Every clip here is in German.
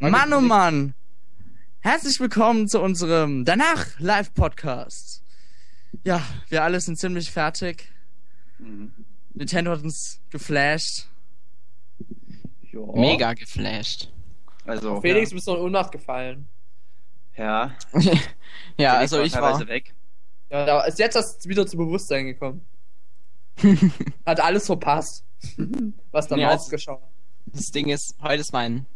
Mann, oh Mann. Herzlich willkommen zu unserem Danach Live Podcast. Ja, wir alle sind ziemlich fertig. Mhm. Nintendo hat uns geflasht. Ja. Mega geflasht. Also, Felix, du bist noch in Ohnmacht gefallen. ja. ja, Felix also ich war. weg. Ja, da ist jetzt erst wieder zu Bewusstsein gekommen. Hat alles verpasst. Was Ja, damals es- geschah. Das Ding ist, heute ist mein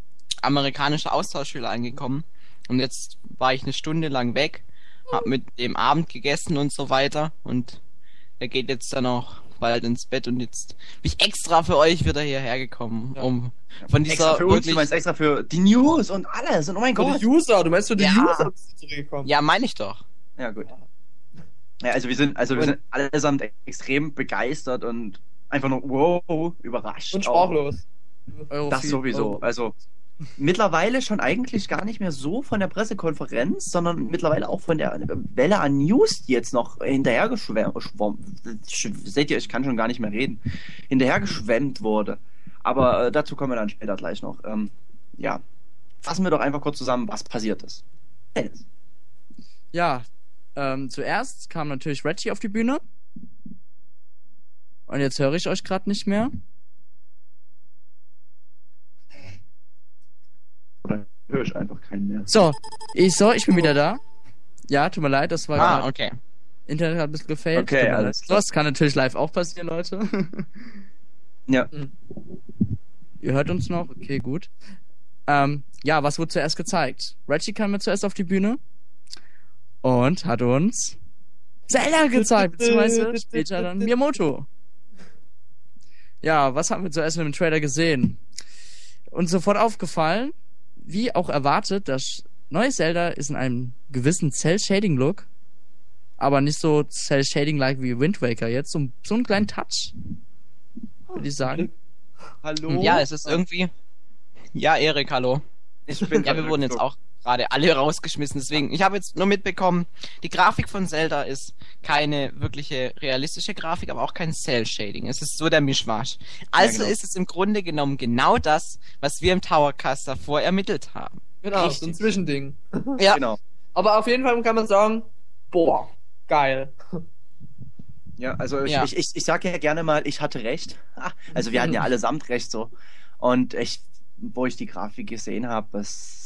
amerikanischer Austauschschüler angekommen und jetzt war ich eine Stunde lang weg, hab mit dem Abend gegessen und so weiter und er geht jetzt dann auch bald ins Bett und jetzt bin ich extra für euch wieder hierher gekommen, Ja. um von Extra dieser für uns, du wirklich, meinst extra für die News und alles. Und oh mein Für Gott. die User, du meinst für die Ja. User bist du zurückgekommen. ja, meine ich doch. Ja, gut. Ja, also wir sind, also wir Und- sind allesamt extrem begeistert und einfach nur wow, überrascht. Und sprachlos. Euro Das sowieso. Euro. Also mittlerweile schon eigentlich gar nicht mehr so von der Pressekonferenz, sondern mittlerweile auch von der Welle an News, die jetzt noch hinterhergeschwemmt, seht ihr, ich kann schon gar nicht mehr reden, hinterhergeschwemmt wurde. Aber äh, dazu kommen wir dann später gleich noch. Ähm, ja, fassen wir doch einfach kurz zusammen, was passiert ist. Dennis. Ja, ähm, zuerst kam natürlich Reggie auf die Bühne. Und jetzt höre ich euch gerade nicht mehr. Oder höre ich einfach keinen mehr. So, ich so, ich bin wieder da. Ja, tut mir leid, das war Ah, okay. Internet hat ein bisschen gefailt. Okay, alles klar. Das kann natürlich live auch passieren, Leute. Ja, Ihr hört uns noch? Okay, gut. Ähm, ja, was wurde zuerst gezeigt? Reggie kam mir zuerst auf die Bühne und hat uns Zelda gezeigt, beziehungsweise später dann Miyamoto. Ja, was haben wir zuerst in dem Trailer gesehen? Uns sofort aufgefallen, wie auch erwartet, das neue Zelda ist in einem gewissen Cell-Shading-Look, aber nicht so Cell-Shading-like wie Wind Waker jetzt, so, so einen kleinen Touch, würde ich sagen. hallo? Ja, es ist irgendwie. Ja, Erik, hallo. Ich bin Ja, wir wurden jetzt auch gerade alle rausgeschmissen. Deswegen, ich habe jetzt nur mitbekommen, die Grafik von Zelda ist keine wirkliche realistische Grafik, aber auch kein Cell-Shading. Es ist so der Mischmasch. Also genau. ist es im Grunde genommen genau das, was wir im Towercast davor ermittelt haben. Genau, so ein Richtig. Zwischending. Ja, Genau. Aber auf jeden Fall kann man sagen, boah, geil. Ja, also ich, Ja. ich, ich, ich sage ja gerne mal, ich hatte recht. Also wir hatten ja allesamt recht so. Und ich, wo ich die Grafik gesehen habe,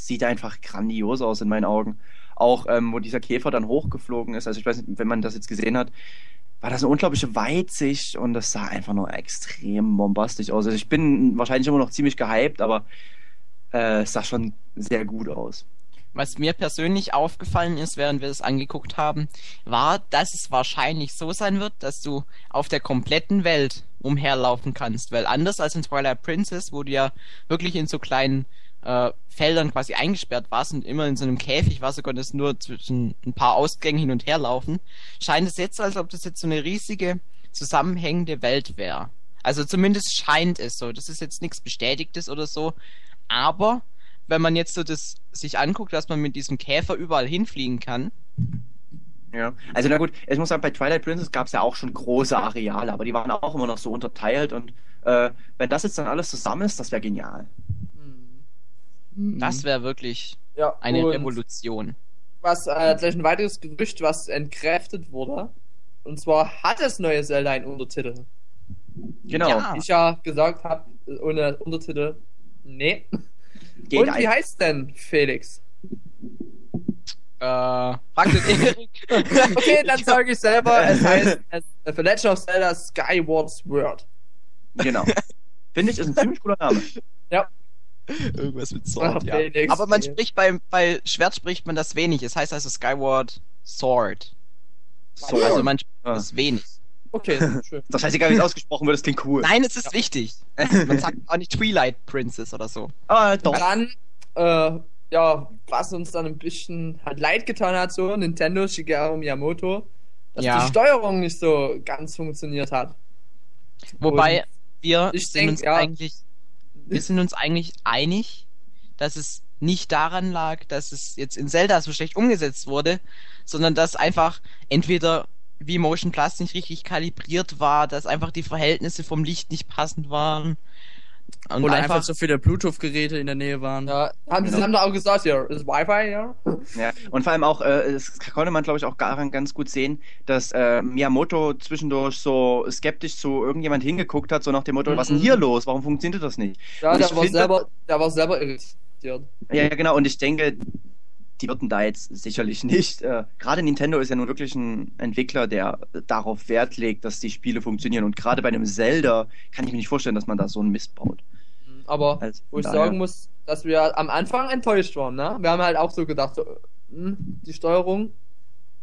sieht einfach grandios aus in meinen Augen. Auch ähm, wo dieser Käfer dann hochgeflogen ist, also ich weiß nicht, wenn man das jetzt gesehen hat, war das eine unglaubliche Weitsicht und das sah einfach nur extrem bombastisch aus. Also ich bin wahrscheinlich immer noch ziemlich gehypt, aber äh, es sah schon sehr gut aus. was mir persönlich aufgefallen ist, während wir das angeguckt haben, war, dass es wahrscheinlich so sein wird, dass du auf der kompletten Welt umherlaufen kannst. Weil anders als in Twilight Princess, wo du ja wirklich in so kleinen äh, Feldern quasi eingesperrt warst und immer in so einem Käfig warst, du konntest nur zwischen ein paar Ausgängen hin und her laufen, scheint es jetzt, als ob das jetzt so eine riesige zusammenhängende Welt wäre. Also zumindest scheint es so. Das ist jetzt nichts Bestätigtes oder so. Aber wenn man jetzt so das sich anguckt, dass man mit diesem Käfer überall hinfliegen kann. Ja, also na gut, ich muss sagen, bei Twilight Princess gab es ja auch schon große Areale, aber die waren auch immer noch so unterteilt und äh, wenn das jetzt dann alles zusammen ist, das wäre genial. Mhm. Das wäre wirklich Ja, eine Revolution. Was äh, gleich ein weiteres Gerücht, was entkräftet wurde. Und zwar hat das neue Zelda einen Untertitel. Genau. Ja. Ich ja gesagt habe, ohne Untertitel, nee. Geht und wie ein- heißt denn Felix? Äh, frag den Erik. Okay, dann sage ich selber, es heißt es, The Legend of Zelda Skyward Sword. Genau. Finde ich, ist ein ziemlich cooler Name. Irgendwas mit Sword, ja. Felix, Aber man ey. spricht bei, bei Schwert spricht man das wenig. Es heißt also Skyward Sword. So. Also man spricht Ah. das wenig. Okay, schön. Das heißt, egal wie es ausgesprochen wird, das klingt cool. Nein, es ist wichtig. Man sagt auch nicht Twilight Princess oder so. Ah, doch. Dann, äh, ja, was uns dann ein bisschen halt leid getan hat, so Nintendo, Shigeru Miyamoto, dass Ja. die Steuerung nicht so ganz funktioniert hat. Wobei wir ich sind denk, uns ja. eigentlich, wir sind uns eigentlich einig, dass es nicht daran lag, dass es jetzt in Zelda so schlecht umgesetzt wurde, sondern dass einfach entweder wie Motion Plus nicht richtig kalibriert war, dass einfach die Verhältnisse vom Licht nicht passend waren, Und Oder einfach, einfach so viele Bluetooth-Geräte in der Nähe waren. Ja, haben, Genau. sie haben da auch gesagt, ja, ist Wi-Fi, ja? Ja, und vor allem auch, äh, es konnte man, glaube ich, auch daran ganz gut sehen, dass äh, Miyamoto zwischendurch so skeptisch zu irgendjemand hingeguckt hat, so nach dem Motto, was ist denn hier los? Warum funktioniert das nicht? Ja, Und der war, finde- selber, der war selber irritiert. Ja, ja, genau, und ich denke, die würden da jetzt sicherlich nicht. Äh, gerade Nintendo ist ja nun wirklich ein Entwickler, der darauf Wert legt, dass die Spiele funktionieren. Und gerade bei einem Zelda kann ich mir nicht vorstellen, dass man da so einen Mist baut. Aber Also, wo ich daher- sagen muss, dass wir am Anfang enttäuscht waren, ne? Wir haben halt auch so gedacht, so, hm, die Steuerung.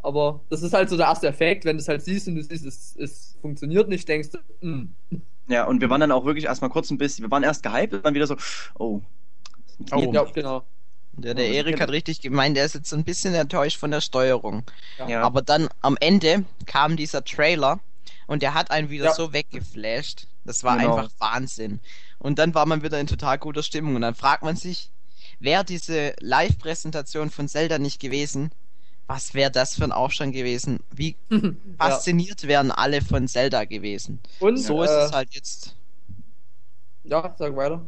Aber das ist halt so der erste Effekt, wenn du es halt siehst und du siehst, es, es funktioniert nicht, denkst du, hm. Ja, und wir waren dann auch wirklich erstmal kurz ein bisschen, wir waren erst gehypt und dann wieder so, oh. Oh. Ja, genau. Der, der Erik hat richtig gemeint, er ist jetzt so ein bisschen enttäuscht von der Steuerung. Ja. Aber dann am Ende kam dieser Trailer und der hat einen wieder Ja. so weggeflasht. Das war Genau. einfach Wahnsinn. Und dann war man wieder in total guter Stimmung. Und dann fragt man sich, wäre diese Live-Präsentation von Zelda nicht gewesen, was wäre das für ein Aufstand gewesen? Wie ja. fasziniert wären alle von Zelda gewesen? Und So ist äh, es halt jetzt. Ja, sag weiter.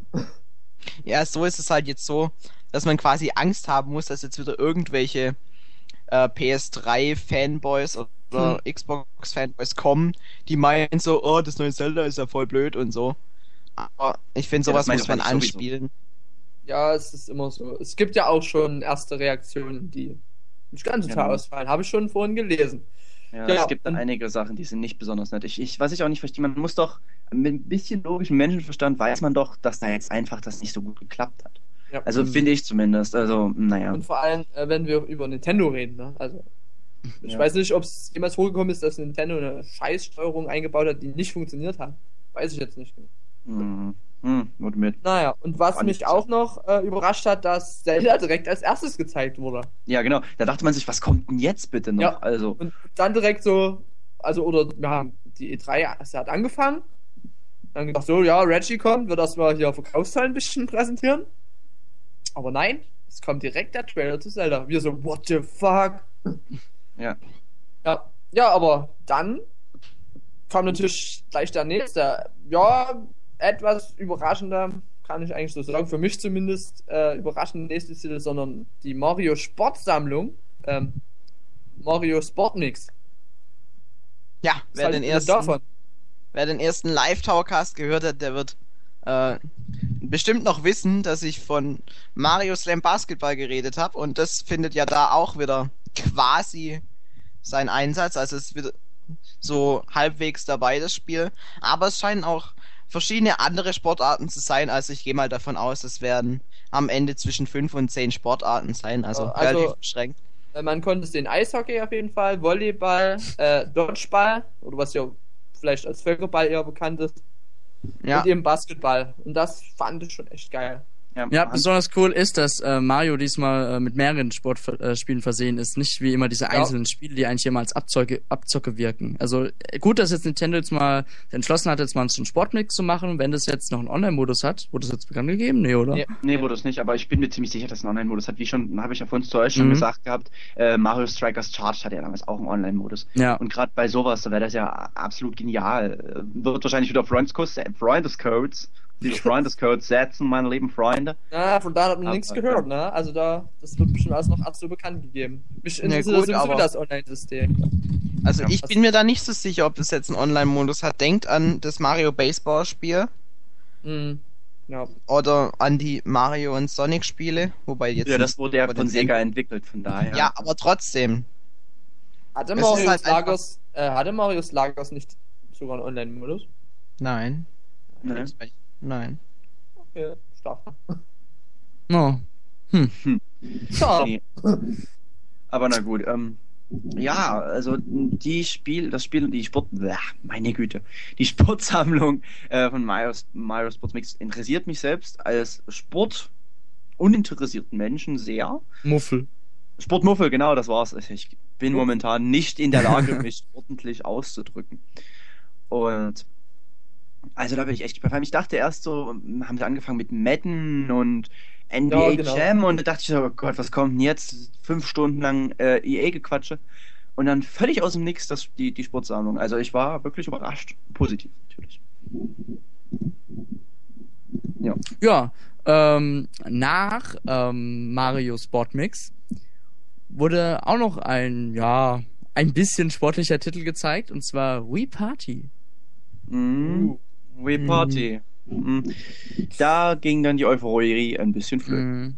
Ja, so ist es halt jetzt so, dass man quasi Angst haben muss, dass jetzt wieder irgendwelche äh, PS3-Fanboys oder Xbox-Fanboys kommen, die meinen so, oh, das neue Zelda ist ja voll blöd und so. Aber ich finde, Ja, sowas meine muss man ich sowieso. anspielen. Ja, es ist immer so. Es gibt ja auch schon erste Reaktionen, die nicht ganz total Genau. ausfallen. Habe ich schon vorhin gelesen. Ja, Ja, es gibt einige Sachen, die sind nicht besonders nett. Ich, ich, was ich auch nicht verstehe, man muss doch mit ein bisschen logischem Menschenverstand weiß man doch, dass da jetzt einfach das nicht so gut geklappt hat. Ja. Also finde ich zumindest. Also, naja. Und vor allem, äh, wenn wir über Nintendo reden, ne? Also, ich Ja. weiß nicht, ob es jemals vorgekommen ist, dass Nintendo eine Scheißsteuerung eingebaut hat, die nicht funktioniert hat. Weiß ich jetzt nicht. Hm, hm, gut mit. Naja, und was War mich auch noch äh, überrascht hat, dass Zelda direkt als erstes gezeigt wurde. Ja, genau. Da dachte man sich, was kommt denn jetzt bitte noch? Ja. Also, Und dann direkt so, also, oder wir haben die E3, es hat angefangen. Dann gedacht, so, ja, Reggie kommt, wird erstmal hier Verkaufszahlen ein bisschen präsentieren. Aber nein, es kommt direkt der Trailer zu Zelda. Wir so, what the fuck? ja. Ja, ja, aber dann kam natürlich gleich der nächste. Ja, etwas überraschender, kann ich eigentlich so sagen, für mich zumindest, äh, überraschend nächste Titel, sondern die Mario Sportsammlung, ähm, Mario Sportmix. Ja, wer den ersten, davon? wer den ersten Live-Towercast gehört hat, der wird äh, bestimmt noch wissen, dass ich von Mario Slam Basketball geredet habe und das findet ja da auch wieder quasi seinen Einsatz. Also es ist wieder so halbwegs dabei, das Spiel. Aber es scheinen auch verschiedene andere Sportarten zu sein. Also ich gehe mal davon aus, es werden am Ende zwischen fünf und zehn Sportarten sein. Also, also- relativ beschränkt. Äh, Man konnte es den Eishockey auf jeden Fall, Volleyball, äh, Dodgeball, oder was ja vielleicht als Völkerball eher bekannt ist, Ja. und eben Basketball. Und das fand ich schon echt geil. Ja, Ja, besonders cool ist, dass äh, Mario diesmal äh, mit mehreren Sportspielen versehen ist. Nicht wie immer diese Ja. einzelnen Spiele, die eigentlich immer als Abzocke, Abzocke wirken. Also äh, gut, dass jetzt Nintendo jetzt mal entschlossen hat, jetzt mal einen Sportmix zu machen. Wenn das jetzt noch einen Online-Modus hat, wurde das jetzt bekannt gegeben? Nee, oder? Nee. Nee, wurde es nicht, aber ich bin mir ziemlich sicher, dass es einen Online-Modus hat. Wie schon, habe ich ja vorhin zu euch schon Mhm. gesagt gehabt, äh, Mario Strikers Charge hatte ja damals auch einen Online-Modus. Ja. Und gerade bei sowas, da wäre das ja absolut genial. Äh, Wird wahrscheinlich wieder Freundescodes, Freundescodes, die Freundescodes setzen, meine lieben Freunde. Ja, von da hat man nichts gehört, ne? Also da, das wird bestimmt alles noch so bekannt gegeben. Mich Ja, interessiert gut, sowieso aber- das Online-System. Also Ja. ich bin mir da nicht so sicher, ob das jetzt einen Online-Modus hat. Denkt an das Mario Baseball-Spiel Mhm. Ja. oder an die Mario und Sonic-Spiele, wobei jetzt. Ja, das wurde ja von Sega entwickelt, von daher. Ja, aber trotzdem. Hatte Marius halt einfach- Lagers, äh, hatte Marius Lagers nicht sogar einen Online-Modus? Nein. Nee. Nein. Okay, stark. Oh. Ja. Nee. Aber na gut, ähm, ja, also die Spiel, das Spiel, die Sport, Bäh, meine Güte, die Sportsammlung äh, von Mario, Mario Sports Mix interessiert mich selbst als Sport uninteressierten Menschen sehr. Muffel. Sportmuffel, genau, das war's. Ich bin momentan nicht in der Lage, mich ordentlich auszudrücken. Und also da bin ich echt allem, Ich dachte erst so, haben sie angefangen mit Madden und NBA Ja, genau. Jam und da dachte ich so, oh Gott, was kommt denn jetzt? Fünf Stunden lang äh, EA-Gequatsche. Und dann völlig aus dem Nix das, die, die Sportsammlung. Also ich war wirklich überrascht. Positiv, natürlich. Ja. Ja, ähm, nach ähm, Mario Sport Mix wurde auch noch ein, ja, ein bisschen sportlicher Titel gezeigt, und zwar Wii Party. Mhm. We Party. Mhm. Da ging dann die Euphorie ein bisschen flöten. Mhm.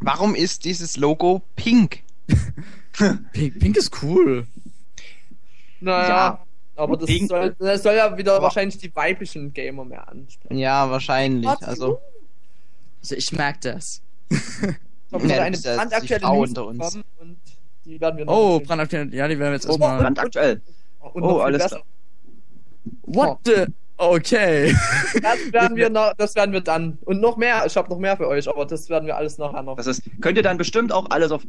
Warum ist dieses Logo pink? Pink, Pink ist cool. Naja, Ja. aber das soll, das soll ja wieder Aber- wahrscheinlich die weiblichen Gamer mehr ansprechen. Ja, wahrscheinlich. Also, Also ich merke das. Ich Ja, eine das die brandaktuelle News unter uns. bekommen und die werden wir noch Oh, brandaktuell. Ja, die werden wir jetzt Oh, erstmal. brandaktuell. und oh, alles besser. What the? Okay. Das werden wir noch, das werden wir dann. Und noch mehr, ich habe noch mehr für euch, aber das werden wir alles nachher noch. Das ist, könnt ihr dann bestimmt auch alles auf.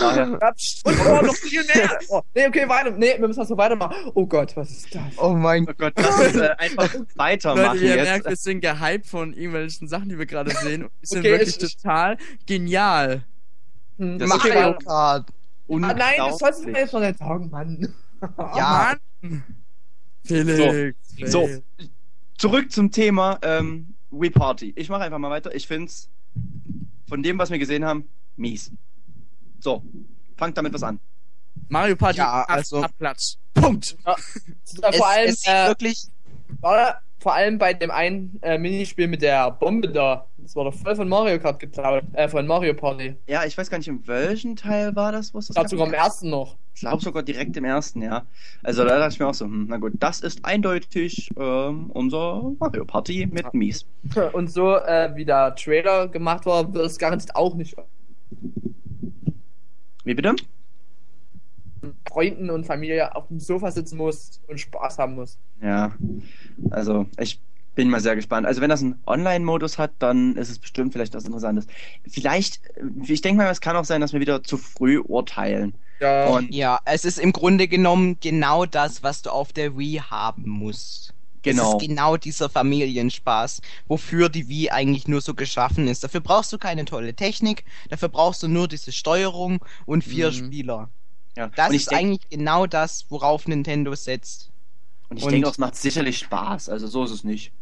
Ja, pst, Und oh, noch viel mehr. Oh, nee, okay, weiter. Nee, wir müssen das so weitermachen. Oh Gott, was ist das? oh mein Oh Gott, lass uns äh, einfach weitermachen Leute, ihr jetzt. merkt, wir sind gehypt von irgendwelchen Sachen, die wir gerade sehen. Die sind Okay, wirklich ich- total genial. Hm, Das Mario. Kart. Ah, nein, das sollst du mir jetzt noch nicht sagen, Mann. Ja. Mann. Felix. So. Felix. Zurück zum Thema ähm, Wii Party. Ich mache einfach mal weiter. Ich find's von dem, was wir gesehen haben, mies. So, fangt damit was an. Mario Party Ja, also- Abklatsch. Punkt. Äh, vor allem, es, es äh, wirklich. war, vor allem bei dem einen äh, Minispiel mit der Bombe da. Das war doch voll von Mario Kart geklaut. Äh, von Mario Party. Ja, ich weiß gar nicht, in welchem Teil war das, wo es das gab. sogar im ersten noch. Ich glaube sogar direkt im ersten, ja. Also da dachte ich mir auch so, hm, na gut, das ist eindeutig ähm, unser Mario Party mit Mies. Und so, äh, wie der Trailer gemacht war, wird es garantiert auch nicht Wie bitte? Freunden und Familie auf dem Sofa sitzen muss und Spaß haben muss. Ja, also ich bin mal sehr gespannt. Also wenn das einen Online-Modus hat, dann ist es bestimmt vielleicht was Interessantes. Vielleicht, äh, ich denke mal, es kann auch sein, dass wir wieder zu früh urteilen. Ja. Und Ja, es ist im Grunde genommen genau das, was du auf der Wii haben musst. genau. Es ist genau dieser Familienspaß, wofür die Wii eigentlich nur so geschaffen ist. Dafür brauchst du keine tolle Technik, dafür brauchst du nur diese Steuerung und vier Mhm. Spieler. ja. Das ist eigentlich genau das, worauf Nintendo setzt. Und ich denke auch, es macht sicherlich Spaß. Also so ist es nicht.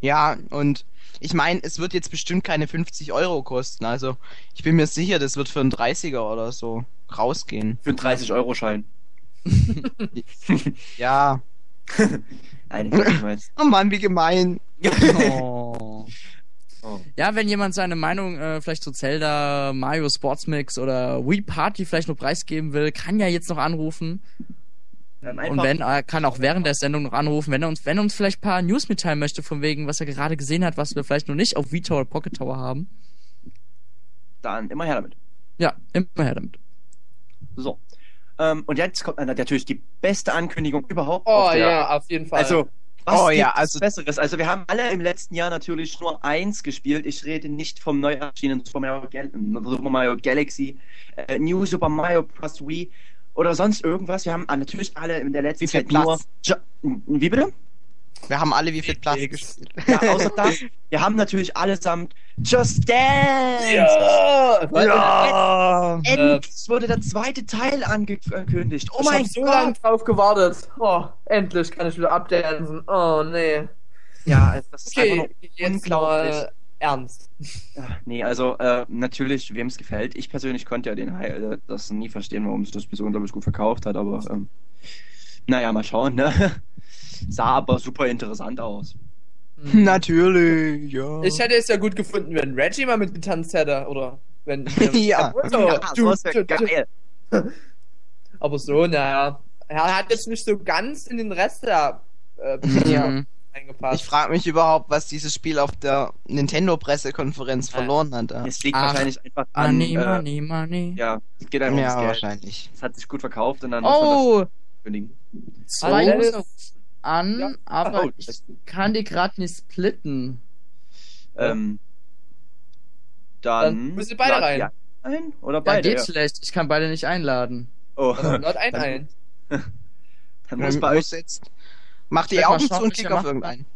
Ja, und ich meine, es wird jetzt bestimmt keine 50 Euro kosten. Also ich bin mir sicher, das wird für einen 30er oder so rausgehen. Für einen 30-Euro-Schein. Ja. Nein, ich weiß. Oh Mann, wie gemein. Oh. Oh. Ja, wenn jemand seine Meinung äh, vielleicht zu Zelda, Mario Sports Mix oder Wii Party vielleicht noch preisgeben will, kann ja jetzt noch anrufen. Ähm, Und wenn er kann auch während der Sendung noch anrufen, wenn er uns, wenn er uns vielleicht ein paar News mitteilen möchte, von wegen, was er gerade gesehen hat, was wir vielleicht noch nicht auf Vita oder Pocket Tower haben. dann immer her damit. Ja, immer her damit. So. Ähm, und jetzt kommt natürlich die beste Ankündigung überhaupt. Oh auf der, ja, auf jeden Fall. Also, was Oh gibt ja, also- Besseres? Also, wir haben alle im letzten Jahr natürlich nur eins gespielt. Ich rede nicht vom neu erschienenen Super Mario, Gal Super Mario Galaxy, äh, New Super Mario Plus Wii oder sonst irgendwas. Wir haben natürlich alle in der letzten Wie viel Zeit nur. Platz? Ja, wie bitte? Wir haben alle wie viel Platz gespielt. Ja, außer das, wir haben natürlich allesamt Just Dance! ja! Ja! Äh, Endlich wurde der zweite Teil angekündigt. Oh ich mein hab so Gott! lange drauf gewartet. Oh, endlich kann ich wieder updaten. Oh, nee. Ja, also das ist Okay, einfach nur jetzt unglaublich. mal ernst. Ja, Nee, also äh, natürlich, wem es gefällt. Ich persönlich konnte ja den Hi- äh, das nie verstehen, warum sich das Spiel so unglaublich gut verkauft hat, aber ähm, naja, mal schauen, ne? Sah aber super interessant aus. Hm. Natürlich, ja. Ich hätte es ja gut gefunden, wenn Reggie mal mitgetanzt hätte, oder wenn. Ja. So, ja, du- du- geil. Aber so, naja. Er hat jetzt nicht so ganz in den Rest der äh, Ja. Mhm. Eingepasst. Ich frage mich überhaupt, was dieses Spiel auf der Nintendo-Pressekonferenz verloren hat. Ja, Es liegt Ach, wahrscheinlich einfach an. Money, äh, money, money. Ja, es geht einfach ja ums Geld. wahrscheinlich. Es hat sich gut verkauft und dann muss man Oh, das kündigen. zwei Oh. User an, Ja. aber Oh, ich kann die gerade nicht splitten. Ähm, Dann dann. müssen beide rein. die Ein oder Ja, beide? geht Ja. schlecht. Ich kann beide nicht einladen. Oh, Also, laut ein Dann- ein. dann muss bei euch. jetzt. Mach die Augen zu und klick auf irgendeinen.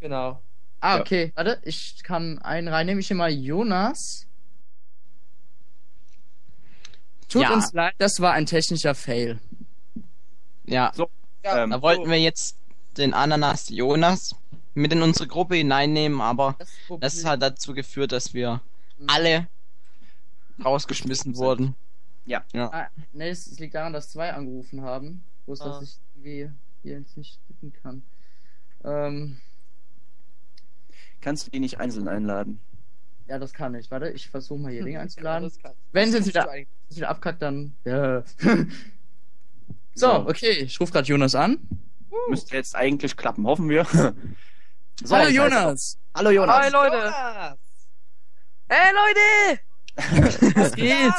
Genau. Ah, Ja. okay. Warte, ich kann einen reinnehmen. Ich nehme mal Jonas. Tut Ja. uns leid, das war ein technischer Fail. Ja, So, Ja, ähm, da wollten wir jetzt den Ananas Jonas. mit in unsere Gruppe hineinnehmen, aber Das, das hat dazu geführt, dass wir Mhm. alle rausgeschmissen wurden. Ja. Ja. Ah, nee, es, liegt daran, dass zwei angerufen haben. Bloß, Ah. dass ich irgendwie hier jetzt nicht tippen kann. Ähm, Kannst du die nicht einzeln einladen? ja, das kann ich. Warte, ich versuche mal hier Dinge einzuladen. Ja, Wenn sie wieder, wieder abkackt, dann. Ja. so, okay, ich rufe gerade Jonas an. Müsste jetzt eigentlich klappen, hoffen wir. So, Hallo Jonas! Hallo Jonas. Hi Leute! Jonas! Hey Leute! Was geht?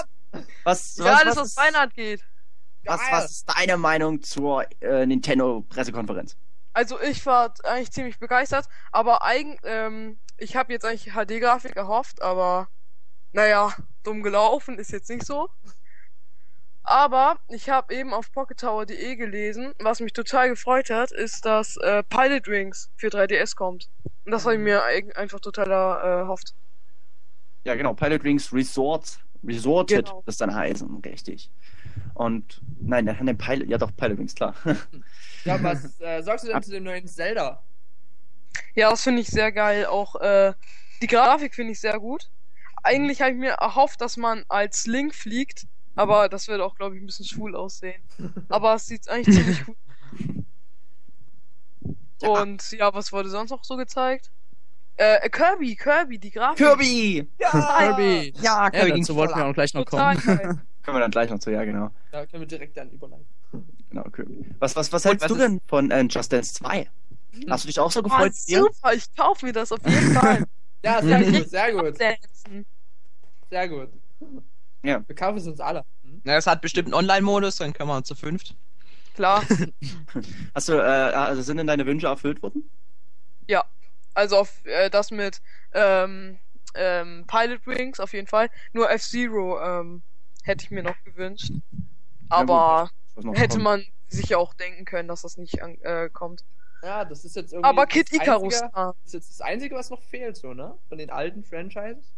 Was, Ja, was, alles was, was Weihnacht geht. Was, was ist deine Meinung zur äh, Nintendo-Pressekonferenz? Also ich war eigentlich ziemlich begeistert, aber eigen, ähm, ich habe jetzt eigentlich HD-Grafik erhofft, aber naja, dumm gelaufen ist jetzt nicht so. Aber ich habe eben auf pockettower.de gelesen, was mich total gefreut hat, ist, dass äh, Pilot Wings für 3DS kommt. Und das habe ich mir einfach total äh, erhofft. Ja, genau, Pilot Wings Resort, Resorted, Genau. das dann heißen, richtig. Und, nein, der der Pilot, ja doch, Pilot Wings, klar. Ja, was äh, sagst du denn zu dem neuen Zelda? Ja, das finde ich sehr geil. Auch äh, die Grafik finde ich sehr gut. Eigentlich habe ich mir erhofft, dass man als Link fliegt, aber das wird auch, glaube ich, ein bisschen schwul aussehen. Aber es sieht eigentlich ziemlich gut. Ja. Und ja, was wurde sonst noch so gezeigt? Äh, Kirby, Kirby, die Grafik. Kirby! Ja! Kirby! Ja, Ja, Kirby dazu wollten wir auch gleich noch Total kommen. Können wir dann gleich noch zu, ja, genau. Da können wir direkt dann überleiten. Genau, Kirby. Was, was, was hältst was du ist- denn von äh, Just Dance 2? Hast du dich auch so Oh, gefreut? wir? super, ich kaufe mir das auf jeden Fall. Ja, sehr gut, sehr gut, sehr gut. Ja. Wir kaufen es uns alle. Hm? Ja, es hat bestimmt einen Online-Modus, dann können wir zu fünft. Klar. Hast du, äh, also sind denn deine Wünsche erfüllt worden? Also auf äh, das mit ähm, ähm, Pilot Wings auf jeden Fall. Nur F-Zero ähm, hätte ich mir noch gewünscht. Aber Was noch hätte kommt? man sich ja auch denken können, dass das nicht an, äh, kommt. Ja, das ist jetzt irgendwie. Aber Kid Icarus Einzige, ist jetzt das Einzige, was noch fehlt, so, ne? Von den alten Franchises.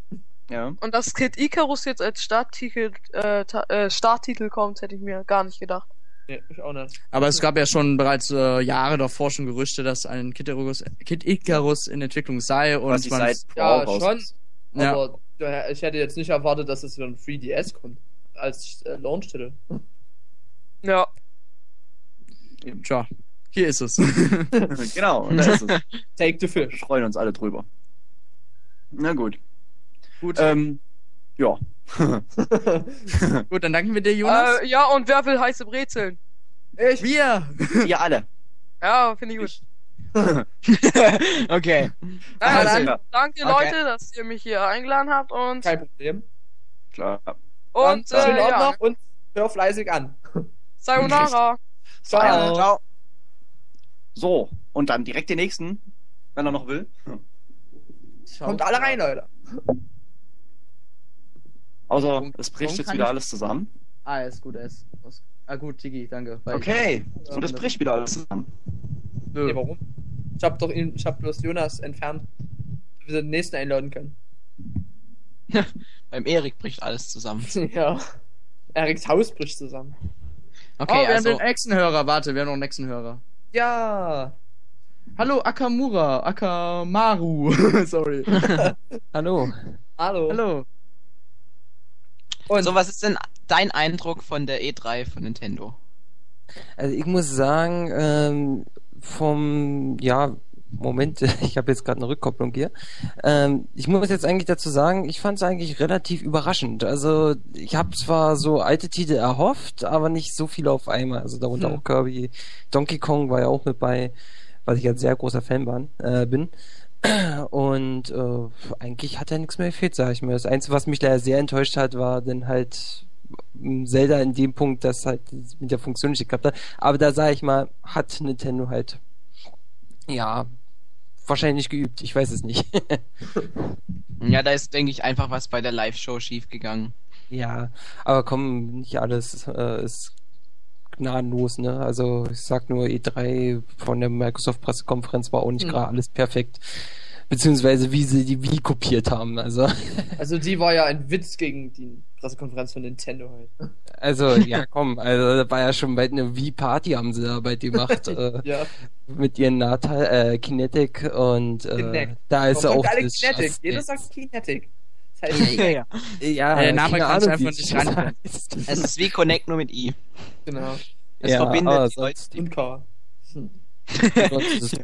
Ja. Und dass Kid Icarus jetzt als Starttitel, äh, äh, Starttitel kommt, hätte ich mir gar nicht gedacht. Nee, ich auch nicht. Aber es gab ja schon bereits äh, Jahre davor schon Gerüchte, dass ein Kid Icarus, Kid Icarus in Entwicklung sei und Was man seit Ja, schon. ist. Ja. Aber daher- ich hätte jetzt nicht erwartet, dass es für ein 3DS kommt. Als äh, Launch-Titel. Ja. Tja, hier ist es. genau, da ist es. Take the Wir fish. freuen uns alle drüber. Na gut. Gut. Ähm, ja. Gut, dann danken wir dir, Jonas. Äh, ja, und wer will heiße Brezeln? ich. wir! Ihr alle. Ja, finde ich gut. okay. Ja, Also, dann danke Okay. Leute, dass ihr mich hier eingeladen habt und, Kein Problem. Klar. Und schönen äh, Abend ja, noch und hör fleißig an. Sayonara. Ciao. Ciao. So, und dann direkt den nächsten, wenn er noch will. Kommt alle rein, Leute. Außer es bricht jetzt wieder ich- alles zusammen. Ah, ist gut, ist. ist- Ah, gut, Digi, danke. Okay. Und es das- bricht wieder alles zusammen. Ich, Nee, nö. warum? Ich hab doch ihn, ich hab bloß Jonas entfernt, damit wir den nächsten einladen können. Beim Erik bricht alles zusammen. ja. Eriks Haus bricht zusammen. Okay, oh, wir also haben den nächsten Hörer. Warte, wir haben noch einen nächsten Hörer. Ja. Hallo, Akamura. Akamaru. Sorry. Hallo. Hallo. Hallo. Und so was ist denn dein Eindruck von der E3 von Nintendo? Also ich muss sagen, ähm, vom, ja, Moment, ich habe jetzt gerade eine Rückkopplung hier. Ähm, ich muss jetzt eigentlich dazu sagen, ich fand es eigentlich relativ überraschend. Also ich habe zwar so alte Titel erhofft, aber nicht so viele auf einmal. Also darunter Hm. auch Kirby, Donkey Kong war ja auch mit bei, was ich ein sehr großer Fan war, äh, bin. Und äh, eigentlich hat ja nichts mehr gefehlt, sag ich mir. Das Einzige, was mich leider sehr enttäuscht hat, war dann halt m, Zelda in dem Punkt, dass halt mit der Funktion nicht geklappt hat. Aber da sage ich mal, hat Nintendo halt ja wahrscheinlich geübt. Ich weiß es nicht. Ja, da ist, denke ich, einfach was bei der Live-Show schiefgegangen. ja, aber komm, nicht alles äh, ist gnadenlos, ne? Also ich sag nur E3 von der Microsoft Pressekonferenz war auch nicht Hm. gerade alles perfekt. Beziehungsweise wie sie die Wii kopiert haben. Also, Also die war ja ein Witz gegen die Pressekonferenz von Nintendo heute. also ja komm, also da war ja schon bald eine Wii-Party haben sie da bald gemacht. äh, Ja. mit ihren Natal, äh, Kinetic und äh, Kinect. da ist Warum auch alle das Kinetic? Just Jeder sagt Kinetic. Das heißt, ja, ja. Ja, Der Name kann einfach nicht heißt. Es ist wie Connect nur mit I. genau. Es Ja, verbindet aber die Leute. sonst ist es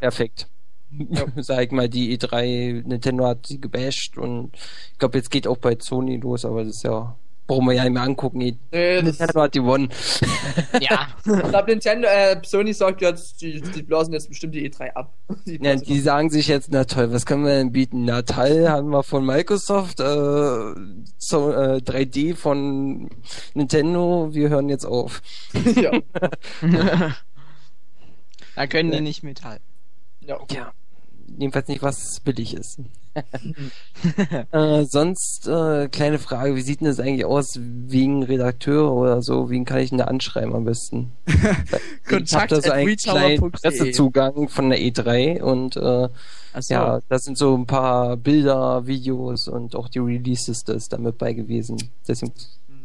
Sag ich mal, die E3, Nintendo hat sie gebasht und ich glaube, jetzt geht auch bei Sony los, aber das ist ja, brauchen wir ja nicht mehr angucken. Nee, Nintendo hat gewonnen. Ja. ich glaube, Nintendo, äh, Sony sagt jetzt, die, die blasen jetzt bestimmt die E3 ab. Die Ja, die sagen sich jetzt, na toll, was können wir denn bieten? Na toll, haben wir von Microsoft, äh, so, äh, 3D von Nintendo, wir hören jetzt auf. ja. da können die nicht mithalten. Ja. Ja, jedenfalls nicht, was billig ist. äh, sonst, äh, kleine Frage, wie sieht denn das eigentlich aus wegen Redakteur oder so? Wen kann ich denn da anschreiben am besten? ich habe Kontakt da so einen kleinen. Pressezugang von der E3 und äh, Achso. ja, da sind so ein paar Bilder, Videos und auch die Releases da ist damit bei gewesen. Deswegen,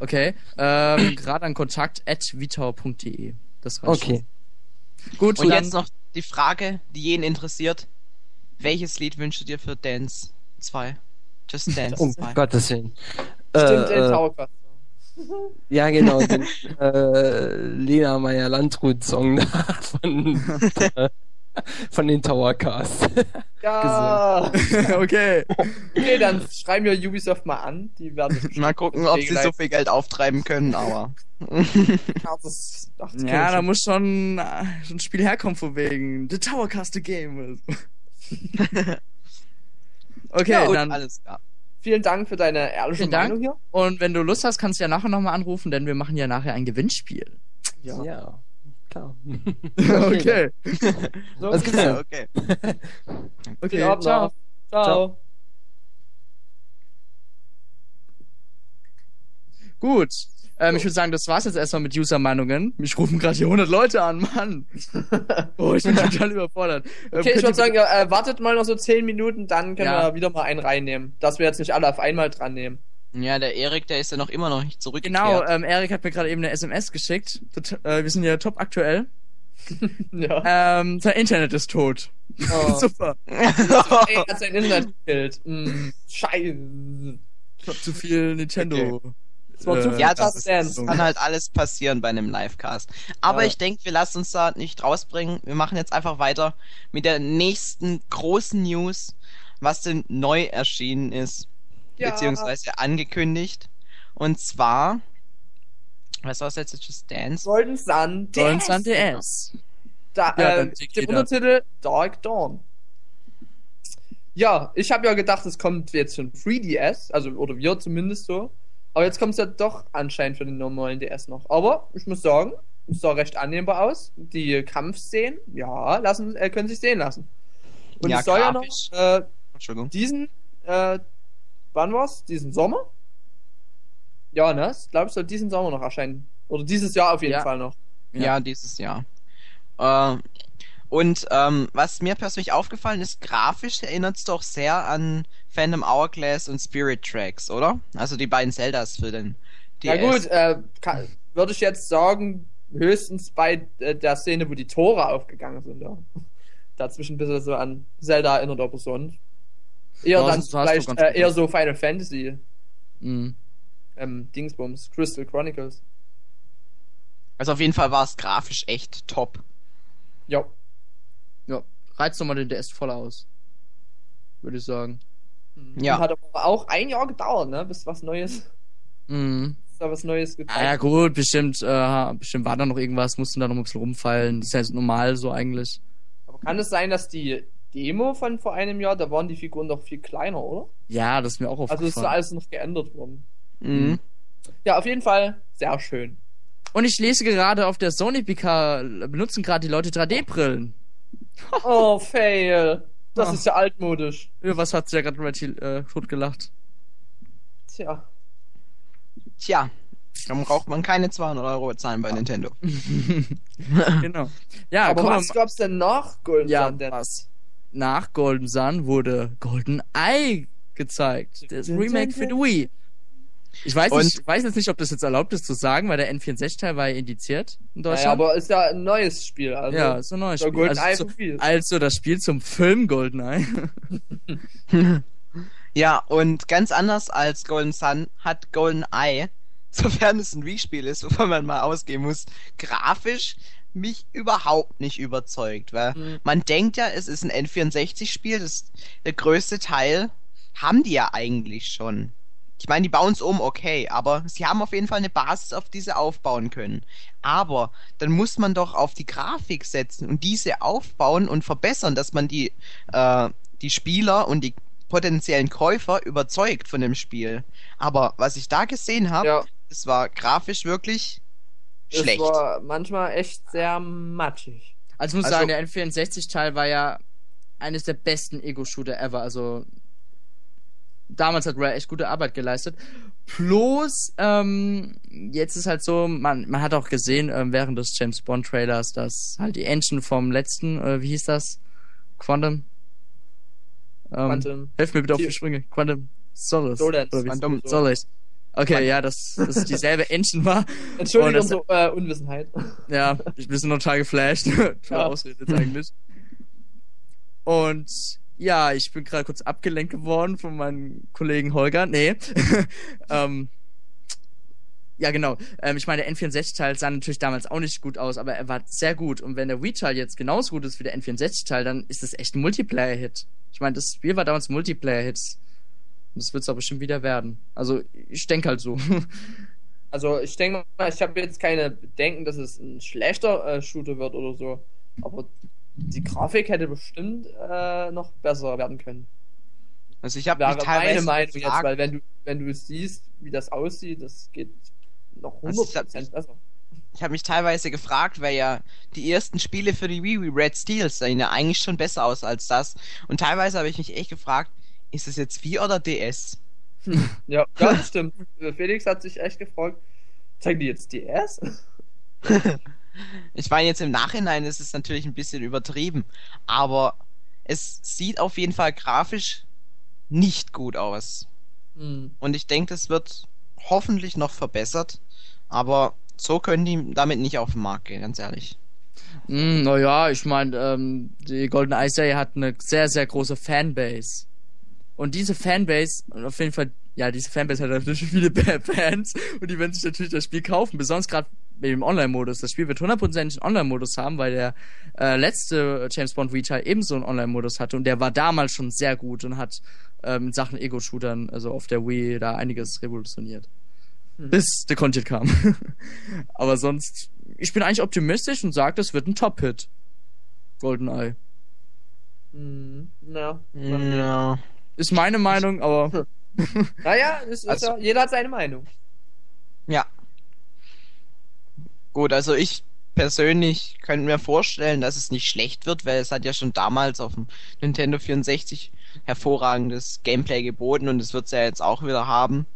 Okay. Ähm, Gerade an kontakt at vitau.de. Das reicht okay. schon. Gut, Und dann, jetzt noch die Frage, die jeden interessiert. Welches Lied wünschst du dir für Dance 2? Just Dance Um 2. Gottes Willen. Stimmt, Äh, äh. Ja, genau, den äh, Lena Meyer Landrut Song da von, äh, von den Towercast. Ja. okay. okay, dann schreiben wir Ubisoft mal an. Die werden Mal gucken, ob sie so viel Geld auftreiben können, aber. Ja, das, ach, das Ja, da schon. muss schon äh, ein Spiel herkommen von wegen The Towercast the Game. okay, ja, dann alles klar. Vielen Dank für deine ehrliche Vielen Dank. Meinung hier. und wenn du Lust hast, kannst du ja nachher nochmal anrufen, denn wir machen ja nachher ein Gewinnspiel. Ja, klar. okay. So, Was gibt's denn? okay. Okay, ciao. noch. Ciao. Gut. Ähm, ich würde sagen, das war's jetzt erstmal mit User-Meinungen. Mich rufen gerade hier 100 Leute an, Mann. Oh, ich bin total überfordert. Ähm, Okay, ich könnt ihr würde sagen, äh, wartet mal noch so 10 Minuten, dann können Ja. wir wieder mal einen reinnehmen. Dass wir jetzt nicht alle auf einmal dran nehmen. Ja, der Erik, der ist ja noch immer noch nicht zurückgekehrt. Genau, ähm, Erik hat mir gerade eben eine SMS geschickt. Tot, äh, wir sind ja top aktuell. ja. Ähm, sein Internet ist tot. Oh. Super. Ey, hat sein Internet gekillt. Mm, scheiße. Zu viel Nintendo. Das war zu viel Ja, das, das kann halt alles passieren bei einem Livecast. Aber Ja. ich denke, wir lassen uns da nicht rausbringen. Wir machen jetzt einfach weiter mit der nächsten großen News, was denn neu erschienen ist, Ja. beziehungsweise angekündigt. Und zwar, was war das jetzt? Just Dance? Golden Sun Golden DS. Sun DS. Da, Ja, äh, dem jeder. Untertitel Dark Dawn. Ja, ich habe ja gedacht, es kommt jetzt für den 3DS, also oder wir zumindest so. Aber jetzt kommt es ja doch anscheinend für den normalen DS noch. Aber ich muss sagen, es sah recht annehmbar aus. Die Kampfszenen, ja, lassen, äh, können sich sehen lassen. Und Ja, es soll ja noch grafisch. äh, Entschuldigung. diesen, äh, wann war's? Diesen Sommer? Ja, ne? Ich glaube, es soll diesen Sommer noch erscheinen. Oder dieses Jahr auf jeden Ja. Fall noch. Ja. Ja, dieses Jahr. Äh, und ähm, was mir persönlich aufgefallen ist, grafisch erinnert es doch sehr an Phantom Hourglass und Spirit Tracks, oder? Also die beiden Zeldas für den DS. Ja gut, äh, kann, würde ich jetzt sagen, höchstens bei äh, der Szene, wo die Tore aufgegangen sind. Ja. Dazwischen ein bisschen so an Zelda erinnert aber sonst. Eher Ja, dann vielleicht äh, eher so Final Fantasy Mhm. ähm, Dingsbums, Crystal Chronicles. Also auf jeden Fall war es grafisch echt top. Ja. Ja. Reizt doch mal den DS voll aus. Würde ich sagen. Ja. Hat aber auch ein Jahr gedauert, ne? Bis was Neues, Mhm. bis da was Neues gezeigt Ah, ja, gut, bestimmt, äh, bestimmt war da noch irgendwas, mussten da noch ein bisschen rumfallen. Das ist ja jetzt normal so eigentlich. Aber kann es sein, dass die Demo von vor einem Jahr, da waren die Figuren doch viel kleiner, oder? Ja, das ist mir auch Also aufgefallen. ist so alles noch geändert worden. Mhm. Ja, auf jeden Fall sehr schön. Und ich lese gerade auf der Sony PK, benutzen gerade die Leute 3D-Brillen. Oh, fail. Das Ah. ist ja altmodisch. Ja, Was hat sie ja gerade Reggie äh, tot gelacht? Tja. Tja, dann braucht man keine 200 Euro bezahlen bei Nintendo. genau. Ja, Aber komm, was gab's denn nach Golden ja, was? Nach Golden Sun wurde Golden Eye gezeigt. Das Remake für die Wii. Ich weiß, Und- nicht, weiß jetzt nicht, ob das jetzt erlaubt ist zu sagen, weil der N64-Teil war ja indiziert in Deutschland. aber ist ja ein neues Spiel. Also, ja, ist ein neues Spiel. Golden Also, viel. also das Spiel zum Film GoldenEye. Ja, und ganz anders als Golden Sun hat Golden Eye, sofern es ein Wii-Spiel ist, wovon man mal ausgehen muss, grafisch mich überhaupt nicht überzeugt, weil Mhm. man denkt ja, es ist ein N64-Spiel, das der größte Teil haben die ja eigentlich schon. Ich meine, die bauen es um, okay, aber sie haben auf jeden Fall eine Basis, auf die sie aufbauen können. Aber dann muss man doch auf die Grafik setzen und diese aufbauen und verbessern, dass man die, äh, die Spieler und die potenziellen Käufer überzeugt von dem Spiel. Aber was ich da gesehen habe, Ja, das war grafisch wirklich das schlecht. war manchmal echt sehr matschig. Also ich muss Also- sagen, der N64-Teil war ja eines der besten Ego-Shooter ever. Also damals hat Rare echt gute Arbeit geleistet. Plus, ähm, jetzt ist halt so, man, man hat auch gesehen ähm, während des James Bond Trailers, dass halt die Engine vom letzten, äh, wie hieß das? Quantum? Ähm, Quantum. Helf mir bitte auf die. Sprünge. Quantum Solace. Solace. Quantum Solace. Okay, Quantum. ja, dass es dieselbe Engine war. Entschuldigung, das- so äh, Unwissenheit. Ja, ich bin total geflasht. Ja. Ausrede jetzt eigentlich. Und ja, ich bin gerade kurz abgelenkt geworden von meinem Kollegen Holger. Nee. ähm, ja, genau. Ähm, ich meine, der N64-Teil sah natürlich damals auch nicht gut aus, aber er war sehr gut. Und wenn der Wii-Teil jetzt genauso gut ist wie der N64-Teil, dann ist das echt ein Multiplayer-Hit. Ich meine, das Spiel war damals ein Multiplayer-Hit. Und das wird es auch bestimmt wieder werden. Also, ich denke halt so. Also ich denke mal, ich habe jetzt keine Bedenken, dass es ein schlechter äh, Shooter wird oder so. Aber die Grafik hätte bestimmt äh, noch besser werden können. Also ich habe meine Meinung jetzt, gefragt, weil wenn du, wenn du siehst, wie das aussieht, das geht noch Also 100% ich- besser. ich habe mich teilweise gefragt, weil ja die ersten Spiele für die Wii, wie Red Steel, sehen ja eigentlich schon besser aus als das. Und teilweise habe ich mich echt gefragt, ist es jetzt Wii oder DS? Ja, ja, das stimmt. Felix hat sich echt gefragt, zeigen die jetzt DS? Ich meine, jetzt im Nachhinein ist es natürlich ein bisschen übertrieben, aber es sieht auf jeden Fall grafisch nicht gut aus. Hm. Und ich denke, das wird hoffentlich noch verbessert, aber so können die damit nicht auf den Markt gehen, ganz ehrlich. Mm, naja, ich meine, ähm, die Golden Eye Serie hat eine sehr, sehr große Fanbase. Und diese Fanbase, und auf jeden Fall, ja, diese Fanbase hat natürlich viele Fans und die werden sich natürlich das Spiel kaufen, besonders gerade mit dem Online-Modus. Das Spiel wird hundertprozentig einen Online-Modus haben, weil der äh, letzte James Bond Retail ebenso einen Online-Modus hatte und der war damals schon sehr gut und hat ähm, in Sachen Ego-Shootern, also auf der Wii, da einiges revolutioniert. Hm. Bis The Content kam. Aber sonst, ich bin eigentlich optimistisch und sage, das wird ein Top-Hit. GoldenEye. Hm. Ja. Ja. Ist meine Meinung, aber Naja, ist, ist Also- ja, jeder hat seine Meinung. Ja. Gut, also ich persönlich könnte mir vorstellen, dass es nicht schlecht wird, weil es hat ja schon damals auf dem Nintendo 64 hervorragendes Gameplay geboten und es wird es ja jetzt auch wieder haben.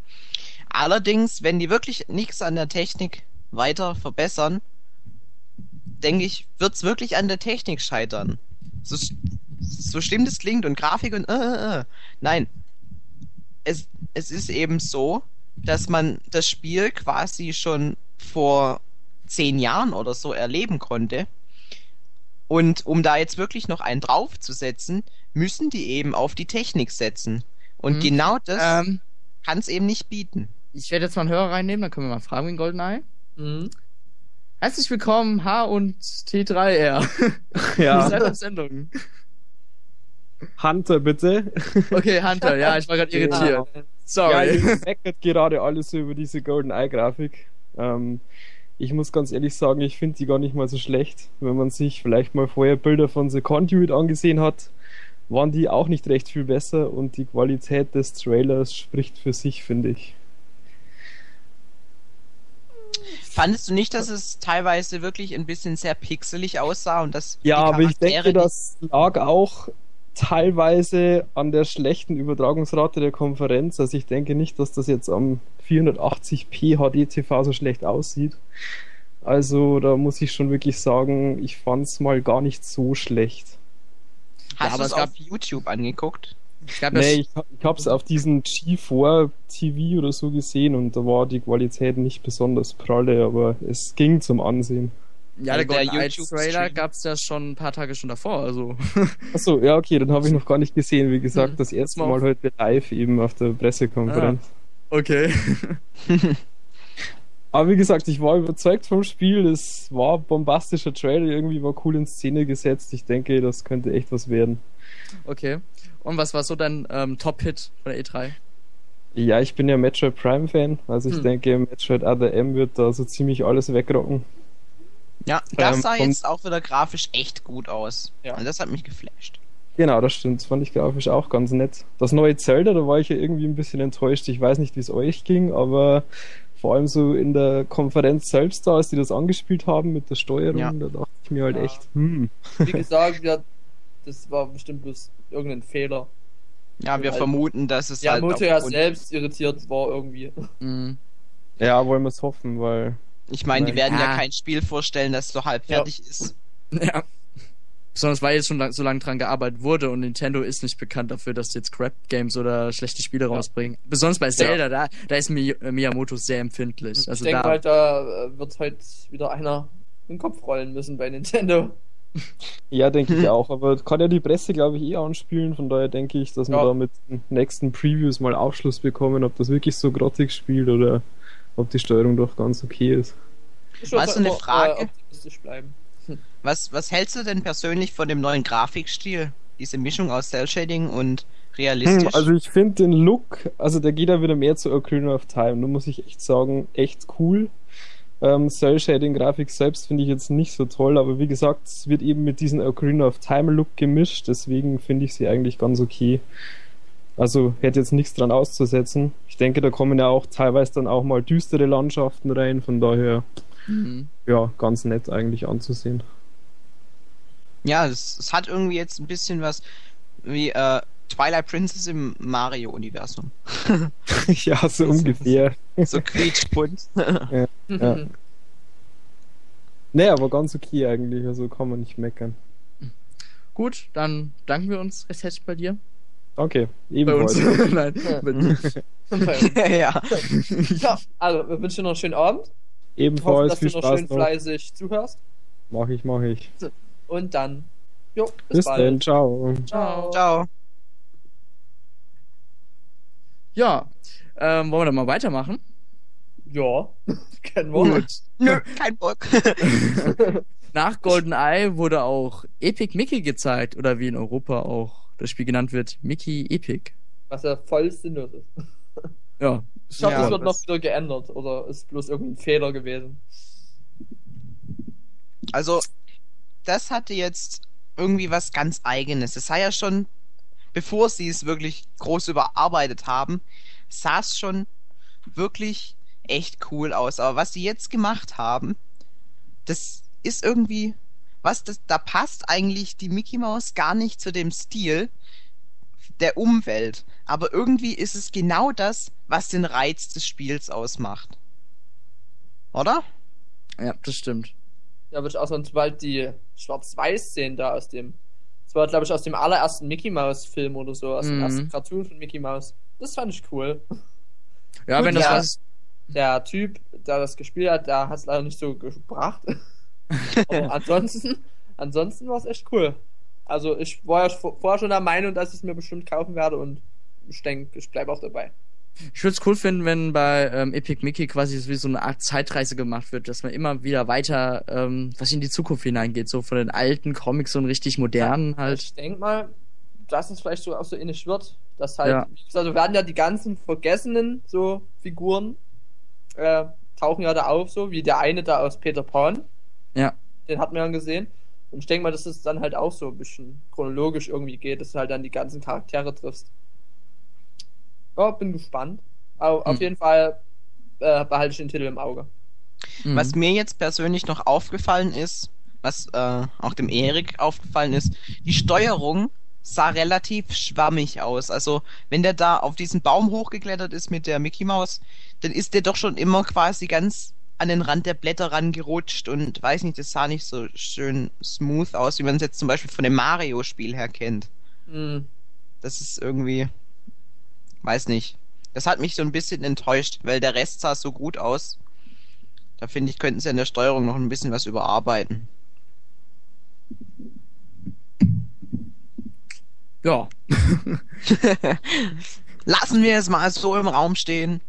Allerdings, wenn die wirklich nichts an der Technik weiter verbessern, denke ich, wird es wirklich an der Technik scheitern. So, so schlimm das klingt und Grafik und äh, äh, äh. Nein. Es, es ist eben so, dass man das Spiel quasi schon vor zehn Jahren oder so erleben konnte. Und um da jetzt wirklich noch einen draufzusetzen, müssen die eben auf die Technik setzen. Und Mhm. genau das ähm, kann es eben nicht bieten. ich werde jetzt mal einen Hörer reinnehmen, dann können wir mal fragen wegen GoldenEye. Mhm. Herzlich willkommen, H und T3R. Ja, Sendung. Hunter bitte. Okay, Hunter, ja, ich war gerade irritiert. Ja, Sorry. ihr meckert gerade alles so über diese Golden Eye Grafik. Ähm, ich muss ganz ehrlich sagen, ich finde die gar nicht mal so schlecht. Wenn man sich vielleicht mal vorher Bilder von The Conduit angesehen hat, waren die auch nicht recht viel besser und die Qualität des Trailers spricht für sich, finde ich. Fandest du nicht, dass es teilweise wirklich ein bisschen sehr pixelig aussah und dass Ja, die aber ich Charaktere denke, das lag auch teilweise an der schlechten Übertragungsrate der Konferenz. Also ich denke nicht, dass das jetzt am 480p HD-TV so schlecht aussieht. Also da muss ich schon wirklich sagen, ich fand's mal gar nicht so schlecht. Hast aber du es auf YouTube angeguckt? Gab ja Nee, ich, ich hab's auf diesem G4 TV oder so gesehen und da war die Qualität nicht besonders pralle, aber es ging zum Ansehen. Ja, der Also der Golden Eye YouTube-Stream. Trailer gab's ja schon ein paar Tage schon davor, also. Achso, ja, okay, dann habe ich noch gar nicht gesehen. Wie gesagt, Hm, das erste mal heute live eben auf der Pressekonferenz. okay. Aber wie gesagt, ich war überzeugt vom Spiel. Es war ein bombastischer Trailer, irgendwie war cool in Szene gesetzt. Ich denke, das könnte echt was werden. Okay. Und was war so dein ähm, Top-Hit von der E3? Ja, ich bin ja Metroid Prime Fan, also ich Hm. denke, Metroid Other M wird da so ziemlich alles wegrocken. Ja, das Ähm, sah jetzt auch wieder grafisch echt gut aus. Ja. Und das hat mich geflasht. Genau, das stimmt. Das fand ich grafisch auch ganz nett. Das neue Zelda, da war ich ja irgendwie ein bisschen enttäuscht. Ich weiß nicht, wie es euch ging, aber vor allem so in der Konferenz selbst da, als die das angespielt haben mit der Steuerung, Ja. da dachte ich mir halt Ja. echt, hm. Wie gesagt, wir, das war bestimmt bloß irgendein Fehler. Ja, wir Halt- vermuten, dass es Ja, halt Moto ja selbst irritiert war irgendwie. Mhm. Ja, wollen wir es hoffen, weil Ich meine, die werden ja Ja. kein Spiel vorstellen, das so halb Ja. fertig ist. Ja. Besonders weil jetzt schon lang, so lange dran gearbeitet wurde und Nintendo ist nicht bekannt dafür, dass sie jetzt Crap-Games oder schlechte Spiele rausbringen. Besonders bei Zelda, da, da ist Mi äh, Miyamoto sehr empfindlich. ich Also denke da, halt, da äh, wird heute wieder einer den Kopf rollen müssen bei Nintendo. ja, denke ich auch. Aber kann ja die Presse, glaube ich, eh anspielen. Von daher denke ich, dass wir Ja. da mit den nächsten Previews mal Aufschluss bekommen, ob das wirklich so grottig spielt oder ob die Steuerung doch ganz okay ist. Ich Weißt würde du, eine immer, Frage? Äh, bleiben. Was, was hältst du denn persönlich von dem neuen Grafikstil? Diese Mischung aus Cell-Shading und realistisch? Hm, also ich finde den Look, also der geht ja wieder mehr zu Ocarina of Time. Da muss ich echt sagen, echt cool. Ähm, Cell Shading Grafik selbst finde ich jetzt nicht so toll, aber wie gesagt, es wird eben mit diesem Ocarina of Time Look gemischt, deswegen finde ich sie eigentlich ganz okay. Also hätte jetzt nichts dran auszusetzen. Ich denke, da kommen ja auch teilweise dann auch mal düstere Landschaften rein, von daher Mhm. ja, ganz nett eigentlich anzusehen. ja, es, es hat irgendwie jetzt ein bisschen was wie äh, Twilight Princess im Mario-Universum. ja, so ungefähr. So quietschbunt. Ja. Nee, aber ganz okay eigentlich, also kann man nicht meckern. Gut, dann danken wir uns recht herzlich bei dir. Danke, Bei uns. ebenfalls. Nein, bei dir. ja. ja, also wir wünschen dir noch einen schönen Abend. Hoffen, Ebenfalls dass viel du noch Spaß schön noch. fleißig zuhörst. Mach ich, mach ich. Und dann, jo, bis, Bis bald. dann, ciao. Ciao. Ciao. Ja, ähm, wollen wir dann mal weitermachen? Ja, kennen wir. Nö, kein Bock. Nach GoldenEye wurde auch Epic Mickey gezeigt, oder wie in Europa auch das Spiel genannt wird, Mickey Epic. Was ja voll sinnlos ist. Ja, Ich hoffe, Ja, das wird noch wieder geändert. Oder ist bloß irgendein Fehler gewesen. Also, das hatte jetzt irgendwie was ganz eigenes. Es sah ja schon, bevor sie es wirklich groß überarbeitet haben, sah es schon wirklich echt cool aus. Aber was sie jetzt gemacht haben, das ist irgendwie, was das, da passt eigentlich die Mickey Mouse gar nicht zu dem Stil der Umwelt. Aber irgendwie ist es genau das, was den Reiz des Spiels ausmacht. Oder? ja, das stimmt. Ja, würde ich auch sagen, sobald die Schwarz-Weiß-Szenen da aus dem. Das war, glaube ich, aus dem allerersten Mickey Mouse-Film oder so, aus dem Mhm. ersten Cartoon von Mickey Mouse. Das fand ich cool. Ja, Gut, wenn das ja. was. Der Typ, der das gespielt hat, der hat es leider nicht so gebracht. Ansonsten, ansonsten war es echt cool. Also ich war ja vor- vorher schon der Meinung, dass ich es mir bestimmt kaufen werde und ich denke, ich bleibe auch dabei. Ich würde es cool finden, wenn bei ähm, Epic Mickey quasi so wie so eine Art Zeitreise gemacht wird, dass man immer wieder weiter, ähm, was in die Zukunft hineingeht, so von den alten Comics einen richtig modernen halt. Ich denke mal, dass es vielleicht so auch so ähnlich wird. Dass halt, Ja. also werden ja die ganzen vergessenen so Figuren äh, tauchen ja da auf, so wie der eine da aus Peter Pan. Ja. Den hat man ja gesehen. Und ich denke mal, dass es dann halt auch so ein bisschen chronologisch irgendwie geht, dass du halt dann die ganzen Charaktere triffst. Ja, bin gespannt. Aber auf Hm. jeden Fall äh, behalte ich den Titel im Auge. Mhm. Was mir jetzt persönlich noch aufgefallen ist, was äh, auch dem Erik aufgefallen ist, die Steuerung sah relativ schwammig aus. Also wenn der da auf diesen Baum hochgeklettert ist mit der Mickey Maus, dann ist der doch schon immer quasi ganz an den Rand der Blätter rangerutscht und weiß nicht, das sah nicht so schön smooth aus, wie man es jetzt zum Beispiel von dem Mario-Spiel her kennt. Hm. Das ist irgendwie, weiß nicht. Das hat mich so ein bisschen enttäuscht, weil der Rest sah so gut aus. Da finde ich, könnten sie an der Steuerung noch ein bisschen was überarbeiten. Ja. Lassen wir es mal so im Raum stehen.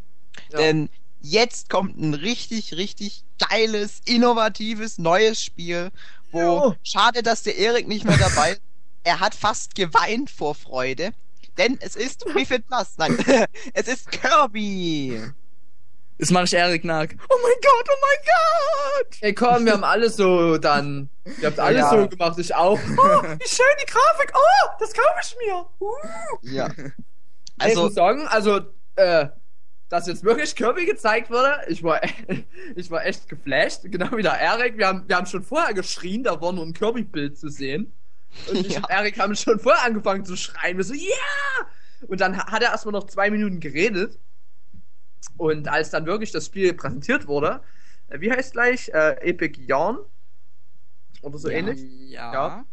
Ja. Denn jetzt kommt ein richtig, richtig geiles, innovatives, neues Spiel, wo Jo. schade, dass der Erik nicht mehr dabei ist. Er hat fast geweint vor Freude. Denn es ist Wii Fit Plus. Nein, es ist Kirby. Jetzt mache ich Erik nach. Oh mein Gott, oh mein Gott! Ey, komm, wir haben alles so dann. Ihr habt alles Ja. so gemacht, ich auch. Oh, wie schön die Grafik. Oh, das kaufe ich mir. Uh. Ja. Also, ich muss sagen, also, äh, dass jetzt wirklich Kirby gezeigt wurde, ich war, ich war echt geflasht, genau wie der Erik. Wir haben, wir haben schon vorher geschrien, da war nur ein Kirby-Bild zu sehen. Und ich Ja. und Erik haben schon vorher angefangen zu schreien. Wir so, ja! Und dann hat er erstmal noch zwei Minuten geredet. Und als dann wirklich das Spiel präsentiert wurde, äh, wie heißt gleich? Äh, Epic Yarn? Oder so Ja. ähnlich? Ja.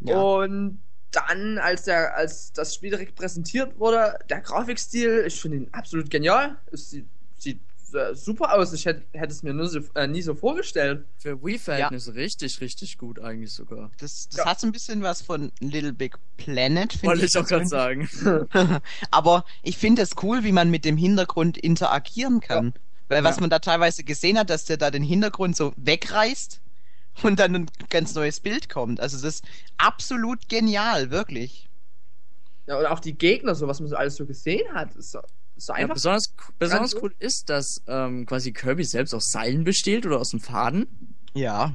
ja. Und dann, als der, als das Spiel direkt präsentiert wurde, der Grafikstil, ich finde ihn absolut genial. Es sieht, sieht äh, super aus. Ich hätte, hätte es mir nur so, äh, nie so vorgestellt. Für Wii-Verhältnisse richtig, richtig gut eigentlich sogar. das, das Ja. hat so ein bisschen was von Little Big Planet, finde Wollte ich auch gerade sagen. Aber ich finde es cool, wie man mit dem Hintergrund interagieren kann. Weil was Ja. man da teilweise gesehen hat, dass der da den Hintergrund so wegreißt und dann ein ganz neues Bild kommt. Also das ist absolut genial, wirklich. Ja, und auch die Gegner, so was man so alles so gesehen hat, ist so, ist so Ja, einfach. besonders besonders so. cool ist, dass ähm, quasi Kirby selbst aus Seilen besteht oder aus dem Faden. Ja.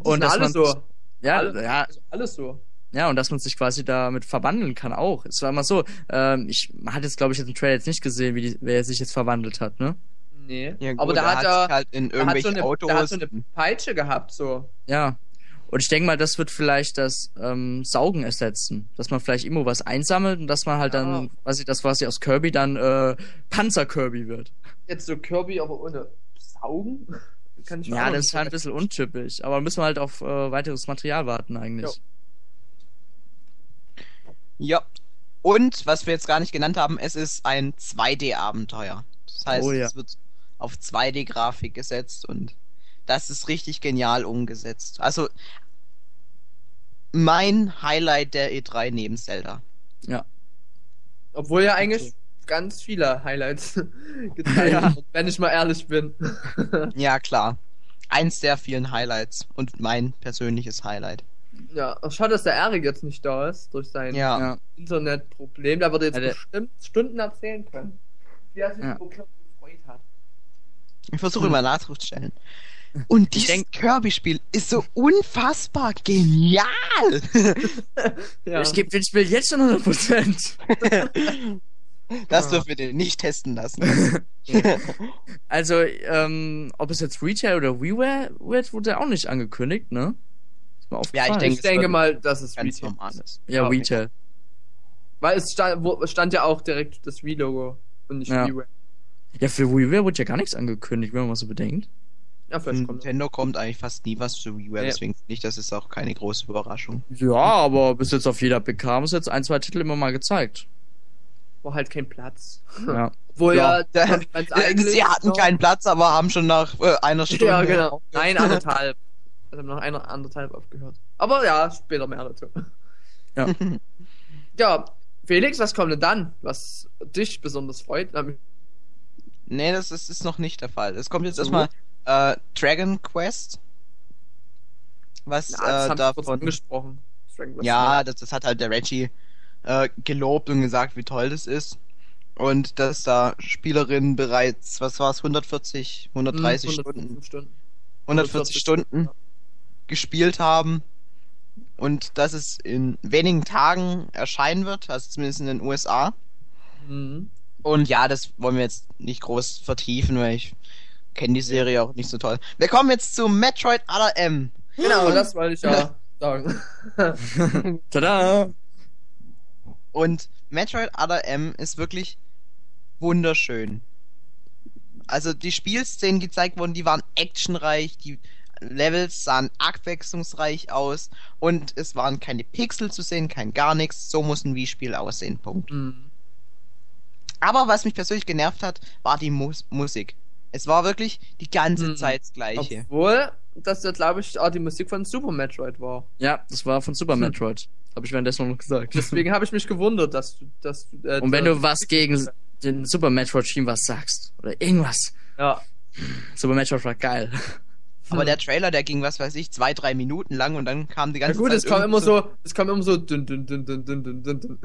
und dass alles man- so. Ja, Alle- ja, Also alles so. ja, und dass man sich quasi damit verwandeln kann auch. Es war immer so, ähm, ich man hat jetzt, glaube ich, jetzt im Trailer jetzt nicht gesehen, wie die, wer sich jetzt verwandelt hat, ne? Nee. ja gut, Aber da hat er, halt in der hat so irgendwelche eine, Autos. der hat so eine Peitsche gehabt, so. Ja. Und ich denke mal, das wird vielleicht das ähm, Saugen ersetzen. Dass man vielleicht immer was einsammelt und dass man halt Ja. dann, quasi das quasi aus Kirby dann äh, Panzer-Kirby wird. Jetzt so Kirby, aber ohne Saugen? Kann ich Ja, das ist halt ein bisschen untypisch. Aber müssen wir halt auf äh, weiteres Material warten eigentlich. Jo. Ja. Und, was wir jetzt gar nicht genannt haben, es ist ein 2D-Abenteuer. Das heißt, Oh ja. es wird auf 2D-Grafik gesetzt und das ist richtig genial umgesetzt. Also, mein Highlight der E3 neben Zelda. Obwohl ja eigentlich ganz viele Highlights gezeigt Ja. wurden, wenn ich mal ehrlich bin. Ja, klar. Eins der vielen Highlights und mein persönliches Highlight. ja, auch schade, dass der Erik jetzt nicht da ist, durch sein Ja. Ja. Internetproblem. Der würde jetzt Ja, bestimmt Stunden erzählen können. Wie er sich Ja. über Kirby gefreut hat. Ich versuche immer nachzustellen. Und dieses denk- Kirby-Spiel ist so unfassbar genial. Ja. Ich gebe den Spiel jetzt schon 100%. Das dürfen wir dir nicht testen lassen. Also, ähm, ob es jetzt Retail oder WiiWare wird, wurde auch nicht angekündigt, ne? Ist mir aufgefallen. Ja, ich denke, ich denke mal, dass es Ganz Retail normal ist. Ja, Retail. Weil es stand, wo, stand ja auch direkt das Wii-Logo und nicht Ja. WiiWare. Ja, für WiiWare wurde ja gar nichts angekündigt, wenn man mal so bedenkt. Ja, Von vielleicht kommt. Nintendo kommt eigentlich fast nie was zu WiiWare, Ja. deswegen finde ich, das ist auch keine große Überraschung. Ja, aber bis jetzt auf jeder PK haben sie jetzt ein, zwei Titel immer mal gezeigt. war halt kein Platz. Ja. Obwohl Ja. ja, Sie hatten noch- keinen Platz, aber haben schon nach äh, einer Stunde. Ja, genau. Nein, anderthalb. Also noch einer anderthalb aufgehört. Aber ja, später mehr dazu. Ja. Ja, Felix, was kommt denn dann? Was dich besonders freut? Nee, das ist, ist noch nicht der Fall. Es kommt jetzt erstmal äh, Dragon Quest. Was Ja, das äh, davon. angesprochen. Quest Ja, das, das hat halt der Reggie äh, gelobt und gesagt, wie toll das ist. Und dass da Spielerinnen bereits, was war's, 140, 130 Hm, Stunden, 105 Stunden. 140 Stunden gespielt haben. Und dass es in wenigen Tagen erscheinen wird, also zumindest in den USA. Mhm. Und ja, das wollen wir jetzt nicht groß vertiefen, weil ich kenne die Serie auch nicht so toll. Wir kommen jetzt zu Metroid Other M. Genau, das wollte ich ja sagen. Tada! Und Metroid Other M ist wirklich wunderschön. Also die Spielszenen, die gezeigt wurden, die waren actionreich, die Levels sahen abwechslungsreich aus und es waren keine Pixel zu sehen, kein gar nichts. So muss ein Wii-Spiel aussehen. Punkt. Mhm. Aber was mich persönlich genervt hat, war die Mus Musik. Es war wirklich die ganze Hm. Zeit das Gleiche. Obwohl, das ja, glaube ich, auch die Musik von Super Metroid war. Ja, das war von Super Metroid. Habe ich währenddessen noch gesagt. Deswegen habe ich mich gewundert, dass du, dass du, äh, Und wenn du was gegen den Super Metroid Team was sagst oder irgendwas, Ja. Super Metroid war geil. Aber der Trailer, der ging, was weiß ich, zwei, drei Minuten lang und dann kam die Ja ganze gut, Zeit. es kam irgend immer so, es kam immer so dünn, dünn, dünn, dünn, dünn, dünn, dünn.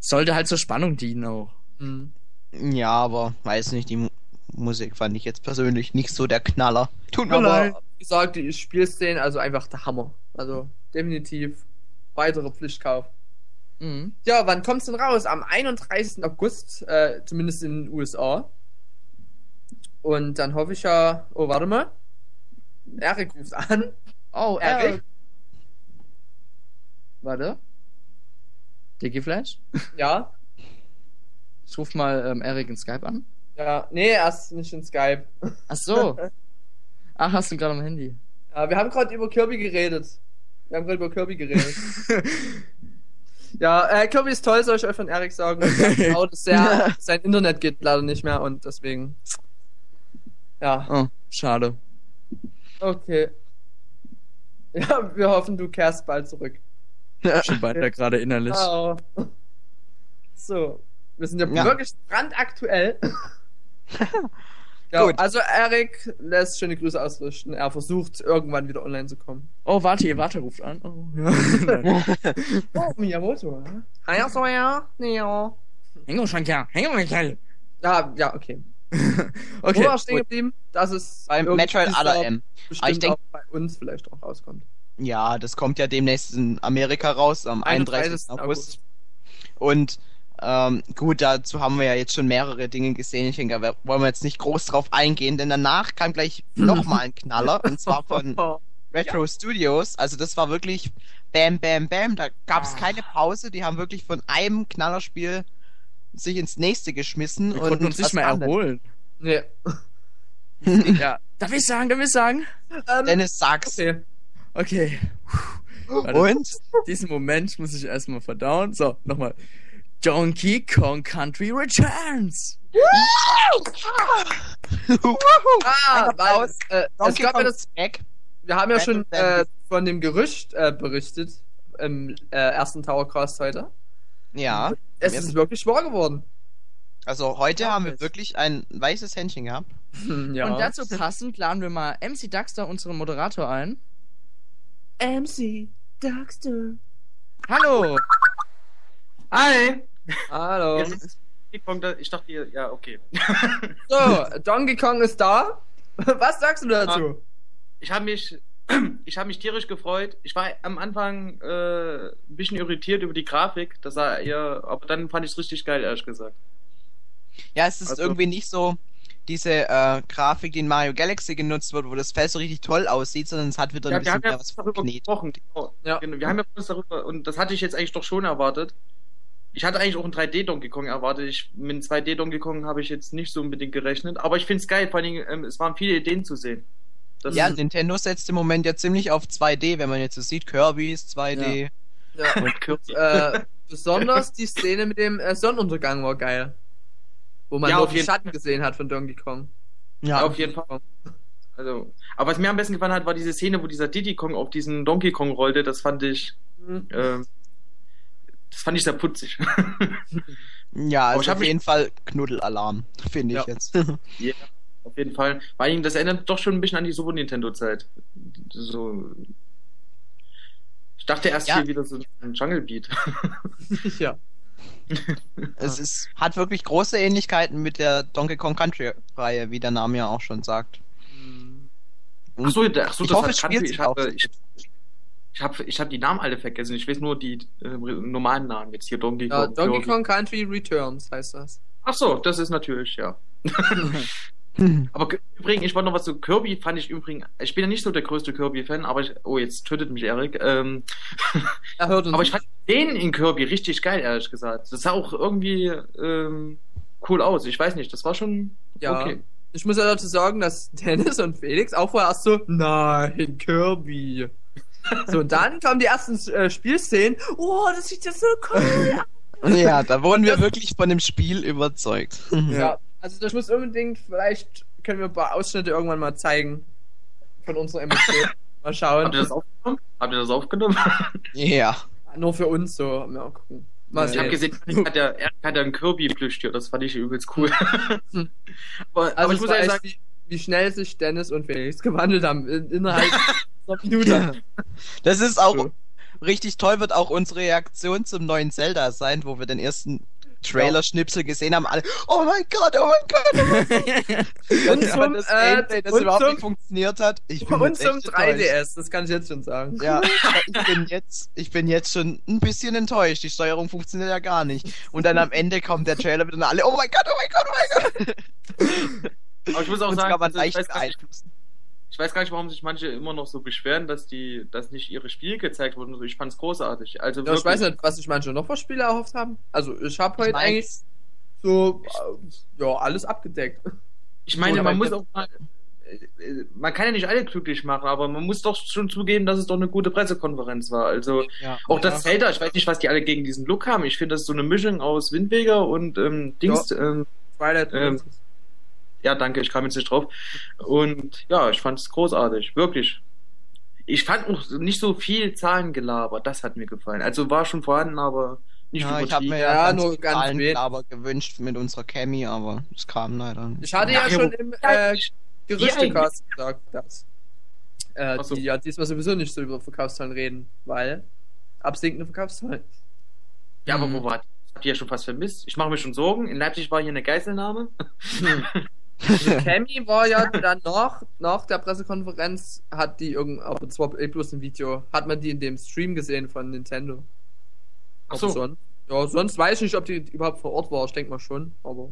Sollte halt zur Spannung dienen auch. Mhm. Ja, aber weiß nicht, die Mu Musik fand ich jetzt persönlich nicht so der Knaller. Tut mir leid. Aber wie gesagt, die Spielszenen, also einfach der Hammer. Also definitiv weiterer Pflichtkauf. Mhm. Ja, wann kommt's denn raus? Am 31. August, äh, zumindest in den USA. Und dann hoffe ich ja, oh, warte mal. Erik ruft an. Oh, Erik? Eric. Warte. Digiflash? Ja. Ich ruf mal ähm, Eric in Skype an. Ja, nee, erst nicht in Skype. Ach so. Ach, hast du gerade am Handy. Ja, wir haben gerade über Kirby geredet. Wir haben gerade über Kirby geredet. ja, äh, Kirby ist toll, soll ich euch von Erik sagen. Sehr, sein Internet geht leider nicht mehr und deswegen. Ja, Oh, schade. okay. Ja, wir hoffen, du kehrst bald zurück. Schon weiter gerade innerlich. Ciao. So, wir sind ja, Ja. wirklich brandaktuell. ja, Gut. also Erik lässt schöne Grüße ausrichten. Er versucht irgendwann wieder online zu kommen. Oh, warte, ihr Warte ruft an. Oh, ja. Oh, Miyamoto. Hi, so ja. Ja. Häng schon. Ja, ja, okay. Okay. Wo war stehen geblieben? Dass es Beim Metroid Jahr M. Aber ich denk- auch bei uns vielleicht auch rauskommt. Ja, das kommt ja demnächst in Amerika raus, am 31. August. Und ähm, gut, dazu haben wir ja jetzt schon mehrere Dinge gesehen. Ich denke, da wollen wir jetzt nicht groß drauf eingehen, denn danach kam gleich nochmal ein Knaller, und zwar von Retro Studios. Also das war wirklich Bam, Bam, Bam. Da gab es Ah. keine Pause. Die haben wirklich von einem Knallerspiel sich ins nächste geschmissen. Wir und konnten uns nicht mehr erholen. Nee. ja. Darf ich sagen, darf ich sagen? Ähm, Dennis sag's. okay. Okay. Warte. Und? Diesen Moment muss ich erstmal verdauen. So, nochmal. Donkey Kong Country Returns. Ah, weil, äh, es Donkey gab ja Kong das, back. wir haben ja schon äh, von dem Gerücht äh, berichtet im äh, ersten Towercast heute. Ja. Es ist wirklich wahr geworden. Also heute Ja, haben wir wirklich ein weißes Händchen gehabt. Hm, ja. Und dazu passend laden wir mal MC Duxter, unseren Moderator, ein. MC Duxter. Hallo! Hi! Hallo. Jetzt ist Donkey Kong da- Ich dachte, ihr- ja, okay. So, Donkey Kong ist da. Was sagst du dazu? Ich habe mich, ich habe mich tierisch gefreut. Ich war am Anfang äh, ein bisschen irritiert über die Grafik. Das sah eher, aber dann fand ich es richtig geil, ehrlich gesagt. Ja, es ist Also- irgendwie nicht so diese äh, Grafik, die in Mario Galaxy genutzt wird, wo das Feld so richtig toll aussieht, sondern es hat wieder ein Ja, wir bisschen haben ja was darüber gesprochen. Genau. Ja. Genau. Wir haben ja kurz darüber, und das hatte ich jetzt eigentlich doch schon erwartet. Ich hatte eigentlich auch einen 3D Donkey Kong erwartet. Ich, mit einem 2D Donkey Kong habe ich jetzt nicht so unbedingt gerechnet. Aber ich finde es geil, vor allen Dingen, ähm, es waren viele Ideen zu sehen. Das Ja, Nintendo setzt im Moment ja ziemlich auf 2D, wenn man jetzt so sieht, Kirby ist 2D. Ja. und Kirby. äh, besonders die Szene mit dem äh, Sonnenuntergang war geil. Wo man Ja, nur auf die jeden Schatten gesehen hat von Donkey Kong. Ja, auf jeden Fall. Also, aber was mir am besten gefallen hat, war diese Szene, wo dieser Diddy Kong auf diesen Donkey Kong rollte. Das fand ich, Mhm. ähm, das fand ich sehr putzig. Ja, also ich auf jeden Fall Knuddelalarm, finde ich Ja. jetzt. ja, auf jeden Fall. Weil das erinnert doch schon ein bisschen an die Super Nintendo Zeit. So. Ich dachte erst Ja. hier wieder so ein Jungle Beat. ja. es ist, hat wirklich große Ähnlichkeiten mit der Donkey Kong Country Reihe, wie der Name ja auch schon sagt. Und Ach so, ach so ich das hoffe, hat Country. Ich habe ich, ich hab, ich hab die Namen alle vergessen. Ich weiß nur die äh, normalen Namen. Jetzt hier Donkey ja Kong. Donkey Kirby. Kong Country Returns heißt das. Ach so, das ist natürlich, ja. Aber übrigens, ich wollte noch was zu Kirby, fand ich übrigens, ich bin ja nicht so der größte Kirby-Fan, aber ich, oh, jetzt tötet mich Erik, ähm, Er hört uns. aber ich fand den in Kirby richtig geil, ehrlich gesagt. Das sah auch irgendwie, ähm, cool aus, ich weiß nicht, das war schon ja. okay. ich muss ja dazu sagen, dass Dennis und Felix auch vorher erst so, nein, Kirby. So, und dann kamen die ersten äh, Spielszenen. Oh, das sieht ja so cool aus. Ja, da wurden wir wirklich von dem Spiel überzeugt. Ja. Also das muss unbedingt, vielleicht können wir ein paar Ausschnitte irgendwann mal zeigen von unserer Emotion. Mal schauen. Habt ihr das aufgenommen? Habt ihr das aufgenommen? Ja. Nur für uns so. Mal gucken. Mal Ich habe sehen. gesehen, Erik hat ja, Erik hat ja ein Kirby-Plüschtier, das fand ich übelst cool. Hm. aber, Also aber ich muss ehrlich sagen, wie, wie schnell sich Dennis und Felix gewandelt haben in, innerhalb Minute. Das ist auch So. richtig toll, wird auch unsere Reaktion zum neuen Zelda sein, wo wir den ersten Trailer-Schnipsel gesehen haben. Alle, oh mein Gott, oh mein Gott. Und Und zum, das äh, Gameplay, das und überhaupt zum- nicht funktioniert hat. Ich bin Und jetzt zum echt enttäuscht. 3DS, das kann ich jetzt schon sagen. Ja, ich bin jetzt, ich bin jetzt schon ein bisschen enttäuscht. Die Steuerung funktioniert ja gar nicht. Und dann am Ende kommt der Trailer wieder und alle, oh mein Gott, oh mein Gott, oh mein Gott. aber ich muss auch Uns sagen, kann man also, ich, leicht beeinflussen. Ich weiß gar nicht, warum sich manche immer noch so beschweren, dass die, dass nicht ihre Spiele gezeigt wurden. Ich fand's großartig. Also Ja, ich weiß nicht, was sich manche noch für Spiele erhofft haben. Also ich habe Ich heute mein- eigentlich so äh, ja alles abgedeckt. Ich meine, Oder man muss auch mal, äh, man kann ja nicht alle glücklich machen, aber man muss doch schon zugeben, dass es doch eine gute Pressekonferenz war. Also Ja. auch das Zelda, ich weiß nicht, was die alle gegen diesen Look haben. Ich finde, das ist so eine Mischung aus Windweger und ähm, Dings. Ähm, Twilight Ähm, Princess. Ja, danke, ich kam jetzt nicht drauf. Und ja, ich fand es großartig, wirklich. Ich fand noch nicht so viel Zahlengelaber, das hat mir gefallen. Also war schon vorhanden, aber nicht Ja, ich habe mir Ja, ja, ganz nur viel ganz Zahlenklaber gewünscht mit unserer Chemie, aber es kam leider nicht. Ich hatte ja, Ja, schon im äh, Gerüchtekast gesagt, dass äh, so. die ja diesmal sowieso nicht so über Verkaufszahlen reden, weil absinkende Verkaufszahlen. Ja, aber Mhm. wo war das? Habt ihr ja schon fast vermisst? Ich mache mir schon Sorgen. In Leipzig war hier eine Geiselnahme. Also Cammy war ja dann noch, nach der Pressekonferenz, hat die irgend, aber es war eh bloß ein Video, hat man die in dem Stream gesehen von Nintendo. Ach Aber so. sonst, ja, sonst weiß ich nicht, ob die überhaupt vor Ort war, ich denke mal schon, aber.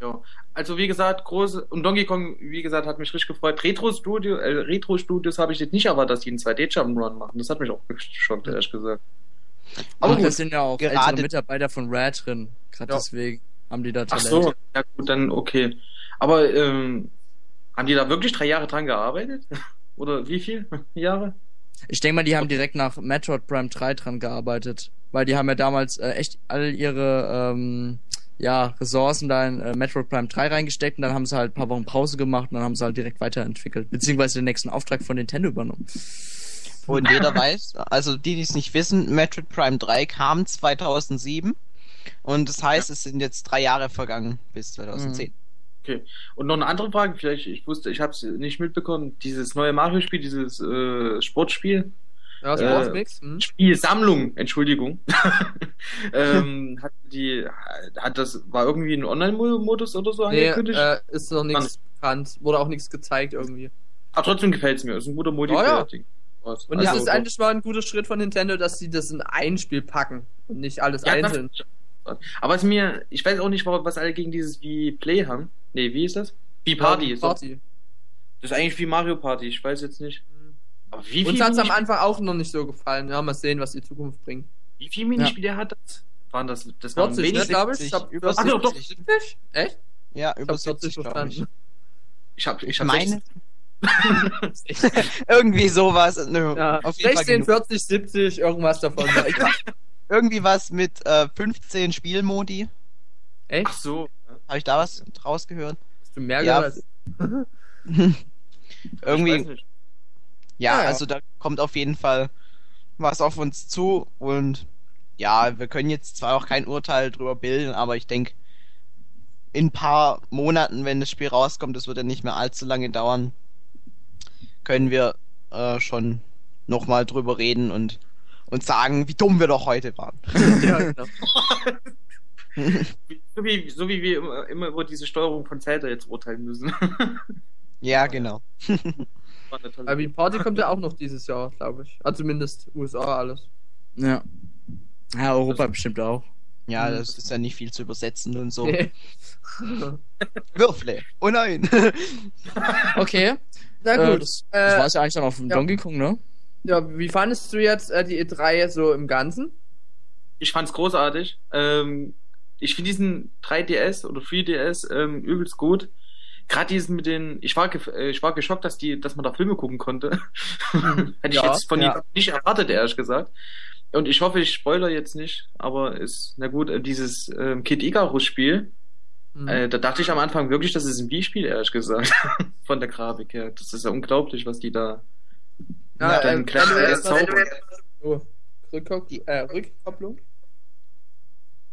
Ja. Also wie gesagt, große und Donkey Kong, wie gesagt, hat mich richtig gefreut. Retro Studio, äh, Retro Studios habe ich jetzt nicht erwartet, dass die einen 2D Jump'n'Run machen. Das hat mich auch geschockt, ehrlich gesagt. Aber Aber da gut, sind ja auch gerade- Mitarbeiter von Rare drin. Gerade Ja. deswegen haben die da Ach Talent. so, ja gut, dann okay. Aber ähm, haben die da wirklich drei Jahre dran gearbeitet? Oder wie viel Jahre? Ich denke mal, die haben direkt nach Metroid Prime 3 dran gearbeitet. Weil die haben ja damals äh, echt all ihre ähm, ja, Ressourcen da in äh, Metroid Prime 3 reingesteckt und dann haben sie halt ein paar Wochen Pause gemacht und dann haben sie halt direkt weiterentwickelt. Beziehungsweise den nächsten Auftrag von Nintendo übernommen. Und jeder weiß, also die, die es nicht wissen, Metroid Prime 3 kam 2007 und das heißt, es sind jetzt drei Jahre vergangen bis 2010. Und noch eine andere Frage, vielleicht, ich wusste, ich habe es nicht mitbekommen, dieses neue Mario-Spiel, dieses äh, Sportspiel, Ja, Äh, Sportsmix. hm? Spielsammlung, Entschuldigung, ähm, hat die, hat das, war irgendwie ein Online-Modus oder so Nee, angekündigt? äh, ist noch nichts bekannt, wurde auch nichts gezeigt irgendwie. Aber trotzdem gefällt's mir, ist ein guter Multiplayer-Ding. Was- Und also es ist eigentlich mal ein guter Schritt von Nintendo, dass sie das in ein Spiel packen und nicht alles Ja, das- einzeln. Aber es mir, ich weiß auch nicht, was alle gegen dieses wie Play haben. Nee, wie ist das? Wie Party ist das. Party. Das ist eigentlich wie Mario Party, ich weiß jetzt nicht. Aber wie Uns viel, hat es am Anfang auch noch nicht so gefallen. Ja, mal sehen, was die Zukunft bringt. wie viel Minispiele hat das? Waren das, das 40, waren ne, wenig? glaube ich. Ich hab über Ach so, doch. 70. 70? Echt? Ja, Ich über hab 40 70, glaube ich. verstanden. Ich hab, ich Ich hab meine, 16. irgendwie sowas. Nö, Ja, auf jeden Fall 16, genug. 40, 70, irgendwas davon. Ja, ich- Irgendwie was mit äh, 15 Spielmodi. Echt? Ach so. Habe ich da was rausgehört? Hast du mehr Ja. gehört? Irgendwie, ja, Ah, ja. also da kommt auf jeden Fall was auf uns zu und ja, wir können jetzt zwar auch kein Urteil drüber bilden, aber ich denke, in ein paar Monaten, wenn das Spiel rauskommt, das wird ja nicht mehr allzu lange dauern, können wir äh, schon nochmal drüber reden und, und sagen, wie dumm wir doch heute waren. ja, genau. So wie, so wie wir immer, immer über diese Steuerung von Zelda jetzt urteilen müssen. ja, genau. Aber die Party kommt ja auch noch dieses Jahr, glaube ich. Also zumindest USA alles. Ja. Ja, Europa bestimmt auch. Ja, das ist ja nicht viel zu übersetzen und so. Nee. Würfle. Oh nein. Okay. Na Äh, gut. das, äh, das war es ja eigentlich dann auf dem ja. Donkey Kong, ne? ja, wie fandest du jetzt äh, die E3 so im Ganzen? Ich fand's großartig. Ähm, ich finde diesen 3DS oder 3DS ähm, übelst gut. Gerade diesen mit den, ich war, äh, ich war geschockt, dass die, dass man da Filme gucken konnte. Hätte ich Ja, jetzt von ja. ihm nicht erwartet, ehrlich gesagt. Und ich hoffe, ich spoiler jetzt nicht, aber ist, na gut, äh, dieses ähm, Kid Icarus Spiel, Mhm. äh, da dachte ich am Anfang wirklich, das ist ein Wii-Spiel, ehrlich gesagt. von der Grafik her. Das ist ja unglaublich, was die da Ja, dann ähm, jetzt mal- zaubern. Oh, Rückkop äh, Rückkopplung?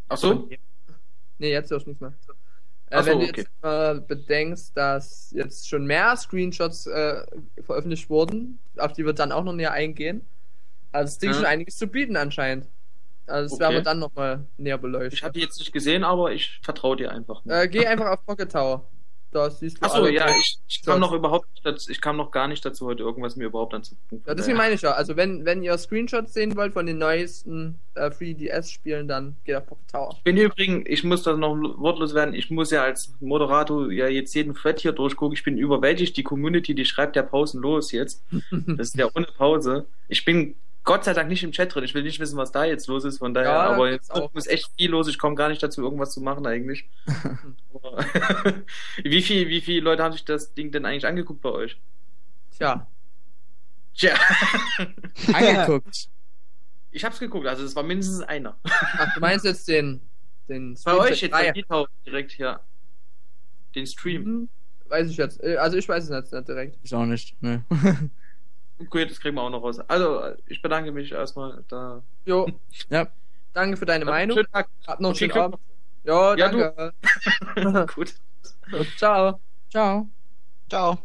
Ach so? Nee, jetzt hörst du nichts mehr. Äh, so, wenn du okay. jetzt äh, bedenkst, dass jetzt schon mehr Screenshots äh, veröffentlicht wurden, auf die wir dann auch noch näher eingehen, also das Ding Ja. schon einiges zu bieten anscheinend. Also das Okay. werden wir dann nochmal näher beleuchten. Ich habe die jetzt nicht gesehen, aber ich vertraue dir einfach. Äh, geh einfach auf Pocket Tower. Da siehst du Achso, ja, ich, ich kam noch überhaupt dazu, ich kam noch gar nicht dazu, heute irgendwas mir überhaupt anzugucken. Ja, deswegen meine ich ja. Also wenn, wenn ihr Screenshots sehen wollt von den neuesten äh, 3DS-Spielen, dann geht auf Pocket Tower. Ich bin übrigens, ich muss da noch wortlos werden, ich muss ja als Moderator ja jetzt jeden Thread hier durchgucken. Ich bin überwältigt, die Community, die schreibt ja pausenlos jetzt. Das ist ja ohne Pause. Ich bin Gott sei Dank nicht im Chat drin. Ich will nicht wissen, was da jetzt los ist, von daher, Ja, aber jetzt auch ist echt viel los. Ich komme gar nicht dazu, irgendwas zu machen eigentlich. Wie viel, wie viele Leute haben sich das Ding denn eigentlich angeguckt bei euch? Tja. Tja, Angeguckt. ich hab's geguckt, also es war mindestens einer. Ach, du meinst jetzt den, den Bei euch jetzt, bei direkt hier. Den Stream. Hm, Weiß ich jetzt. Äh, Also ich weiß es jetzt nicht direkt. Ich auch nicht. Ne. Okay, das kriegen wir auch noch raus. Also, ich bedanke mich erstmal da. Jo. Ja. Danke für deine Meinung. Schönen Tag. Hab noch einen schönen. Abend. Jo, Ja, danke. Gut. Ciao. Ciao. Ciao.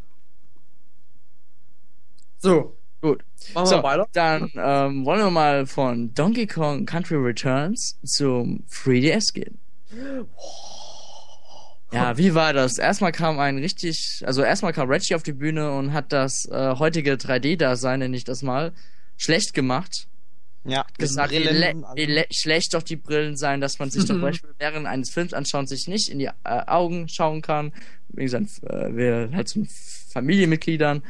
So, Gut. machen So, wir weiter. dann ähm, wollen wir mal von Donkey Kong Country Returns zum 3DS gehen. Ja, wie war das? Erstmal kam ein richtig, also erstmal kam Reggie auf die Bühne und hat das äh, heutige 3D-Dasein, nenne ich das mal, schlecht gemacht. Ja, Gesagt, wie, le wie le schlecht doch die Brillen sein, dass man sich doch Beispiel während eines Films anschaut, sich nicht in die äh, Augen schauen kann. Wegen seinen äh, wir halt so Familienmitgliedern.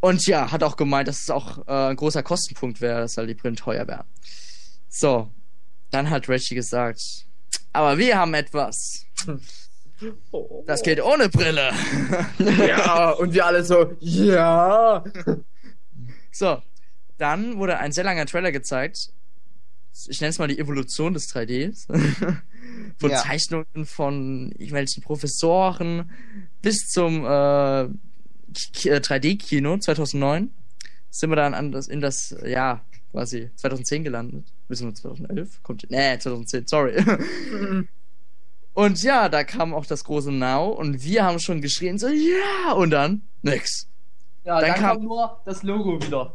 Und ja, hat auch gemeint, dass es auch äh, ein großer Kostenpunkt wäre, dass halt die Brillen teuer wären. So, dann hat Reggie gesagt, aber wir haben etwas. Das geht ohne Brille. Ja, und wir alle so, ja. So, dann wurde ein sehr langer Trailer gezeigt. Ich nenne es mal die Evolution des 3Ds. von Ja. Zeichnungen von irgendwelchen Professoren bis zum äh, K- äh, 3D-Kino 2009 sind wir dann an das, in das, äh, ja, quasi 2010 gelandet. Wissen wir 2011? Kommt, nee, 2010, sorry. Und ja, da kam auch das große Now und wir haben schon geschrien so, ja, und dann nix. Ja, Dann dann, kam- kam nur das Logo wieder.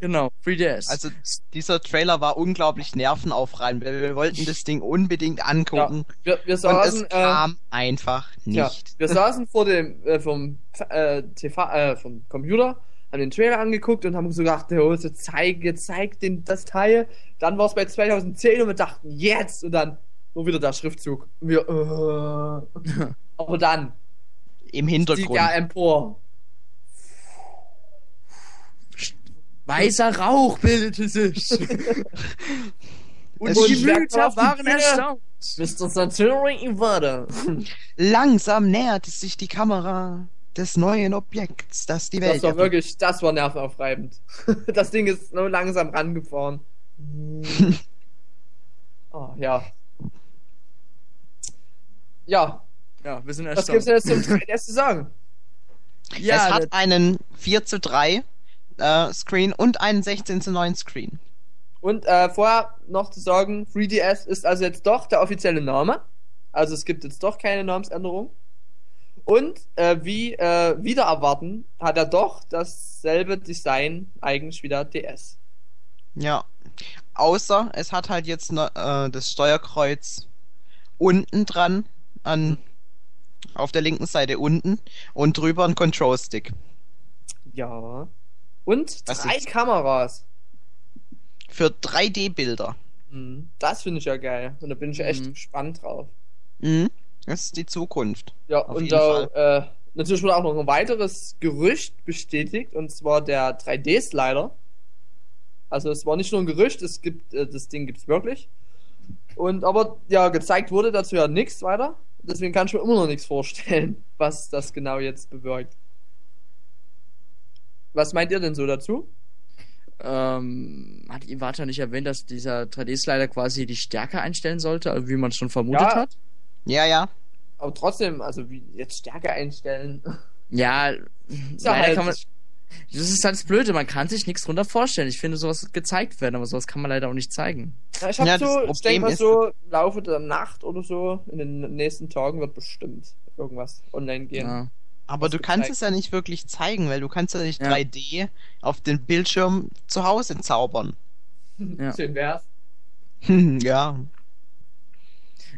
Genau, 3DS. Also dieser Trailer war unglaublich nervenaufreibend. weil Wir wollten das Ding unbedingt angucken Wir, wir und saßen, es äh, kam einfach ja, nicht. wir saßen vor dem, äh, vom, äh, TV, äh, vom Computer, haben den Trailer angeguckt und haben so gedacht, oh, jetzt zeig, jetzt zeig den, das Teil. Dann war es bei 2010 und wir dachten, jetzt! Und dann nur wieder der Schriftzug. Wir, äh. Aber dann, Im stieg Hintergrund. er empor. Weißer Rauch bildete sich. Und die die waren erstaunt. Mr. Satori Iwata. Langsam näherte sich die Kamera des neuen Objekts, das die Welt Das war wirklich, das war nervenaufreibend. Das Ding ist nur langsam rangefahren. Oh, ja. Ja, Ja, wir sind was gibt's erstaunt. denn jetzt zum 3DS zu sagen? es Ja, hat einen 4 zu 3 äh, Screen und einen 16 zu 9 Screen. Und äh, vorher noch zu sagen, 3DS ist also jetzt doch der offizielle Name. Also es gibt jetzt doch keine Namensänderung. Und äh, wie äh, wieder erwarten, hat er doch dasselbe Design eigentlich wie der DS. Ja. Außer es hat halt jetzt ne, äh, das Steuerkreuz unten dran, an auf der linken Seite unten und drüber ein Control Stick. Ja. Und Was drei ist- Kameras. Für 3D-Bilder. Mhm. Das finde ich ja geil. Und da bin ich echt Mhm. gespannt drauf. Mhm. Das ist die Zukunft. Ja, Auf und jeden da, äh, natürlich wurde auch noch ein weiteres Gerücht bestätigt, und zwar der 3D-Slider. Also es war nicht nur ein Gerücht, es gibt, äh, das Ding gibt's wirklich. Und aber ja, gezeigt wurde dazu ja nichts weiter. Deswegen kann ich mir immer noch nichts vorstellen, was das genau jetzt bewirkt. Was meint ihr denn so dazu? Ähm, hat Iwata nicht erwähnt, dass dieser 3D-Slider quasi die Stärke einstellen sollte, also wie man es schon vermutet Ja. hat? Ja, ja. Aber trotzdem, also wie jetzt Stärke einstellen. Ja, ja leider halt- kann man. Das ist halt das Blöde, man kann sich nichts drunter vorstellen. Ich finde, sowas wird gezeigt werden, aber sowas kann man leider auch nicht zeigen. Ja, ich hab Ja, so, ich denke mal so, im Laufe der Nacht oder so, in den nächsten Tagen wird bestimmt irgendwas online gehen. Ja. Aber du kannst gezeigt. es ja nicht wirklich zeigen, weil du kannst ja nicht Ja. 3D auf den Bildschirm zu Hause zaubern. Ja. Schön wär's. ja.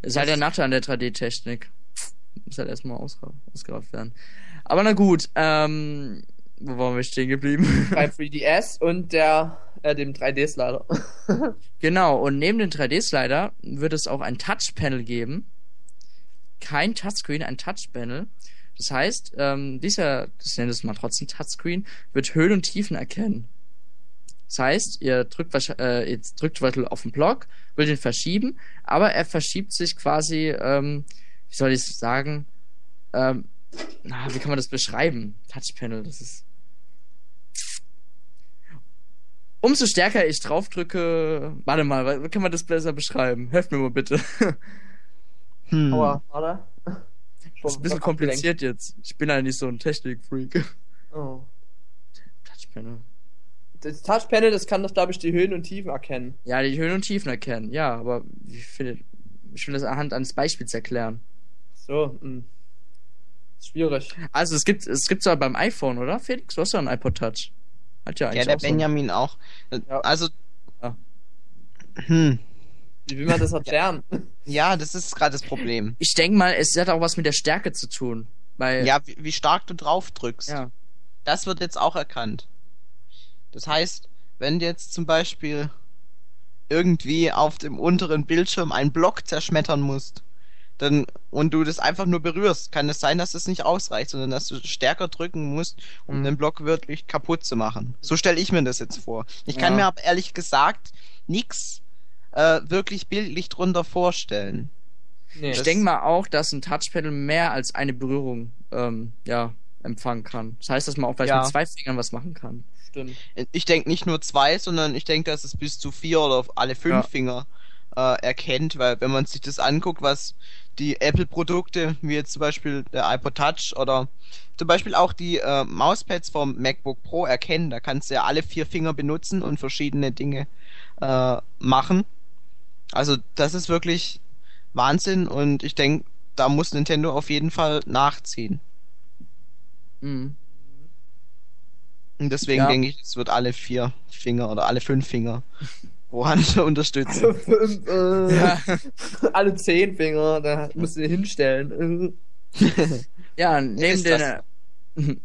Ist halt der Nachteil an der 3D-Technik. Muss halt erstmal ausgra ausgerafft werden. Aber na gut, ähm, wo waren wir stehen geblieben? Bei 3DS und der, äh, dem 3D-Slider. genau, und neben dem 3D-Slider wird es auch ein Touchpanel geben. Kein Touchscreen, ein Touchpanel. Das heißt, ähm, dieser, das nennt es mal trotzdem Touchscreen, wird Höhen und Tiefen erkennen. Das heißt, ihr drückt, äh, ihr drückt auf den Block, will den verschieben, aber er verschiebt sich quasi, ähm, wie soll ich es sagen, ähm, na, wie kann man das beschreiben? Touchpanel, das ist. Umso stärker ich draufdrücke. Warte mal, wie kann man das besser beschreiben? Helft mir mal bitte. Hm. Aber, warte. Das ist ein bisschen kompliziert jetzt. Ich bin ja nicht so ein Technik-Freak. Oh. Touchpanel. Das Touchpanel, das kann doch, glaube ich, die Höhen und Tiefen erkennen. Ja, die Höhen und Tiefen erkennen. Ja, aber ich finde, ich will das anhand eines Beispiels erklären. So, mh. Ist schwierig. Also es gibt, es gibt zwar beim iPhone, oder Felix? Du hast ja einen iPod Touch. Hat ja eigentlich Ja, der auch so. Benjamin auch. Ja. Also. Ja. Hm. Wie will man das erklären? Ja, das ist gerade das Problem. Ich denke mal, es hat auch was mit der Stärke zu tun. Weil, Ja, wie, wie stark du drauf drückst. ja. Das wird jetzt auch erkannt. Das heißt, wenn du jetzt zum Beispiel irgendwie auf dem unteren Bildschirm einen Block zerschmettern musst, dann und du das einfach nur berührst, kann es sein, dass es nicht ausreicht, sondern dass du stärker drücken musst, um Mhm. den Block wirklich kaputt zu machen. So stelle ich mir das jetzt vor. Ich kann Ja. mir aber ehrlich gesagt nichts äh, wirklich bildlich drunter vorstellen. Nee. Ich Das- denke mal auch, dass ein Touchpanel mehr als eine Berührung ähm, ja, empfangen kann. Das heißt, dass man auch vielleicht Ja. mit zwei Fingern was machen kann. Stimmt. Ich denke nicht nur zwei, sondern ich denke, dass es bis zu vier oder auf alle fünf Ja. Finger äh, erkennt, weil wenn man sich das anguckt, was die Apple-Produkte, wie jetzt zum Beispiel der iPod Touch oder zum Beispiel auch die äh, Mauspads vom MacBook Pro erkennen, da kannst du ja alle vier Finger benutzen und verschiedene Dinge äh, machen. Also das ist wirklich Wahnsinn und ich denke, da muss Nintendo auf jeden Fall nachziehen. Mhm. Und deswegen Ja. denke ich, es wird alle vier Finger oder alle fünf Finger pro Hand unterstützen. Also fünf, äh, Ja. Alle zehn Finger, da musst du hinstellen. Ja, neben den, äh,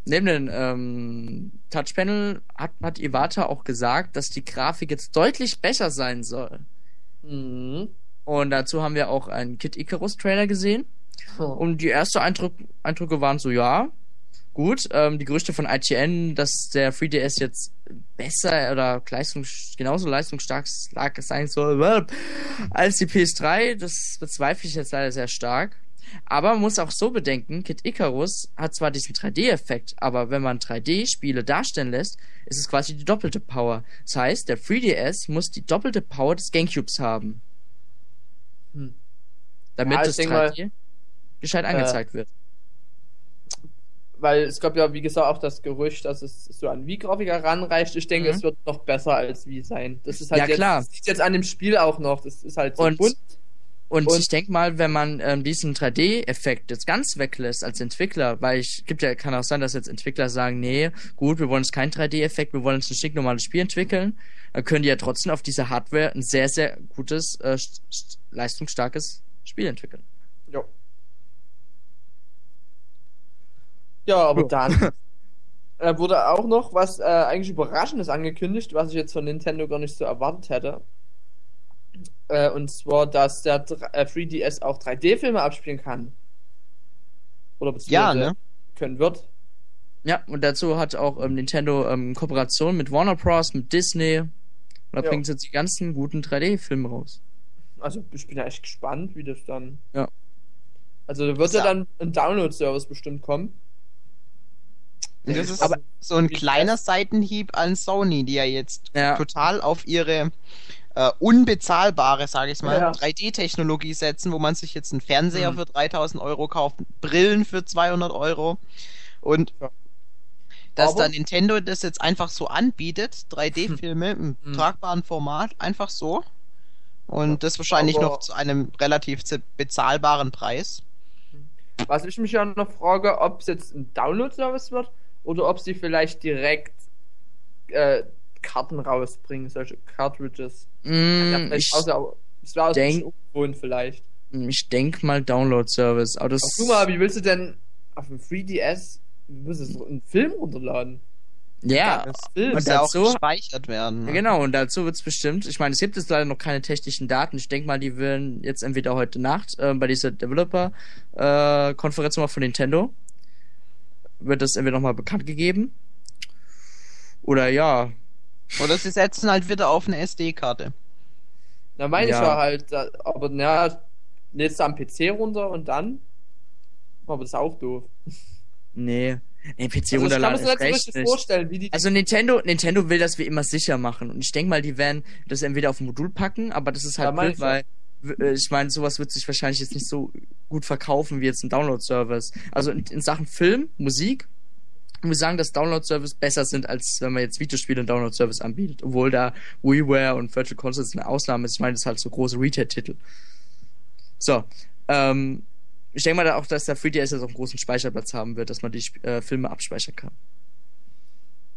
neben den ähm, Touchpanel hat, hat Iwata auch gesagt, dass die Grafik jetzt deutlich besser sein soll. Mhm. Und dazu haben wir auch einen Kid Icarus Trailer gesehen. Und die ersten Eindruck, Eindrücke waren so, ja, gut. Ähm, die Gerüchte von IGN, dass der 3DS jetzt besser oder leistungs genauso leistungsstark stark sein soll äh, als die PS3, das bezweifle ich jetzt leider sehr stark. Aber man muss auch so bedenken, Kid Icarus hat zwar diesen 3D-Effekt, aber wenn man 3D-Spiele darstellen lässt, ist es quasi die doppelte Power. Das heißt, der 3DS muss die doppelte Power des Gamecubes haben. Hm. Damit Ja, das denk 3D gescheit angezeigt wird. Weil es gab ja, wie gesagt, auch das Gerücht, dass es so an Wii-Grafik heranreicht. Ich denke, Mhm. es wird noch besser als Wii sein. Das ist halt Ja, jetzt, klar. Das sieht jetzt an dem Spiel auch noch. Das ist halt so Und- bunt. Und, Und- ich denke mal, wenn man ähm, diesen 3D-Effekt jetzt ganz weglässt als Entwickler, weil ich gibt ja kann auch sein, dass jetzt Entwickler sagen, nee, gut, wir wollen jetzt keinen 3D-Effekt, wir wollen jetzt ein stinknormales Spiel entwickeln, dann können die ja trotzdem auf dieser Hardware ein sehr sehr gutes, äh, st- st- leistungsstarkes Spiel entwickeln. Ja. Ja, aber Ja. dann äh, wurde auch noch was äh, eigentlich Überraschendes angekündigt, was ich jetzt von Nintendo gar nicht so erwartet hätte. Äh, und zwar, dass der dr- äh, 3DS auch 3D-Filme abspielen kann. Oder Ja, beziehungsweise ne? können wird. Ja, und dazu hat auch ähm, Nintendo ähm, Kooperation mit Warner Bros., mit Disney. Und da Ja. bringt jetzt die ganzen guten 3D-Filme raus. Also ich bin ja echt gespannt, wie das dann Ja. Also da wird ja, Ja. dann ein Download-Service bestimmt kommen. Das ist Aber- so ein kleiner Seitenhieb an Sony, die ja jetzt Ja. total auf ihre äh, unbezahlbare, sage ich mal, Ja. 3D-Technologie setzen, wo man sich jetzt einen Fernseher Mhm. für 3000 Euro kauft, Brillen für 200 Euro und Ja. dass Aber- da Nintendo das jetzt einfach so anbietet, 3D-Filme im Mhm. tragbaren Format, einfach so. Und das wahrscheinlich Aber- noch zu einem relativ bezahlbaren Preis. Was ich mich ja noch frage, ob es jetzt ein Download-Service wird oder ob sie vielleicht direkt äh, Karten rausbringen, solche Cartridges. Ja, Mm, vielleicht ich, auch, aber es denk- bisschen ungewohnt vielleicht. ich denk mal Download-Service. Aber das. Ach, guck mal, wie willst du denn auf dem 3DS, wie willst du einen Film runterladen? ja, Das Film. Und Muss ja auch dazu- gespeichert werden. Ja, genau, und dazu wird's bestimmt, ich meine, es gibt jetzt leider noch keine technischen Daten. Ich denke mal, die werden jetzt entweder heute Nacht äh, bei dieser Developer-Konferenz mal von Nintendo, wird das entweder nochmal bekannt gegeben. Oder ja, Oder sie setzen halt wieder auf eine SD-Karte. Da meine Ja. ich ja halt, da- aber na, lädst du am PC runter und dann? Aber das ist auch doof. nee. Nee, PC Also ich kann mir runterladen das ist recht nicht. vorstellen, wie die Also Nintendo, Nintendo will das wie immer sicher machen. Und ich denke mal, die werden das entweder auf ein Modul packen, aber das ist Ja, halt mein blöd, weil äh, ich meine, sowas wird sich wahrscheinlich jetzt nicht so gut verkaufen wie jetzt ein Download-Service. Also in, in Sachen Film, Musik, muss ich sagen, dass Download-Service besser sind, als wenn man jetzt Videospiele und Download-Service anbietet. Obwohl da WiiWare und Virtual Consoles eine Ausnahme ist. Ich meine, das ist halt so große Retail-Titel. So, ähm, ich denke mal da auch, dass der 3DS jetzt auch einen großen Speicherplatz haben wird, dass man die äh, Filme abspeichern kann.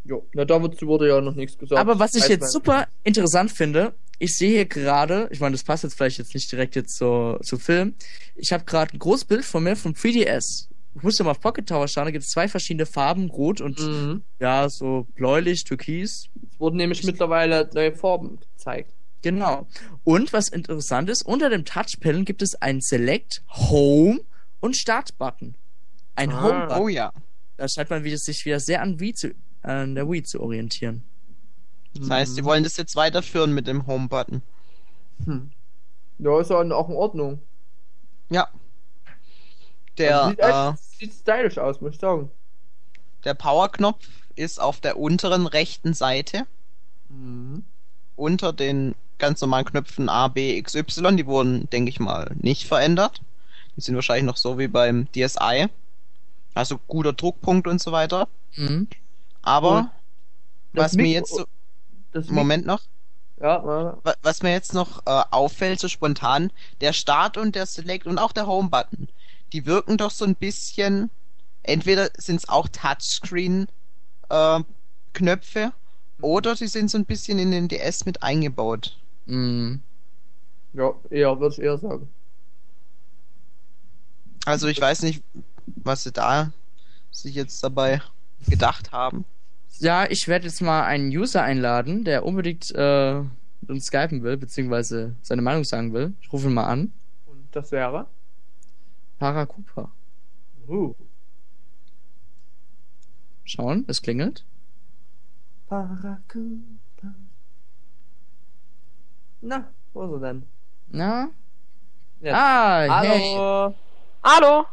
Jo, na dazu wurde ja noch nichts gesagt. Aber was ich jetzt super interessant finde, ich sehe hier gerade, ich meine, das passt jetzt vielleicht jetzt nicht direkt jetzt zu, zu Film, ich habe gerade ein großes Bild von mir vom 3DS. Ich musste mal auf Pocket Tower schauen, da gibt es zwei verschiedene Farben, rot und Mhm. ja, so bläulich, türkis. Es wurden nämlich mittlerweile neue Farben gezeigt. Genau. Und was interessant ist, unter dem Touchpanel gibt es einen Select, Home und Start-Button. Ein Ah. Home-Button. Oh ja. Da scheint man wieder, sich wieder sehr an, Wii zu, an der Wii zu orientieren. Das heißt, sie wollen das jetzt weiterführen mit dem Home-Button. Hm. Ja, ist ja auch in Ordnung. Ja. Der, sieht, äh, sieht stylisch aus, muss ich sagen. der Power-Knopf ist auf der unteren rechten Seite Mhm. unter den ganz normalen Knöpfen A, B, X, Y. Die wurden, denke ich mal, nicht verändert. Die sind wahrscheinlich noch so wie beim DSi. Also guter Druckpunkt und so weiter. Mhm. Aber Und was mir jetzt so, Das Moment noch, Ja, ja. wa- was mir jetzt noch äh, auffällt, so spontan, der Start und der Select und auch der Home-Button, die wirken doch so ein bisschen, entweder sind es auch Touchscreen-Knöpfe oder sie sind so ein bisschen in den DS mit eingebaut. Mhm. ja, eher, würde ich eher sagen. Also ich weiß nicht, was sie da sich jetzt dabei gedacht haben. Ja, ich werde jetzt mal einen User einladen, der unbedingt äh, mit uns skypen will, beziehungsweise seine Meinung sagen will. Ich rufe ihn mal an. Und das wäre? Paracupa. Uh. Schauen, es klingelt. Paracupa. Na, wo ist er denn? Na? Jetzt. Ah, hey. Hallo.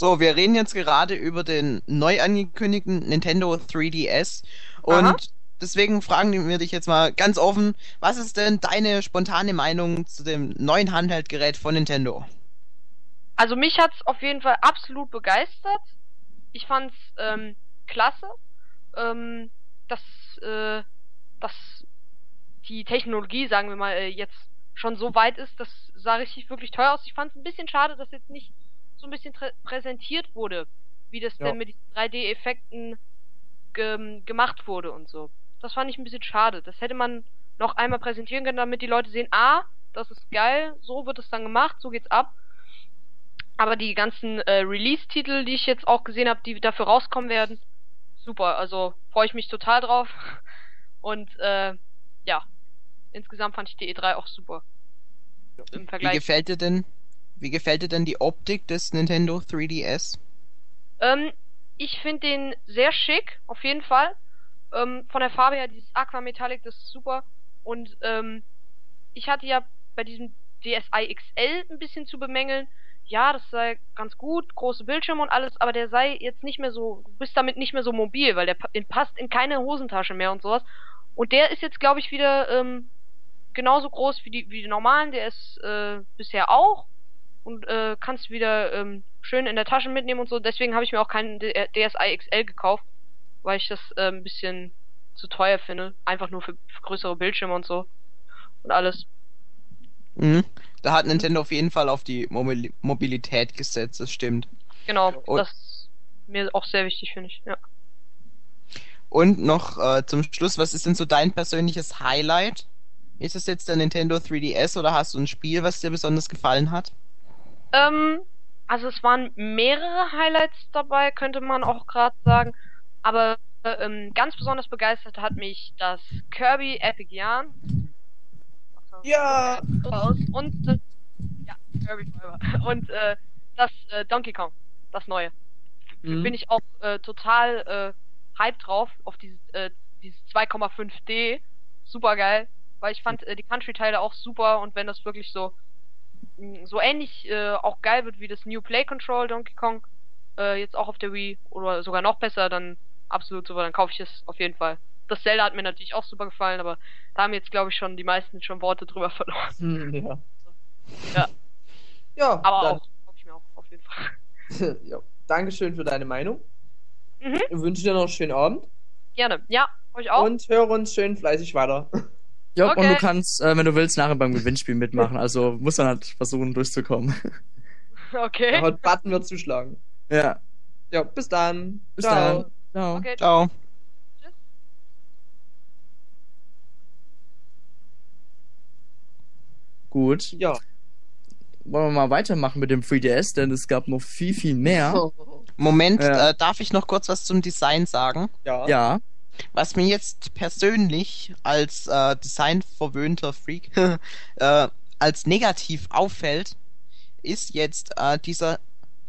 So, wir reden jetzt gerade über den neu angekündigten Nintendo 3DS und Aha. deswegen fragen wir dich jetzt mal ganz offen, was ist denn deine spontane Meinung zu dem neuen Handheldgerät von Nintendo? Also mich hat's auf jeden Fall absolut begeistert. Ich fand's ähm, klasse, ähm, dass, äh, dass die Technologie, sagen wir mal, äh, jetzt schon so weit ist. Das sah richtig wirklich teuer aus. Ich fand's ein bisschen schade, dass jetzt nicht so ein bisschen präsentiert wurde, wie das Ja. denn mit diesen 3D-Effekten ge gemacht wurde und so. Das fand ich ein bisschen schade. Das hätte man noch einmal präsentieren können, damit die Leute sehen, ah, das ist geil, so wird es dann gemacht, so geht's ab. Aber die ganzen äh, Release-Titel, die ich jetzt auch gesehen habe, die dafür rauskommen werden, super. Also freue ich mich total drauf. Und äh, ja, insgesamt fand ich die E3 auch super. Im Wie Vergleich. gefällt dir denn, wie gefällt dir denn die Optik des Nintendo 3DS? Ähm, ich finde den sehr schick, auf jeden Fall. Ähm, von der Farbe her, dieses Aquametallic, das ist super. Und ähm, ich hatte ja bei diesem DSi XL ein bisschen zu bemängeln. Ja, das sei ganz gut, große Bildschirme und alles, aber der sei jetzt nicht mehr so, du bist damit nicht mehr so mobil, weil der passt in keine Hosentasche mehr und sowas. Und der ist jetzt, glaube ich, wieder ähm, genauso groß wie die, wie die normalen, der ist äh, bisher auch und äh, kannst wieder ähm, schön in der Tasche mitnehmen und so. Deswegen habe ich mir auch keinen DSi XL gekauft, weil ich das äh, ein bisschen zu teuer finde. Einfach nur für, für größere Bildschirme und so und alles. Mhm. Da hat Nintendo auf jeden Fall auf die Mobil Mobilität gesetzt, das stimmt. Genau, Und- das ist mir auch sehr wichtig, finde ich. Ja. Und noch äh, zum Schluss, was ist denn so dein persönliches Highlight? Ist es jetzt der Nintendo 3DS oder hast du ein Spiel, was dir besonders gefallen hat? Ähm, also es waren mehrere Highlights dabei, könnte man auch gerade sagen. Aber ähm, ganz besonders begeistert hat mich das Kirby Epic Yarn. Ja! Und äh, ja, Kirby Forever. Und äh, das äh, Donkey Kong, das neue. Mhm. Bin ich auch äh, total äh, hype drauf auf dieses, äh, dieses 2,5D. Super geil. Weil ich fand äh, die Country-Teile auch super und wenn das wirklich so so ähnlich äh, auch geil wird wie das New Play Control Donkey Kong, äh, jetzt auch auf der Wii oder sogar noch besser, dann absolut super, dann kaufe ich es auf jeden Fall. Das Zelda hat mir natürlich auch super gefallen, aber da haben jetzt glaube ich schon die meisten schon Worte drüber verloren. Hm, ja. Ja. Ja, Aber dann, auch, kaufe ich mir auch auf jeden Fall. ja. Dankeschön für deine Meinung. Mhm. Ich wünsche dir noch einen schönen Abend Gerne. Ja, euch auch. und höre uns schön fleißig weiter. Ja, und Okay. du kannst, äh, wenn du willst, nachher beim Gewinnspiel mitmachen. Also muss dann halt versuchen, durchzukommen. Okay. Heute Button wird zuschlagen. ja. Ja, bis dann. Bis Ciao. dann. Ciao. Okay. Ciao. Gut. Ja. Wollen wir mal weitermachen mit dem 3DS, denn es gab noch viel, viel mehr. Moment, Ja. äh, darf ich noch kurz was zum Design sagen? Ja. Ja. Was mir jetzt persönlich als äh, designverwöhnter Freak äh, als negativ auffällt, ist jetzt äh, dieser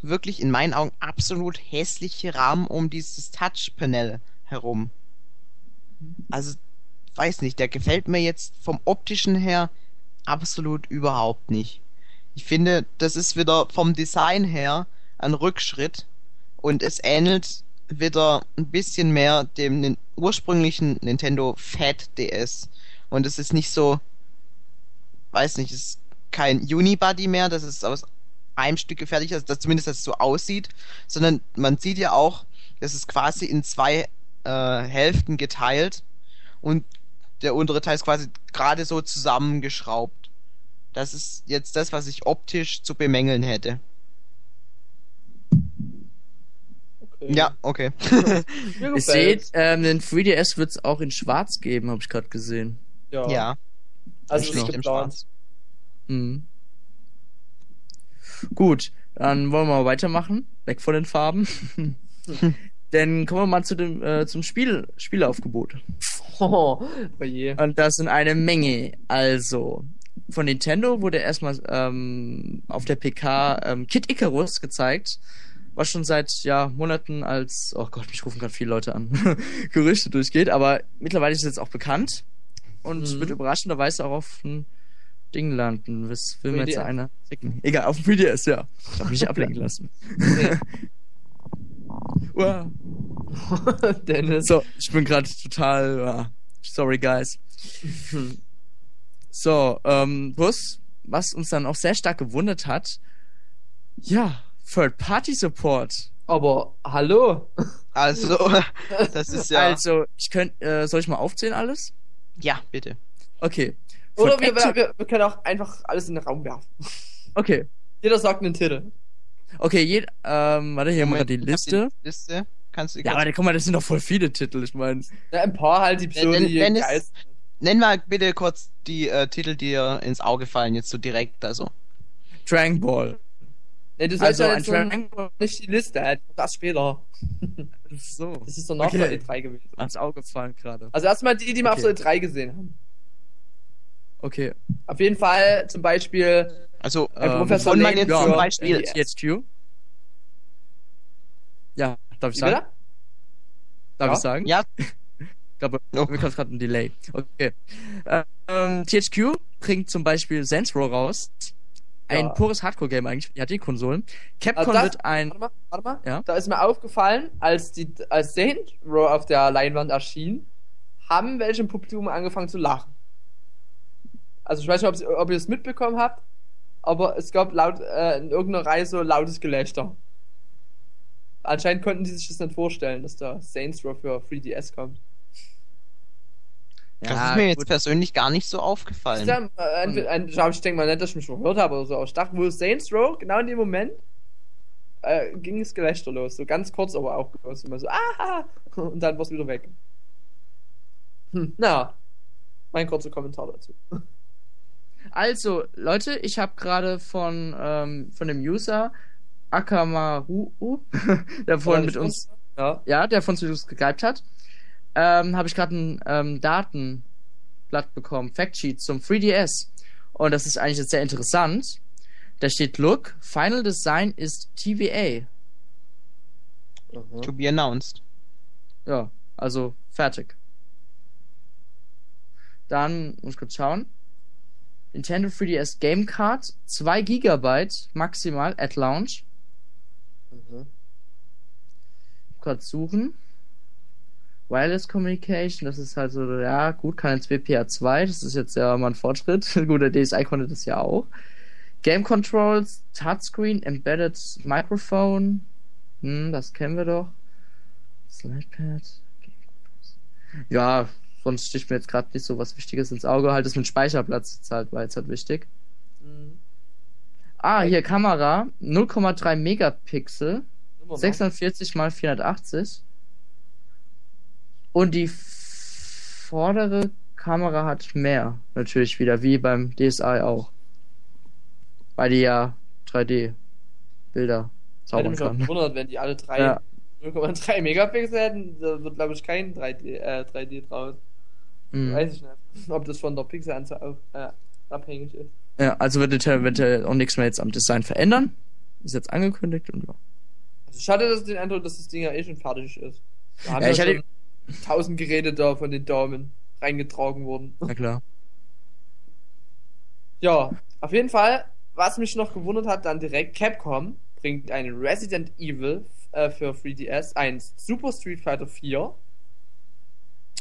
wirklich in meinen Augen absolut hässliche Rahmen um dieses Touch-Panel herum. Also, weiß nicht, der gefällt mir jetzt vom optischen her absolut überhaupt nicht. Ich finde, das ist wieder vom Design her ein Rückschritt und es ähnelt wieder ein bisschen mehr dem ursprünglichen Nintendo Fat DS. Und es ist nicht so, weiß nicht, es ist kein Unibody mehr, das ist aus einem Stück gefertigt ist, das zumindest das so aussieht, sondern man sieht ja auch, es ist quasi in zwei äh, Hälften geteilt und der untere Teil ist quasi gerade so zusammengeschraubt. Das ist jetzt das, was ich optisch zu bemängeln hätte. Okay. Ja, okay. Ihr seht, ähm, den 3DS wird es auch in schwarz geben, habe ich gerade gesehen. Ja. ja. Also Nicht im Schwarz. Mhm. Gut, dann wollen wir mal weitermachen. Weg von den Farben. Denn kommen wir mal zu dem, äh, zum Spiel, Spielaufgebot. Oh, oh je. Und das sind eine Menge. Also, von Nintendo wurde erstmal ähm, auf der PK ähm, Kid Icarus gezeigt, was schon seit ja, Monaten als, oh Gott, mich rufen gerade viele Leute an, Gerüchte durchgeht, aber mittlerweile ist es jetzt auch bekannt und Mhm. wird überraschenderweise auch auf ein Ding landen. Was will mir jetzt 3DS. einer zicken? Egal, auf dem 3DS, ja. Ich hab mich ablenken lassen. Dennis. So, ich bin gerade total. ah, sorry, guys. So, ähm, Bus, was uns dann auch sehr stark gewundert hat. Ja, Third-Party-Support. Aber hallo. Also, das ist ja. Also, ich könnte, äh, soll ich mal aufzählen alles? Ja, bitte. Okay. Oder Von wir, Acti- wir, wir können auch einfach alles in den Raum werfen. Okay. Jeder sagt einen Titel. Okay, jed, ähm, warte, hier haben wir die Liste. Die Liste. Kannst du Ja, aber guck mal, das sind doch voll viele Titel, ich meine. Ja, ein paar halt, die Wenn- die sind. Nenn mal bitte kurz die äh, Titel, die dir ins Auge fallen, jetzt so direkt, also. Dragon Ball. Nee, du sollst Also, ja ein jetzt so Ball. nicht die Liste, halt. das später. So. Das ist doch nach Okay. der E3 gewesen. Ans Auge fallen gerade. Also erstmal die, die wir Okay. auf der E3 gesehen haben. Okay. Auf jeden Fall zum Beispiel Also, Ein Ähm, Professor man jetzt zum Beispiel. NES. THQ. Ja, darf ich sagen? bitte? Darf Ja? ich sagen? Ja, Ich glaube, Oh. mir kommt gerade ein Delay. Okay. Ähm, THQ bringt zum Beispiel Saints Row raus. Ein Ja. pures Hardcore-Game eigentlich für die HD-Konsolen. Capcom Also das- wird ein. Warte mal, warte mal. Ja? Da ist mir aufgefallen, als die als Saint Row auf der Leinwand erschien, haben welche im Publikum angefangen zu lachen. Also ich weiß nicht, ob ihr es mitbekommen habt, aber es gab laut äh, in irgendeiner Reihe so lautes Gelächter. Anscheinend konnten die sich das nicht vorstellen, dass da Saints Row für 3DS kommt. Das ist mir jetzt gut. persönlich gar nicht so aufgefallen. äh, entweder- ein- ich denke mal nicht, dass ich mich verhört habe oder so, aber ich dachte, wo Saints Row, genau in dem Moment, äh, ging das Gelächter los. So ganz kurz, aber auch bloß immer so, ah, und dann war es wieder weg. Hm, na, mein kurzer Kommentar dazu. Also, Leute, ich habe gerade von, ähm, von dem User Akamaru, der vorhin mit uns, Ja. ja, der von uns gegypt hat, ähm, habe ich gerade ein ähm, Datenblatt bekommen, Factsheet zum 3DS. Und das ist eigentlich jetzt sehr interessant. Da steht, look, Final Design ist TVA. To be announced. Ja, also fertig. Dann muss ich kurz schauen. Nintendo 3DS Game Card, 2 GB maximal at launch. Mhm. Kurz suchen. Wireless Communication, das ist halt so, ja, gut, kann jetzt WPA2, das ist jetzt ja mal ein Fortschritt. gut, der DSi konnte das ja auch. Game Controls, Touchscreen, Embedded Microphone, hm, das kennen wir doch. Slidepad. Ja, sonst sticht mir jetzt gerade nicht so was Wichtiges ins Auge. Halt das mit Speicherplatz halt, war jetzt halt wichtig. Mhm. Ah, hier Kamera, 0,3 Megapixel. Immer noch. 640 mal 480. Und die vordere Kamera hat mehr. Natürlich wieder, wie beim DSi auch. Weil die ja 3D-Bilder Ich hätte zaubern kann. gewundert, wenn die alle drei Ja. 0,3 Megapixel hätten, da wird glaube ich kein 3D, äh, 3D draus. Mhm. Weiß ich nicht, ob das von der Pixelanzahl auf, äh, abhängig ist. Ja, also wird Nintendo eventuell auch nichts mehr jetzt am Design verändern. Ist jetzt angekündigt und ja. Also ich hatte das den Eindruck, dass das Ding ja eh schon fertig ist. Ja, ich hatte- tausend Geräte da von den Daumen reingetragen worden. Na klar. Ja, auf jeden Fall, was mich noch gewundert hat, dann direkt Capcom bringt ein Resident Evil äh, für 3DS, ein Super Street Fighter 4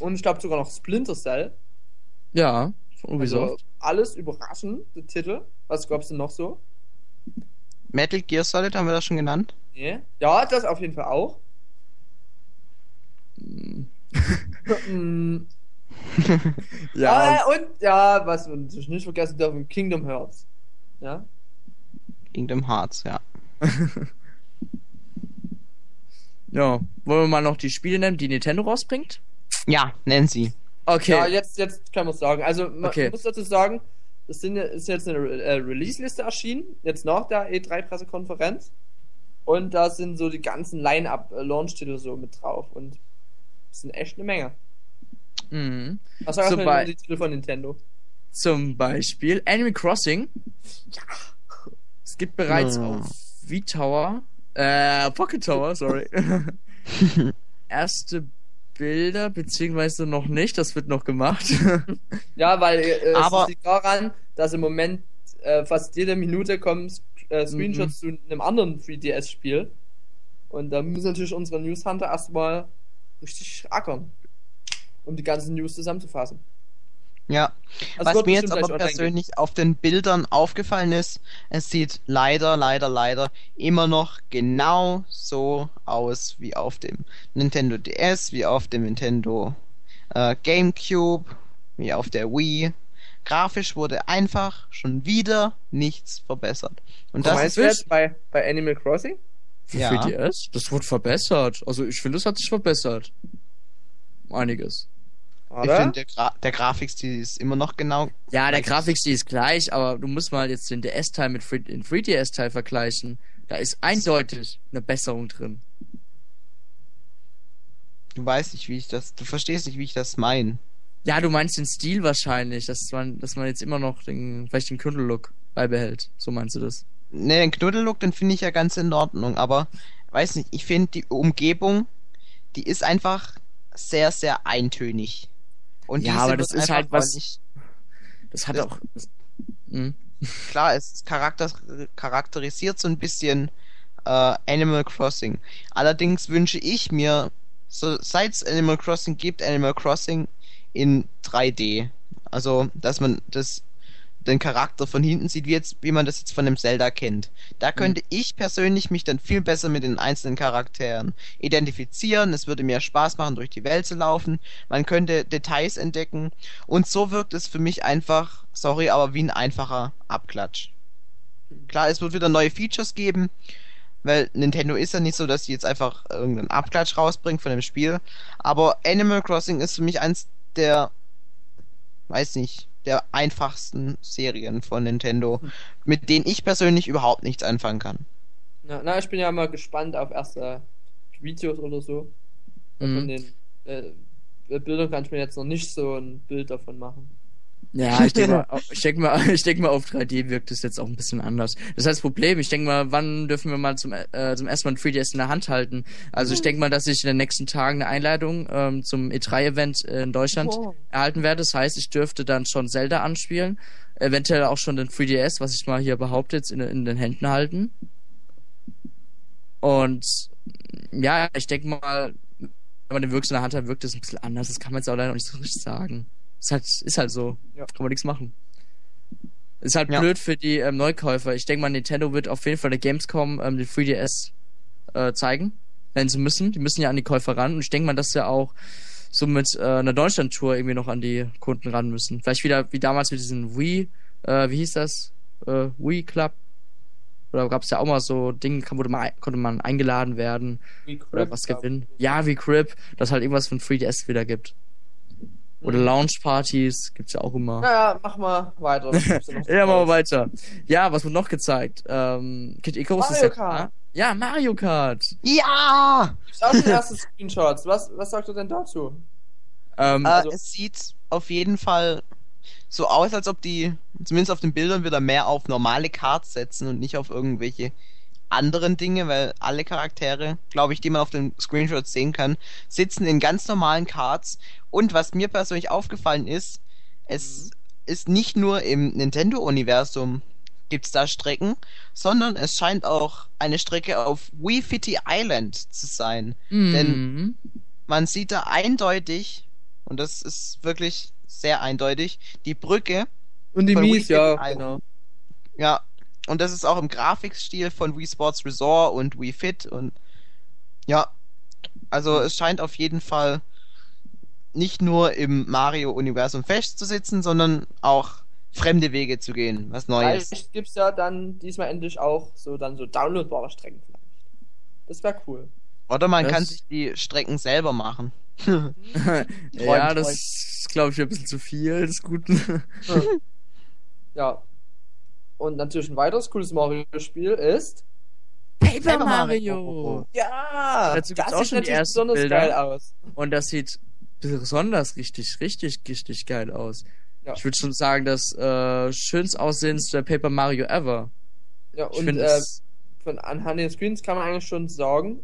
und ich glaube sogar noch Splinter Cell. Ja, von Also Ubisoft. alles überraschende Titel. Was gab's denn noch so? Metal Gear Solid haben wir das schon genannt? Nee. Ja, das auf jeden Fall auch. Ja, ja, und ja, was wir natürlich nicht vergessen dürfen, Kingdom Hearts. Ja. Kingdom Hearts, ja. ja. Wollen wir mal noch die Spiele nennen, die Nintendo rausbringt? Ja, nennen sie. Okay. Ja, jetzt, jetzt können wir es sagen. Also, man Okay. muss dazu sagen, es sind, ist jetzt eine Re- äh, Release-Liste erschienen, jetzt nach der E3-Pressekonferenz. Und da sind so die ganzen Line-Up-Launch-Titel so mit drauf. Und das sind echt eine Menge. Mhm. Was sagst Zum du über die Titel von Nintendo? Zum Beispiel Animal Crossing. Es gibt bereits Ja. auf V-Tower, äh, Pocket Tower, sorry. Erste Bilder, beziehungsweise noch nicht, das wird noch gemacht. Ja, weil äh, Aber- es liegt daran, dass im Moment äh, fast jede Minute kommen äh, Screenshots Mhm. zu einem anderen 3DS-Spiel. Und da müssen natürlich unsere News Hunter erstmal richtig ackern, um die ganzen News zusammenzufassen. Ja. Also Was mir jetzt aber persönlich auf den Bildern aufgefallen ist, es sieht leider, leider, leider immer noch genau so aus wie auf dem Nintendo DS, wie auf dem Nintendo äh, GameCube, wie auf der Wii. Grafisch wurde einfach schon wieder nichts verbessert. Und Was das meinst ist du jetzt bei, bei Animal Crossing? Für Ja. 3DS? Das wurde verbessert. Also ich finde, es hat sich verbessert. Einiges. ich Oder? finde, der, Gra der Grafikstil ist immer noch genau. Ja, der. Grafikstil ist gleich, aber du musst mal jetzt den DS-Teil mit Free- den 3DS-Teil vergleichen. Da ist eindeutig eine Besserung drin. Du weißt nicht, wie ich das. Du verstehst nicht, wie ich das meine. Ja, du meinst den Stil wahrscheinlich, dass man, dass man jetzt immer noch den, vielleicht den Knuddellook beibehält. So meinst du das? Ne, den Knuddellook, den finde ich ja ganz in Ordnung, aber weiß nicht, ich finde die Umgebung, die ist einfach sehr, sehr eintönig. Und Ja, aber das ist halt was- Nicht, Das hat Das- auch. Das, hm. Klar, es charakter charakterisiert so ein bisschen äh, Animal Crossing. Allerdings wünsche ich mir, so, seit es Animal Crossing gibt, Animal Crossing in 3D. Also, dass man das den Charakter von hinten sieht, wie, jetzt, wie man das jetzt von dem Zelda kennt. Da könnte ich persönlich mich dann viel besser mit den einzelnen Charakteren identifizieren. Es würde mir Spaß machen, durch die Welt zu laufen. Man könnte Details entdecken. Und so wirkt es für mich einfach, sorry, aber wie ein einfacher Abklatsch. Klar, es wird wieder neue Features geben, weil Nintendo ist ja nicht so, dass sie jetzt einfach irgendeinen Abklatsch rausbringt von dem Spiel. Aber Animal Crossing ist für mich eins der, weiß nicht, der einfachsten Serien von Nintendo, mit denen ich persönlich überhaupt nichts anfangen kann. Na, na, ich bin ja mal gespannt auf erste Videos oder so. Von Mhm. den äh, Bildern kann ich mir jetzt noch nicht so ein Bild davon machen. Ja, ich denke mal, ich denke mal, ich denke mal, auf 3D wirkt es jetzt auch ein bisschen anders. Das heißt, Problem, ich denke mal, wann dürfen wir mal zum, äh, zum ersten Mal ein 3DS in der Hand halten? Also ich denke mal, dass ich in den nächsten Tagen eine Einladung ähm, zum E3-Event in Deutschland Oh. erhalten werde. Das heißt, ich dürfte dann schon Zelda anspielen, eventuell auch schon den 3DS, was ich mal hier behaupte, jetzt in, in den Händen halten. Und ja, ich denke mal, wenn man den wirklich in der Hand hat, wirkt es ein bisschen anders. Das kann man jetzt auch leider noch nicht so richtig sagen. Ist halt, ist halt so. Ja. Kann man nichts machen. Ist halt Ja. blöd für die ähm, Neukäufer. Ich denke mal, Nintendo wird auf jeden Fall der Gamescom ähm, den 3DS äh, zeigen, wenn sie müssen. Die müssen ja an die Käufer ran. Und ich denke mal, dass sie auch so mit äh, einer Deutschland-Tour irgendwie noch an die Kunden ran müssen. Vielleicht wieder wie damals mit diesem Wii, äh, wie hieß das? Äh, Wii Club. Oder gab es ja auch mal so Dinge, wurde man, konnte man eingeladen werden oder was gewinnen. Ja, wie Crib, dass halt irgendwas von 3DS wieder gibt. Oder Mhm. Lounge-Partys gibt's ja auch immer. Naja, mach mal weiter. Ja, machen wir Neues? weiter. Ja, was wird noch gezeigt? Ähm, Kid Icarus ist Mario ja Kart. klar. Ja, Mario Kart. Ja! Auch schon erste Screenshots. Was, was sagt ihr denn dazu? Ähm, Äh, Also- es sieht auf jeden Fall so aus, als ob die, zumindest auf den Bildern, wieder mehr auf normale Cards setzen und nicht auf irgendwelche anderen Dinge, weil alle Charaktere, glaube ich, die man auf den Screenshots sehen kann, sitzen in ganz normalen Cards. Und was mir persönlich aufgefallen ist, es ist nicht nur im Nintendo-Universum gibt's da Strecken, sondern es scheint auch eine Strecke auf Wii Fitty Island zu sein. denn- mhm. Man sieht da eindeutig, und das ist wirklich sehr eindeutig, die Brücke. Und die Mies, ja, genau. Ja, und das ist auch im Grafikstil von Wii Sports Resort und Wii Fit und ja, also es scheint auf jeden Fall nicht nur im Mario-Universum festzusitzen, sondern auch fremde Wege zu gehen, was Neues. Vielleicht gibt's ja dann diesmal endlich auch so dann so downloadbare Strecken vielleicht. Das wäre cool. Oder man Das- kann sich die Strecken selber machen. ja, träumt, das ist, glaube ich, ein bisschen zu viel des Guten. Ja. Und natürlich ein weiteres cooles Mario-Spiel ist. Paper Paper Mario. Ja! Dazu gibt's das auch sieht schon die natürlich ersten besonders Bilder. geil aus. Und das sieht besonders richtig, richtig, richtig geil aus. Ja. Ich würde schon sagen, das äh, schönst aussehendste Paper Mario ever. Ja, Ich und finde äh, von anhand den Screens kann man eigentlich schon sagen,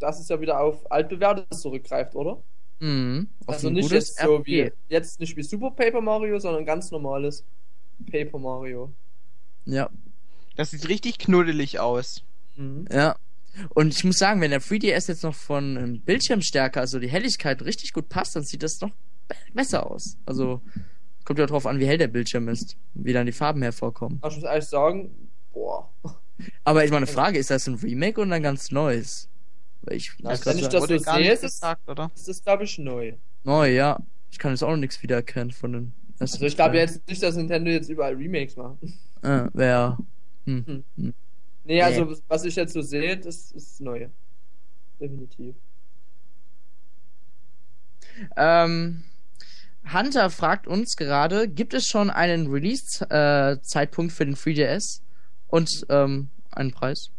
dass es ja wieder auf altbewährtes zurückgreift, oder? Mhm, auf also ein nicht gutes jetzt so RPG. wie jetzt nicht wie Super Paper Mario, sondern ganz normales Paper Mario. Ja, Das sieht richtig knuddelig aus. Mhm. ja. Und ich muss sagen, wenn der 3DS jetzt noch von ähm, Bildschirmstärke, also die Helligkeit richtig gut passt, dann sieht das noch be- besser aus. Also kommt ja drauf an, wie hell der Bildschirm ist, wie dann die Farben hervorkommen. Aber ich muss ehrlich sagen, boah. Aber ich meine Frage, ist das ein Remake oder ein ganz neues? Weil Ich Na, weiß wenn ich so- das so sehe, ist es, gesagt, oder? ist das glaube ich neu. neu, ja. Ich kann jetzt auch noch nichts wiedererkennen von den Also ich glaube jetzt nicht, dass Nintendo jetzt überall Remakes macht. Äh, wär, hm. Nee, also was ich jetzt so sehe, das ist neu. Definitiv. Ähm, Hunter fragt uns gerade, gibt es schon einen Release-Zeitpunkt für den 3DS und ähm, einen Preis?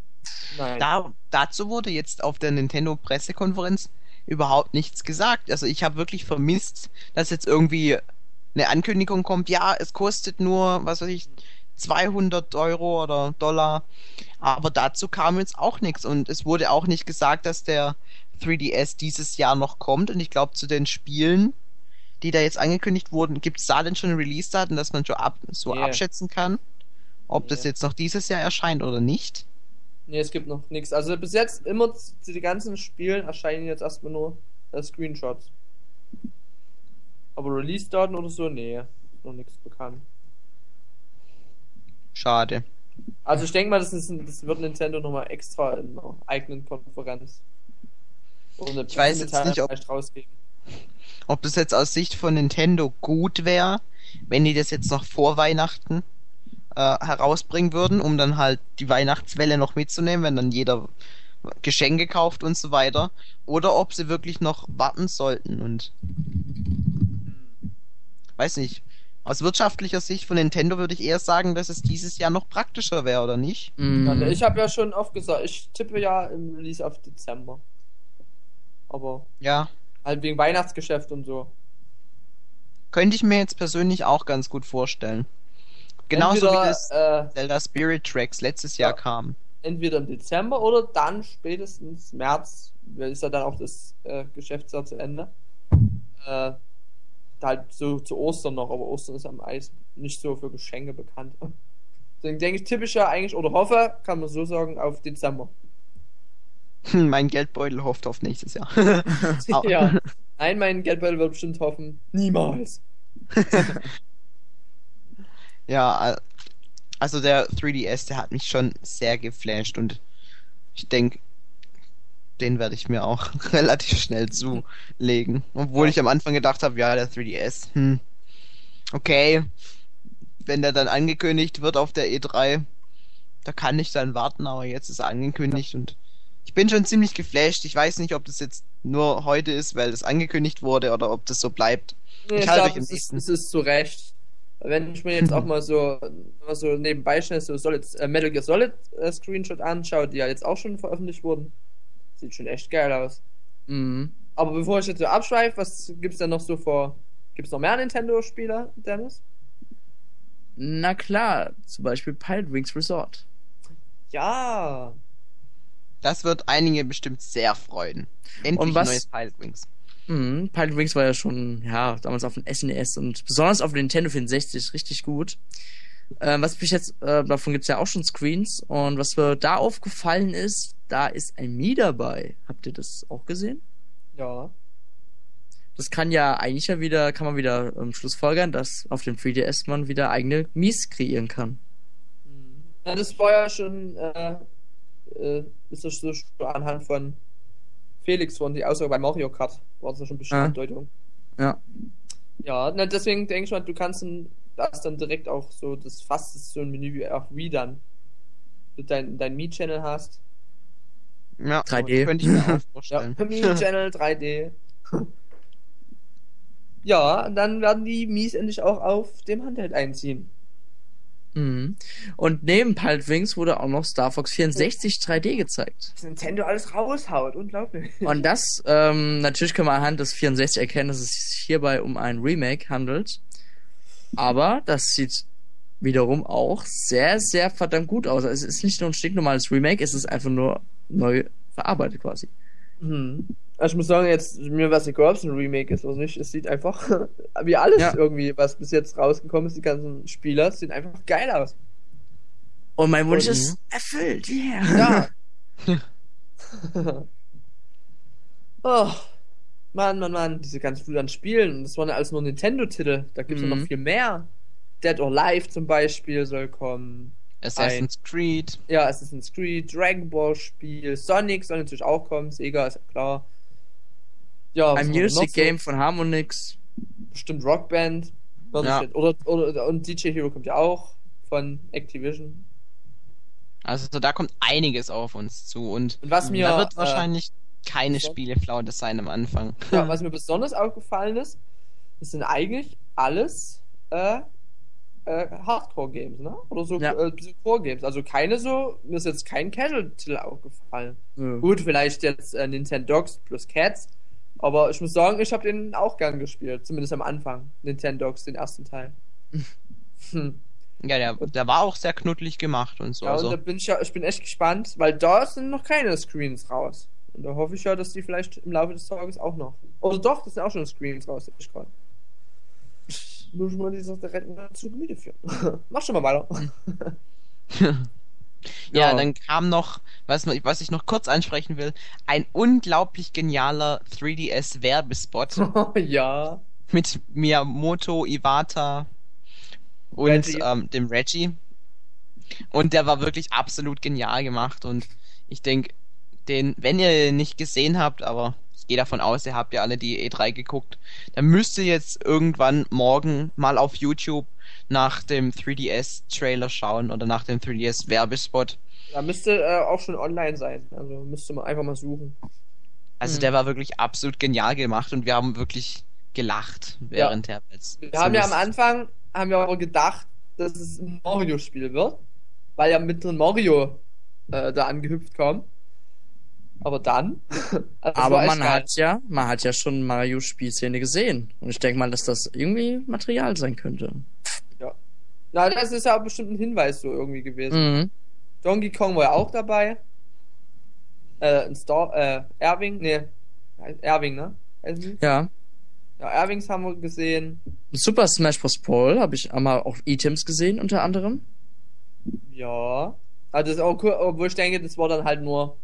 Nein. Da, dazu wurde jetzt auf der Nintendo-Pressekonferenz überhaupt nichts gesagt. Also ich habe wirklich vermisst, dass jetzt irgendwie eine Ankündigung kommt, ja, es kostet nur, was weiß ich, 200 Euro oder Dollar. Aber dazu kam jetzt auch nichts. Und es wurde auch nicht gesagt, dass der 3DS dieses Jahr noch kommt. Und ich glaube, zu den Spielen, die da jetzt angekündigt wurden, gibt es da denn schon Release-Daten, dass man schon ab, so Nee. abschätzen kann, ob das Nee. jetzt noch dieses Jahr erscheint oder nicht? Nee, es gibt noch nichts. Also bis jetzt immer zu den ganzen Spielen erscheinen jetzt erstmal nur äh, Screenshots. Aber Release-Daten oder so, nee, ist noch nichts bekannt. Schade. Also ich denke mal, das, ist, das wird Nintendo nochmal extra in einer eigenen Konferenz. Oder Ich weiß jetzt nicht, ob- rausgeben. Ob das jetzt aus Sicht von Nintendo gut wäre, wenn die das jetzt noch vor Weihnachten äh, herausbringen würden, um dann halt die Weihnachtswelle noch mitzunehmen, wenn dann jeder Geschenke kauft und so weiter. Oder ob sie wirklich noch warten sollten und weiß nicht. Aus wirtschaftlicher Sicht von Nintendo würde ich eher sagen, dass es dieses Jahr noch praktischer wäre, oder nicht? Mhm. Ja, ne, ich habe ja schon oft gesagt, ich tippe ja im Release auf Dezember. Aber Ja. halt wegen Weihnachtsgeschäft und so. Könnte ich mir jetzt persönlich auch ganz gut vorstellen. Genauso entweder, wie das äh, Zelda Spirit Tracks letztes Jahr Ja. kam. entweder im Dezember oder dann spätestens März, weil ist ja dann auch das äh, Geschäftsjahr zu Ende. Äh, halt so zu Ostern noch, aber Ostern ist am Eis nicht so für Geschenke bekannt. Deswegen denke ich typisch ja eigentlich, oder hoffe, kann man so sagen, auf Dezember. mein Geldbeutel hofft auf nächstes Jahr. Ja. Nein, mein Geldbeutel wird bestimmt hoffen. Niemals. Ja, also der 3DS, der hat mich schon sehr geflasht und ich denke, den werde ich mir auch relativ schnell zulegen. Obwohl ich am Anfang gedacht habe, ja, der 3DS, hm, okay, wenn der dann angekündigt wird auf der E3, da kann ich dann warten, aber jetzt ist er angekündigt und ich bin schon ziemlich geflasht. Ich weiß nicht, ob das jetzt nur heute ist, weil das angekündigt wurde oder ob das so bleibt. Nee, Ich halte es, ist- Nächsten. es ist zu Recht. Wenn ich mir jetzt auch mal so, mal so nebenbei schnell so Solid, äh, Metal Gear Solid äh, Screenshot anschaue, die ja jetzt auch schon veröffentlicht wurden, sieht schon echt geil aus. Mhm. Aber bevor ich jetzt so abschweife, was gibt's denn noch so vor? Gibt's noch mehr Nintendo-Spieler, Dennis? Na klar, zum Beispiel Pilot Wings Resort. Ja. Das wird einige bestimmt sehr freuen. Endlich Und was- ein neues Pilot Wings. Mhm. Pilot Wings war ja schon, ja, damals auf dem SNES und besonders auf dem Nintendo 64 richtig gut. Ähm, was mich jetzt, äh, davon gibt's ja auch schon Screens und was mir da aufgefallen ist, da ist ein Mii dabei. Habt ihr das auch gesehen? Ja. Das kann ja eigentlich ja wieder, kann man wieder ähm, schlussfolgern, dass auf dem 3DS man wieder eigene Mies kreieren kann. Mhm. Ja, das war ja schon, äh, äh, ist das so schon anhand von Felix von die Aussage bei Mario Kart, war das schon ein bisschen Ja. Andeutung. Ja. Ja, na, deswegen denke ich mal, du kannst dann, das dann direkt auch so, das fast ist so ein Menü wie auf Wii dann. Du dein, dein Me-Channel hast. Ja, 3D. könnte ich mir auch Ja, vorstellen. Me-Channel 3D. Ja, und dann werden die Mies endlich auch auf dem Handheld einziehen. Mhm. Und neben Pilot Wings wurde auch noch Star Fox 64 3D gezeigt. Was Nintendo alles raushaut, unglaublich. Und das, ähm, natürlich können wir anhand des 64 erkennen, dass es sich hierbei um ein Remake handelt. Aber das sieht wiederum auch sehr, sehr verdammt gut aus. Es ist nicht nur ein stinknormales Remake, es ist einfach nur neu verarbeitet quasi. Hm. Also ich muss sagen, jetzt, mir was egal, ob es ein Remake ist oder nicht, es sieht einfach wie alles Ja. irgendwie, was bis jetzt rausgekommen ist, die ganzen Spieler, es sieht einfach geil aus. Und mein Wunsch Und- ist erfüllt, yeah. Ja. oh, Mann, Mann, Mann, diese ganzen Flut an Spielen, das waren ja alles nur Nintendo-Titel, da gibt es ja Mhm. noch viel mehr. Dead or Alive zum Beispiel soll kommen. Assassin's Creed. Ja, Assassin's Creed, Dragon Ball Spiel, Sonic soll natürlich auch kommen, Sega ist ja klar. Ja, Ein Music so? Game von Harmonix. bestimmt Rockband. Ja. Oder, oder, und DJ Hero kommt ja auch von Activision. Also da kommt einiges auf uns zu und Und was mir, da wird äh, wahrscheinlich keine so- Spieleflaute sein am Anfang. Ja, was mir besonders aufgefallen ist, das sind eigentlich alles äh, äh, Hardcore-Games, ne? Oder so, Ja. äh, so Core-Games. Also keine so, mir ist jetzt kein Casual-Titel aufgefallen. Ja. Gut, vielleicht jetzt äh, Nintendogs plus Cats, aber ich muss sagen, ich habe den auch gern gespielt, zumindest am Anfang. Nintendogs, den ersten Teil. hm. Ja, der, der war auch sehr knuddelig gemacht und so. Ja, und also, da bin ich ja, ich bin echt gespannt, weil da sind noch keine Screens raus. Und da hoffe ich ja, dass die vielleicht im Laufe des Tages auch noch. Oder doch, das sind auch schon Screens raus, sehe ich gerade. muss man die Sache mal zu Gemüte führen. Mach schon mal weiter. Ja, Ja. dann kam noch, was, was ich noch kurz ansprechen will, ein unglaublich genialer 3DS-Werbespot ja. mit Miyamoto, Iwata und Reggie. ähm, dem Reggie. Und der war wirklich absolut genial gemacht. Und ich denke, den, wenn ihr nicht gesehen habt, aber ich gehe davon aus, ihr habt ja alle die E3 geguckt, dann müsst ihr jetzt irgendwann morgen mal auf YouTube nach dem 3DS-Trailer schauen oder nach dem 3DS-Werbespot. Da müsste äh, auch schon online sein. Also müsste man einfach mal suchen. Also Mhm. der war wirklich absolut genial gemacht und wir haben wirklich gelacht während der jetzt. Wir haben ja am Anfang, haben wir aber gedacht, dass es ein Mario-Spiel wird, weil ja mittendrin Mario äh, da angehüpft kam. Aber dann. also Aber man geil. hat ja, man hat ja schon Mario-Spielszene gesehen. Und ich denke mal, dass das irgendwie Material sein könnte. Na, das ist ja bestimmt ein Hinweis so irgendwie gewesen. Mhm. Donkey Kong war ja auch dabei. Äh, ein Star, äh, Erwing, nee, Erwing, ne? Die? Ja. Ja, Erwings haben wir gesehen. Super Smash Bros. Brawl habe ich einmal auch Items gesehen, unter anderem. Ja. Also das ist auch cool, obwohl ich denke, das war dann halt nur,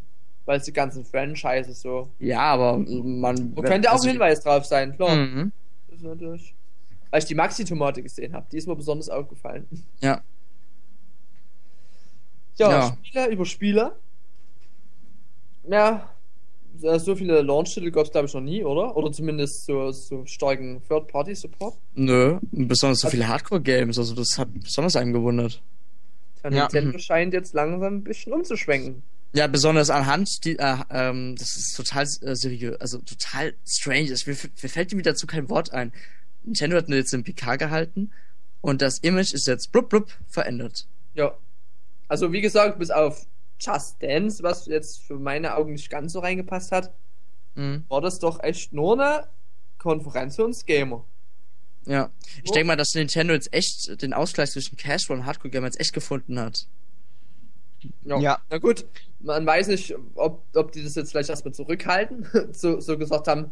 weil es die ganzen Franchises so. Ja, aber man. Wo könnte auch also- ein Hinweis drauf sein, klar. Mhm. Das ist natürlich. Weil ich die Maxi-Tomate gesehen habe, die ist mir besonders aufgefallen. Ja. Ja, Ja. Spiele über Spiele. Ja, so viele Launch-Titel gab es glaube ich noch nie, oder? Oder zumindest so, so starken Third-Party-Support. Nö, besonders so Also- viele Hardcore-Games, also das hat besonders einen gewundert. Ja. Nintendo scheint jetzt langsam ein bisschen umzuschwenken. Ja, besonders anhand, die, äh, ähm, das ist total äh, seriös, also total strange. Es, mir, mir fällt mir dazu kein Wort ein. Nintendo hat jetzt den PK gehalten und das Image ist jetzt blub blub verändert. Ja. Also wie gesagt, bis auf Just Dance, was jetzt für meine Augen nicht ganz so reingepasst hat, Mhm. war das doch echt nur eine Konferenz für uns Gamer. Ja. Ich denke mal, dass Nintendo jetzt echt den Ausgleich zwischen Casual und Hardcore-Gamer jetzt echt gefunden hat. Ja. Ja. Na gut, man weiß nicht, ob, ob die das jetzt vielleicht erstmal zurückhalten. so, so gesagt haben,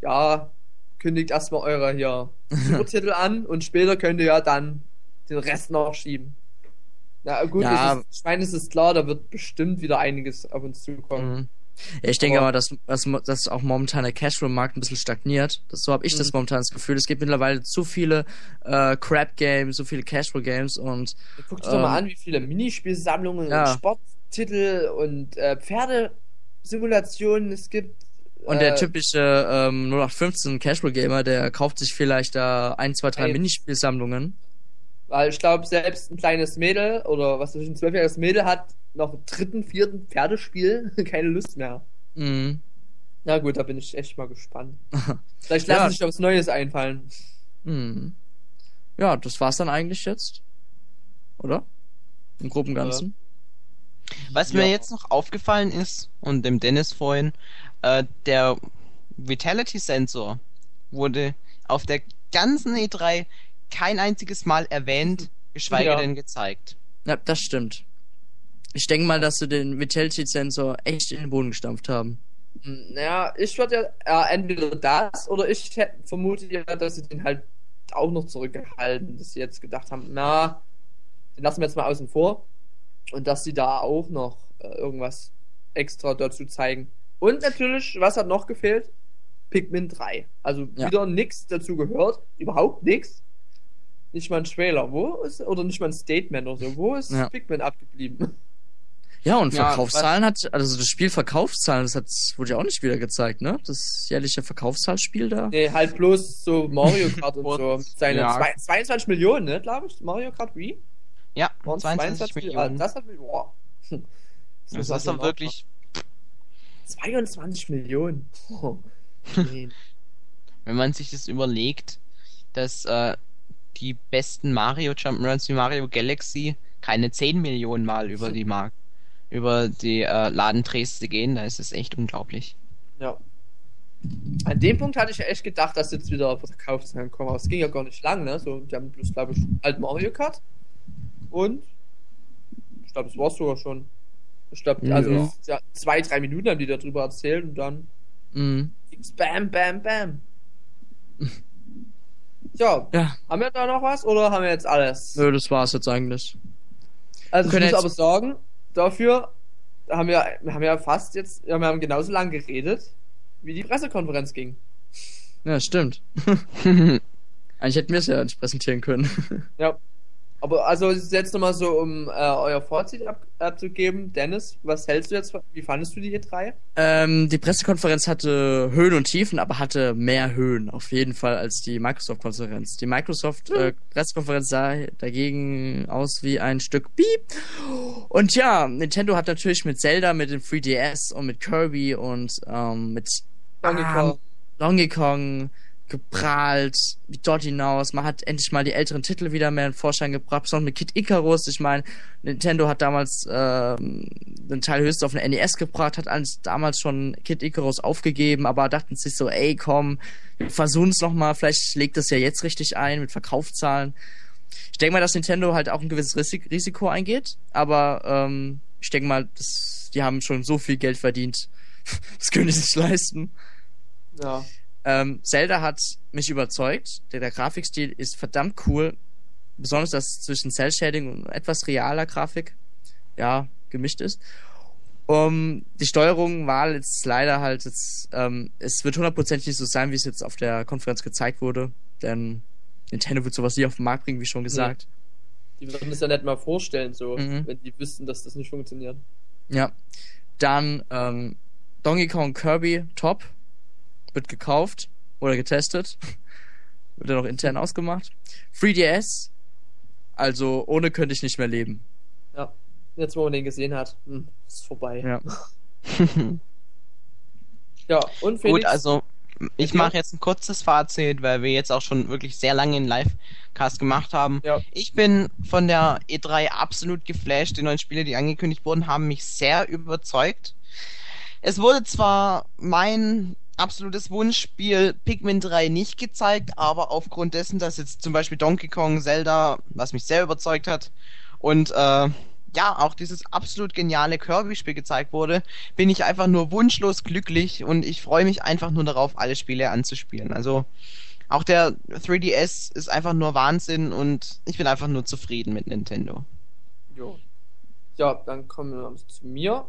ja, kündigt erstmal eure hier Supertitel an und später könnt ihr ja dann den Rest nachschieben. Na gut, Ja. ist, ich meine, es ist klar, da wird bestimmt wieder einiges auf uns zukommen. Mhm. Ja, ich denke Aber- aber, dass, dass, dass auch momentan der Casual-Markt ein bisschen stagniert. Das, so habe ich das Mhm. momentan das Gefühl. Es gibt mittlerweile zu viele äh, Crap-Games, so viele Casual-Games und Guck dir doch mal Ähm, an, wie viele Minispielsammlungen ja. und Sporttitel und äh, Pferdesimulationen es gibt. Und der Äh, typische ähm, 0815 Casual Gamer, der kauft sich vielleicht da ein, zwei, drei. Minispielsammlungen. Weil ich glaube, selbst ein kleines Mädel oder was weiß ich, ein zwölfjähriges Mädel hat noch im dritten, vierten Pferdespiel keine Lust mehr. Mhm. Na gut, da bin ich echt mal gespannt. Vielleicht Ja. lassen sich was Neues einfallen. Mhm. Ja, das war's dann eigentlich jetzt. Oder? Im groben Ja. Ganzen. Was Ja. mir jetzt noch aufgefallen ist, und dem Dennis vorhin, äh, der Vitality Sensor wurde auf der ganzen E3 kein einziges Mal erwähnt, geschweige Ja. denn gezeigt. Ja, das stimmt. Ich denke mal, dass sie den Vitality-Sensor echt in den Boden gestampft haben. Naja, ich würde ja äh, entweder das oder ich hätte vermutet ja, dass sie den halt auch noch zurückgehalten, dass sie jetzt gedacht haben, na, den lassen wir jetzt mal außen vor und dass sie da auch noch äh, irgendwas extra dazu zeigen. Und natürlich, was hat noch gefehlt? Pikmin 3. Also Ja. wieder nix dazu gehört, überhaupt nix. Nicht mal ein Trailer, wo ist, oder nicht mal ein Statement oder so, wo ist Ja. Pikmin abgeblieben? Ja, und Ja, Verkaufszahlen hat, also das Spiel Verkaufszahlen, das hat, wurde ja auch nicht wieder gezeigt, ne? Das jährliche Verkaufszahlspiel da. Nee, halt bloß so Mario Kart und so. Seine Ja. zwei, 22 Millionen, ne, glaube ich, Mario Kart Wii? Ja, Waren's 22 Millionen. Das hat, boah. Das, Das ist man doch wirklich, 22 Millionen. Oh. Nee. wenn man sich das überlegt, dass äh, die besten Mario Jump'n'Runs wie Mario Galaxy keine 10 Millionen Mal über die Mark über die äh, Ladendrehste gehen, da ist es echt unglaublich. ja. An dem Punkt hatte ich ja echt gedacht, dass jetzt wieder Verkaufszahlen kommen. Aber es ging ja gar nicht lang, ne? So, die haben bloß, glaube ich, alt Mario Kart. Und ich glaube, das war's sogar schon. Ich glaube, Ja. also ja, zwei, drei Minuten haben die darüber erzählt und dann Mhm. ging's bam, bam, bam. Ja, Ja, haben wir da noch was oder haben wir jetzt alles? nö, das war's jetzt eigentlich. Also ich muss jetzt- aber sagen, dafür haben wir, wir haben ja fast jetzt, wir haben genauso lang geredet, wie die Pressekonferenz ging. Ja, stimmt. Eigentlich hätten wir es ja nicht präsentieren können. Ja. Aber also jetzt nochmal so, um äh, euer Fazit ab, abzugeben. Dennis, was hältst du jetzt, wie fandest du die E E3? Ähm, die Pressekonferenz hatte Höhen und Tiefen, aber hatte mehr Höhen auf jeden Fall als die Microsoft-Konferenz. Die Microsoft-Pressekonferenz sah dagegen aus wie ein Stück Piep. Und ja, Nintendo hat natürlich mit Zelda, mit dem 3DS und mit Kirby und ähm, mit Donkey Kong. Donkey Kong geprahlt, wie dort hinaus. Man hat endlich mal die älteren Titel wieder mehr in den Vorschein gebracht, besonders mit Kid Icarus. Ich meine, Nintendo hat damals ähm, den Teil höchst auf eine NES gebracht, hat alles damals schon Kid Icarus aufgegeben, aber dachten sich so, ey, komm, wir versuchen es nochmal, vielleicht legt das ja jetzt richtig ein mit Verkaufszahlen. Ich denke mal, dass Nintendo halt auch ein gewisses Risik Risiko eingeht, aber ähm, ich denke mal, das, die haben schon so viel Geld verdient. Das können die sich leisten. Ja. Ähm, Zelda hat mich überzeugt. Der, der Grafikstil ist verdammt cool. Besonders, dass zwischen Cell Shading und etwas realer Grafik ja gemischt ist. Um, die Steuerung war jetzt leider halt jetzt, ähm, es wird hundertprozentig nicht so sein, wie es jetzt auf der Konferenz gezeigt wurde, denn Nintendo wird sowas nie auf den Markt bringen, wie schon gesagt. Die würden es ja nicht mal vorstellen, so, Mhm. wenn die wüssten, dass das nicht funktioniert. Ja. Dann ähm, Donkey Kong Kirby Top wird gekauft oder getestet. wird dann noch intern ausgemacht. 3DS, also ohne könnte ich nicht mehr leben. Ja. Jetzt, wo man den gesehen hat, hm, ist vorbei. Ja. Ja, und Felix? Gut, also ich mache jetzt ein kurzes Fazit, weil wir jetzt auch schon wirklich sehr lange einen Live-Cast gemacht haben. Ja. Ich bin von der E3 absolut geflasht. Die neuen Spiele, die angekündigt wurden, haben mich sehr überzeugt. Es wurde zwar mein absolutes Wunschspiel Pikmin 3 nicht gezeigt, aber aufgrund dessen, dass jetzt zum Beispiel Donkey Kong, Zelda, was mich sehr überzeugt hat, und äh, ja, auch dieses absolut geniale Kirby-Spiel gezeigt wurde, bin ich einfach nur wunschlos glücklich und ich freue mich einfach nur darauf, alle Spiele anzuspielen. Also auch der 3DS ist einfach nur Wahnsinn und ich bin einfach nur zufrieden mit Nintendo. Jo. Ja, dann kommen wir zu mir.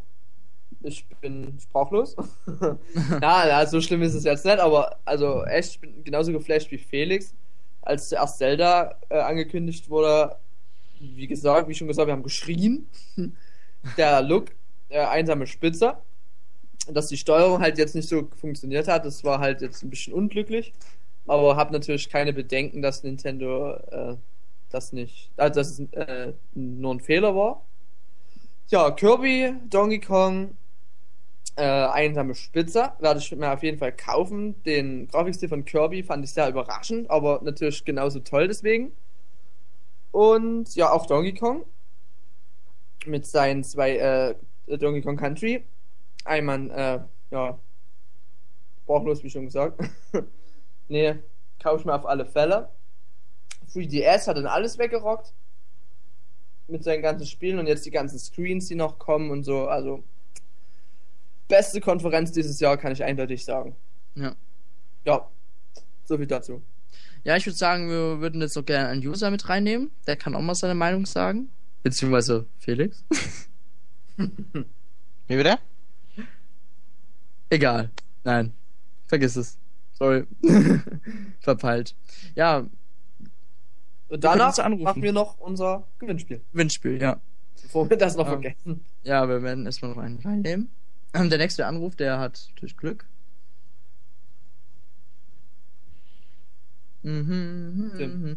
Ich bin sprachlos. Na, ja, so schlimm ist es jetzt nicht, aber also echt, ich bin genauso geflasht wie Felix. Als zuerst Zelda äh, angekündigt wurde, wie gesagt, wie schon gesagt, wir haben geschrien. Der Look, äh, einsame Spitze. Dass die Steuerung halt jetzt nicht so funktioniert hat, das war halt jetzt ein bisschen unglücklich. Aber habe natürlich keine Bedenken, dass Nintendo äh, das nicht, also dass es äh, nur ein Fehler war. Ja, Kirby, Donkey Kong, äh, einsame Spitze werde ich mir auf jeden Fall kaufen. Den Grafikstil von Kirby fand ich sehr überraschend, aber natürlich genauso toll deswegen. Und ja, auch Donkey Kong mit seinen zwei äh, Donkey Kong Country. Einmal, äh, ja, sprachlos, wie schon gesagt. nee, kaufe ich mir auf alle Fälle. 3DS hat dann alles weggerockt mit seinen ganzen Spielen und jetzt die ganzen Screens, die noch kommen und so. Also beste Konferenz dieses Jahr, kann ich eindeutig sagen. Ja. Ja, so viel dazu. Ja, ich würde sagen, wir würden jetzt auch gerne einen User mit reinnehmen. Der kann auch mal seine Meinung sagen. Beziehungsweise Felix. Wie bitte? Egal. Nein. Vergiss es. Sorry. Verpeilt. Ja, Und danach machen wir noch unser Gewinnspiel, Windspiel, ja. bevor wir das noch Ja. vergessen. Ja, wir werden erstmal noch einen reinnehmen. Ähm, Der nächste Anruf, der hat natürlich Glück. Mhm.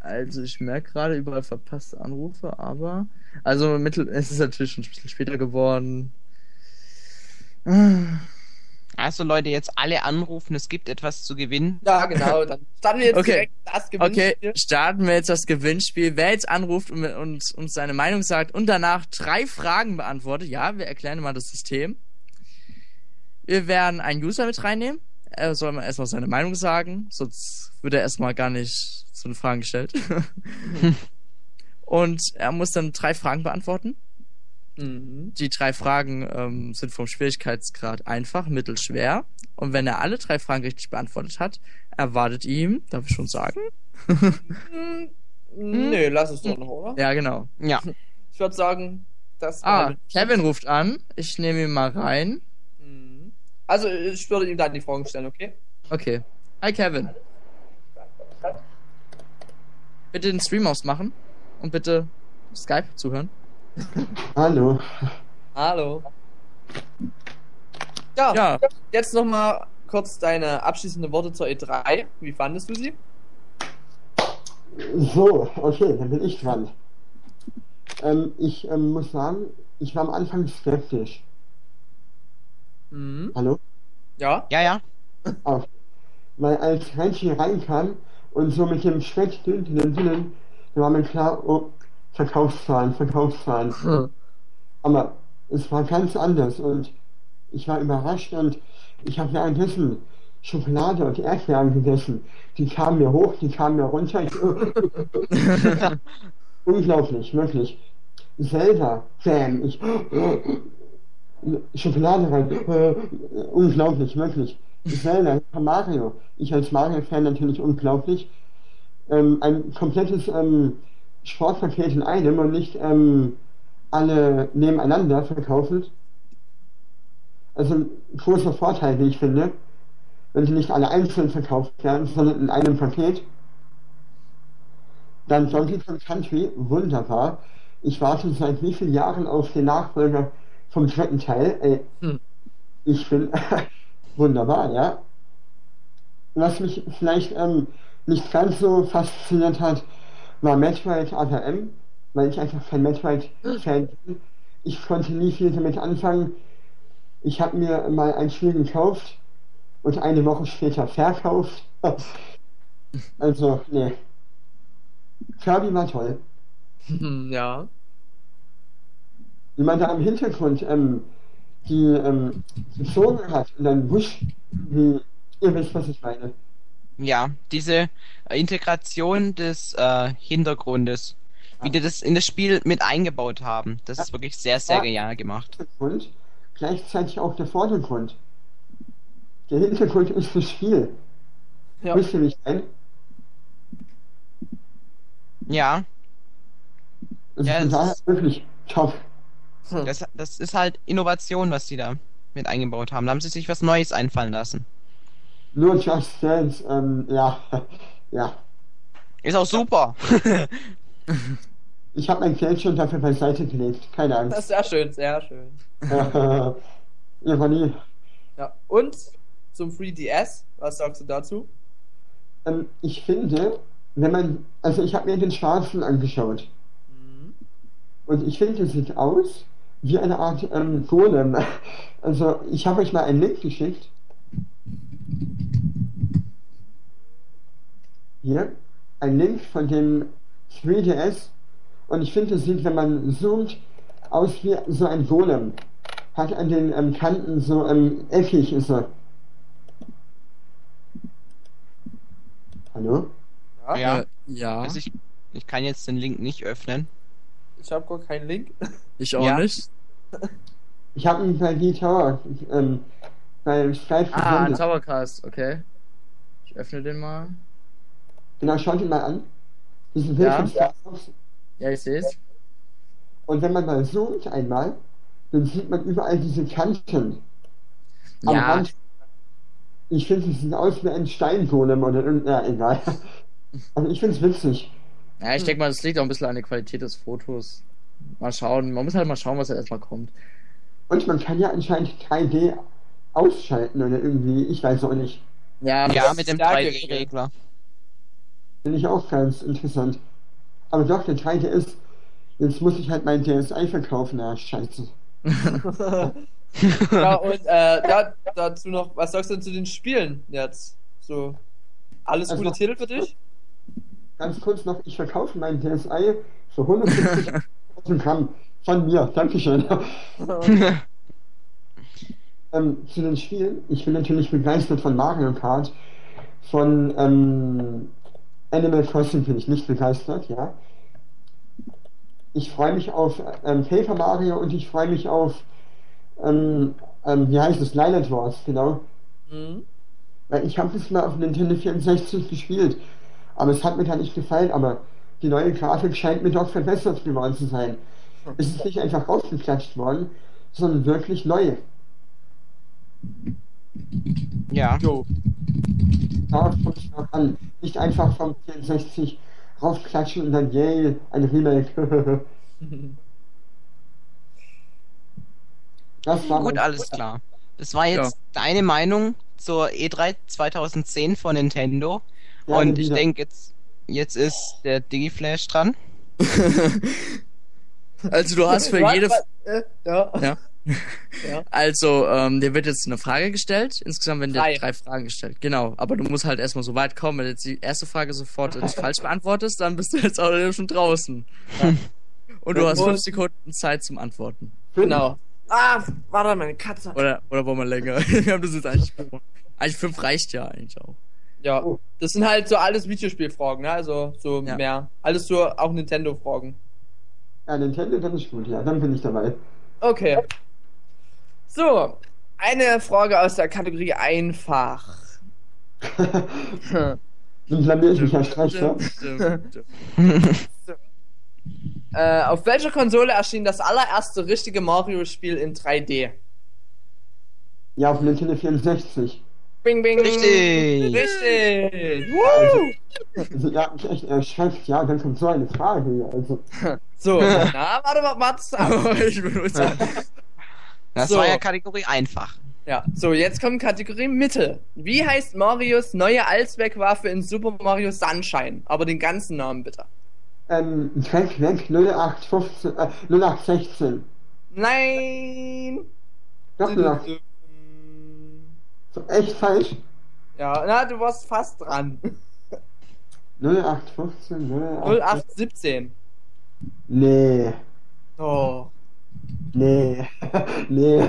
Also ich merke gerade überall verpasste Anrufe, aber also mittel es ist natürlich schon ein bisschen später geworden. Also Leute, jetzt alle anrufen, es gibt etwas zu gewinnen. Ja, genau, dann starten wir jetzt Okay. direkt das Okay, Gewinnspiel. starten wir jetzt das Gewinnspiel. Wer jetzt anruft und und uns seine Meinung sagt und danach drei Fragen beantwortet, ja, wir erklären mal das System. Wir werden einen User mit reinnehmen. Er soll mal erstmal seine Meinung sagen, sonst wird er erstmal gar nicht so eine Frage gestellt. Und er muss dann drei Fragen beantworten. Mhm. Die drei Fragen ähm, sind vom Schwierigkeitsgrad einfach, mittelschwer. Und wenn er alle drei Fragen richtig beantwortet hat, erwartet ihm, darf ich schon sagen? Hm, Nö, lass es doch noch, oder? Ja, genau. Ja. Ich würde sagen, das Ah, Kevin ruft an. Ich nehme ihn mal rein. Mhm. Also, ich würde ihm dann die Fragen stellen, okay? Okay. Hi Kevin. Bitte den Stream ausmachen und bitte Skype zuhören. Hallo. Hallo. Ja, Ja, jetzt nochmal kurz deine abschließenden Worte zur E3. Wie fandest du sie? So, okay, dann bin ich dran. Ähm, ich ähm, muss sagen, ich war am Anfang skeptisch. Mhm. Hallo? Ja? Ja, ja. Auf. Weil als Renchi reinkam und so mit dem dünn, dünn, dünn, da war mir klar, oh, Verkaufszahlen, Verkaufszahlen. Aber es war ganz anders und ich war überrascht und ich habe währenddessen Schokolade und Erdbeeren gegessen. Die kamen mir hoch, die kamen mir runter. Ich, Unglaublich, wirklich. Zelda, Fan, ich Schokolade rein. unglaublich, wirklich. Zelda, Mario. Ich als Mario-Fan natürlich unglaublich. Ähm, ein komplettes ähm, Sportpaket in einem und nicht ähm, alle nebeneinander verkaufen. Also ein großer Vorteil, wie ich finde, wenn sie nicht alle einzeln verkauft werden, sondern in einem Paket. Dann Donkey Kong Country, wunderbar. Ich warte seit wie vielen Jahren auf den Nachfolger vom dritten Teil. Ey, Hm. Ich bin wunderbar, ja. Was mich vielleicht ähm, nicht ganz so fasziniert hat, war Metroid ATM, weil ich einfach kein Metroid-Fan bin. Ich konnte nie viel damit anfangen. Ich habe mir mal ein Spiel gekauft und eine Woche später verkauft. Also, nee. Kirby war toll. Hm, ja. Wie man da im Hintergrund ähm, die ähm, gezogen hat und dann wusch, wie ihr wisst, was ich meine. Ja, diese äh, Integration des äh, Hintergrundes, wie die das in das Spiel mit eingebaut haben, das ist wirklich sehr, sehr Ja. genial gemacht. Hintergrund, gleichzeitig auch der Vordergrund. Der Hintergrund ist das Spiel. Ja. Wisst ihr, ich meine? Ja, Also Ja, ist- wirklich top. Das, das ist halt Innovation, was die da mit eingebaut haben. Da haben sie sich was Neues einfallen lassen. Nur Just Dance, ähm, ja, ja. Ist auch super. Ich habe mein Geld schon dafür beiseite gelegt, keine Das Angst. ist sehr schön, sehr schön. Ironie. Ja. Und zum 3DS, was sagst du dazu? Ähm, ich finde, wenn man, also ich habe mir den schwarzen angeschaut Mhm. und ich finde, es sieht aus wie eine Art ähm, Golem. Also ich habe euch mal einen Link geschickt. Hier, ein Link von dem 3DS und ich finde, es sieht, wenn man zoomt, aus wie so ein Golem. Hat an den ähm, Kanten so ähm, eckig ist er. Hallo? Ja. Ja. Ja. Also ich, ich kann jetzt den Link nicht öffnen. Ich habe gar keinen Link. Ich auch Ja. nicht. Ich habe ihn bei V-Tower, ähm, bei Skype Ah. Towercast, okay. Ich öffne den mal. Genau, schaut ihn mal an. Diesen Bild Ja. von Star Wars. Ja, ich sehe es. Und wenn man mal zoomt einmal, dann sieht man überall diese Kanten. Am Ja, Rand. Ich finde, es sieht aus wie ein Steingolem oder irgend, ja, egal. Also ich finde es witzig. ja, ich denke mal, das liegt auch ein bisschen an der Qualität des Fotos. Mal schauen. Man muss halt mal schauen, was da erstmal kommt. Und man kann ja anscheinend 3D ausschalten oder irgendwie, ich weiß auch nicht. Ja, Ja, mit dem Stärke- 3D-Regler. Finde ich auch ganz interessant. Aber doch, der 3D ist, jetzt muss ich halt mein DSi verkaufen, ja, scheiße. ja, und äh, ja, dazu noch, was sagst du denn zu den Spielen jetzt? So, alles Also- gute Titel für dich? Ganz kurz noch, ich verkaufe mein DSi für 150.000 Gramm von mir. Dankeschön. ähm, zu den Spielen. Ich bin natürlich begeistert von Mario Kart. Von ähm, Animal Crossing bin ich nicht begeistert, ja. ich freue mich auf ähm, Paper Mario und ich freue mich auf, ähm, ähm, wie heißt es, Lionel Wars, genau. Mhm. Weil ich habe das mal auf Nintendo 64 gespielt, aber es hat mir da nicht gefallen, aber die neue Grafik scheint mir doch verbessert geworden zu sein. Es ist nicht einfach rausgeklatscht worden, sondern wirklich neu. Ja. Jo. Noch an. Nicht einfach vom 64 raufklatschen und dann, yay, ein Remake. das war Gut, alles klar. Das war jetzt deine Meinung zur E3 2010 von Nintendo. Ja, Und ich denke, jetzt, jetzt ist der Digiflash dran. Also du hast für jede... äh, ja. Ja. Ja. Also, ähm, dir wird jetzt eine Frage gestellt. Insgesamt werden dir Drei. drei Fragen gestellt. Genau. Aber du musst halt erstmal so weit kommen. Wenn du jetzt die erste Frage sofort falsch beantwortest, dann bist du jetzt auch schon draußen. Und du hast fünf Sekunden Zeit zum Antworten. Genau. Ah, warte, meine Katze. Oder, oder wollen wir länger? Wir haben das jetzt eigentlich. Eigentlich fünf reicht ja eigentlich auch. Ja, das sind halt so alles Videospielfragen, ne? Also so Ja. mehr. Alles so auch Nintendo-Fragen. Ja, Nintendo, dann ist gut, ja, dann bin ich dabei. Okay. So, eine Frage aus der Kategorie einfach. Dann blamier ich mich ja? Stimmt, stimmt. Äh, auf welcher Konsole erschien das allererste richtige Mario-Spiel in 3D? Ja, auf Nintendo 64. Bing, bing. Richtig. Richtig. Also, Woo! also, ja, mich echt erschreckt, ja, dann kommt so eine Frage hier. Also, So, na, warte mal, warte ab. ich benutze. Das So. war ja Kategorie einfach. Ja, so, jetzt kommt Kategorie Mitte. Wie heißt Marios neue Allzweckwaffe in Super Mario Sunshine? Aber den ganzen Namen bitte. ähm, Track weg 0815, äh, 0816. Nein! Doch, 08, so, echt falsch? Ja, na, du warst fast dran. 0815, 08, 0817. Nee, Oh. Nee, nee.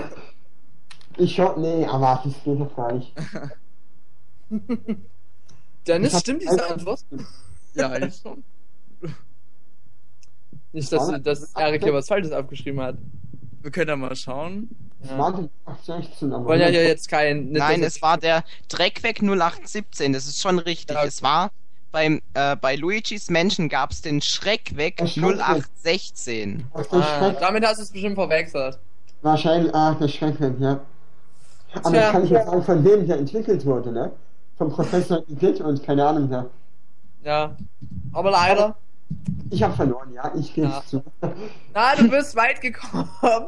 Ich schau, nee, aber das geht doch gar nicht. Dennis, stimmt diese Antwort? Ja, eigentlich schon. Nicht, dass, du- dass Erik hier was Falsches aufgeschrieben hat. Wir können da mal schauen. Es Ja. waren 0816, aber. Wollen ja jetzt kein. Nein, es war der Dreckweg 0817. Das ist schon richtig. Ja. Es war beim äh, bei Luigi's Mansion gab es den Schreckweg Der Schreckweg. 0816. Ach, Ah, Schreck, damit hast du es bestimmt verwechselt. wahrscheinlich, ah, der Schreckweg, ja. Aber Tja. ich kann nicht mehr sagen, von wem der entwickelt wurde, ne? Vom Professor Igitt und keine Ahnung wer. Ja. Aber leider. Ich habe verloren, ja, ich gebe Ja. zu. Na, du bist weit gekommen.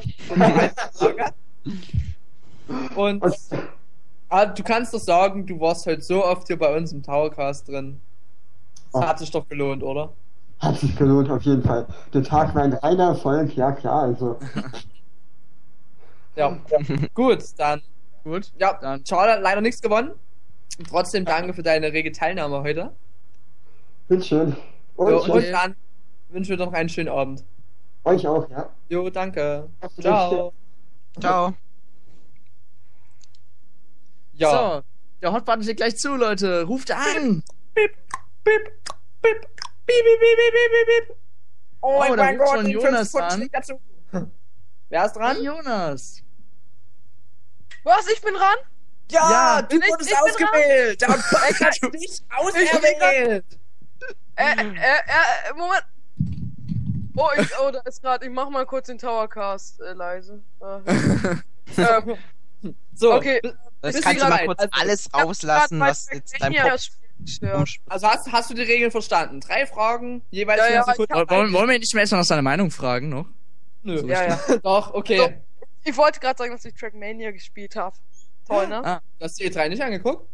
Und Und, ah, du kannst doch sagen, du warst heute so oft hier bei uns im Towercast drin. Das Oh. hat sich doch gelohnt, oder? hat sich gelohnt, auf jeden Fall. Der Tag war ein reiner Erfolg, ja klar, also. Ja. Gut, dann. Gut. Ja, Dann- schade, leider nichts gewonnen. Trotzdem danke für deine rege Teilnahme heute. Bitteschön. Und, tschüss. und dann wünschen wir noch einen schönen Abend. euch auch, ja. Jo, danke. Ciao. Ciao. Ja. So, der Hotbutton steht gleich zu, Leute. Ruft an. Bip, bip, bip, bip, bip, bip, bip, bip, bip. Oh, Oh, da mein Gott, schon Jonas an. dazu. Wer ist dran? Jonas. Was? Ich bin dran? Ja, Ja, du ich- wurdest ich ausgewählt. Der Gott hat dich auserwählt. Äh, äh, äh, Moment. Oh, ich, oh, da ist gerade. Ich mach mal kurz den Towercast äh, leise. Äh, ähm, So, Okay. Das kannst du mal kurz Also, alles rauslassen, was jetzt dein Kopf also hast, hast du die Regeln verstanden? Drei Fragen, jeweils Ja, ja, Sekunden. Wollen, wollen wir nicht mehr erstmal nach seiner Meinung fragen noch? Nö. So Ja, ja. Doch, okay. Ich wollte gerade sagen, dass ich Trackmania gespielt habe. Toll, ne? Ah. Du hast die E3 nicht angeguckt?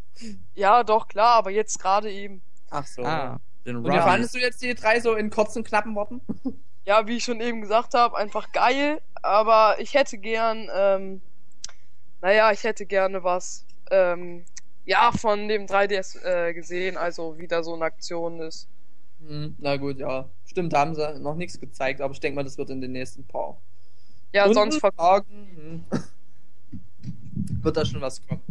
Ja, doch, klar, aber jetzt gerade eben. Ach so. Ah, den Und wie fandest du jetzt die E3 so in kurzen, knappen Worten? Ja, wie ich schon eben gesagt habe, einfach geil. Aber ich hätte gern, ähm, naja, ich hätte gerne was, ähm, ja, von dem 3DS äh, gesehen, also wie da so eine Aktion ist. Hm, na gut, ja. Stimmt, da haben sie noch nichts gezeigt, aber ich denke mal, das wird in den nächsten paar Ja, Stunden, sonst ver Tagen hm, wird da schon was kommen.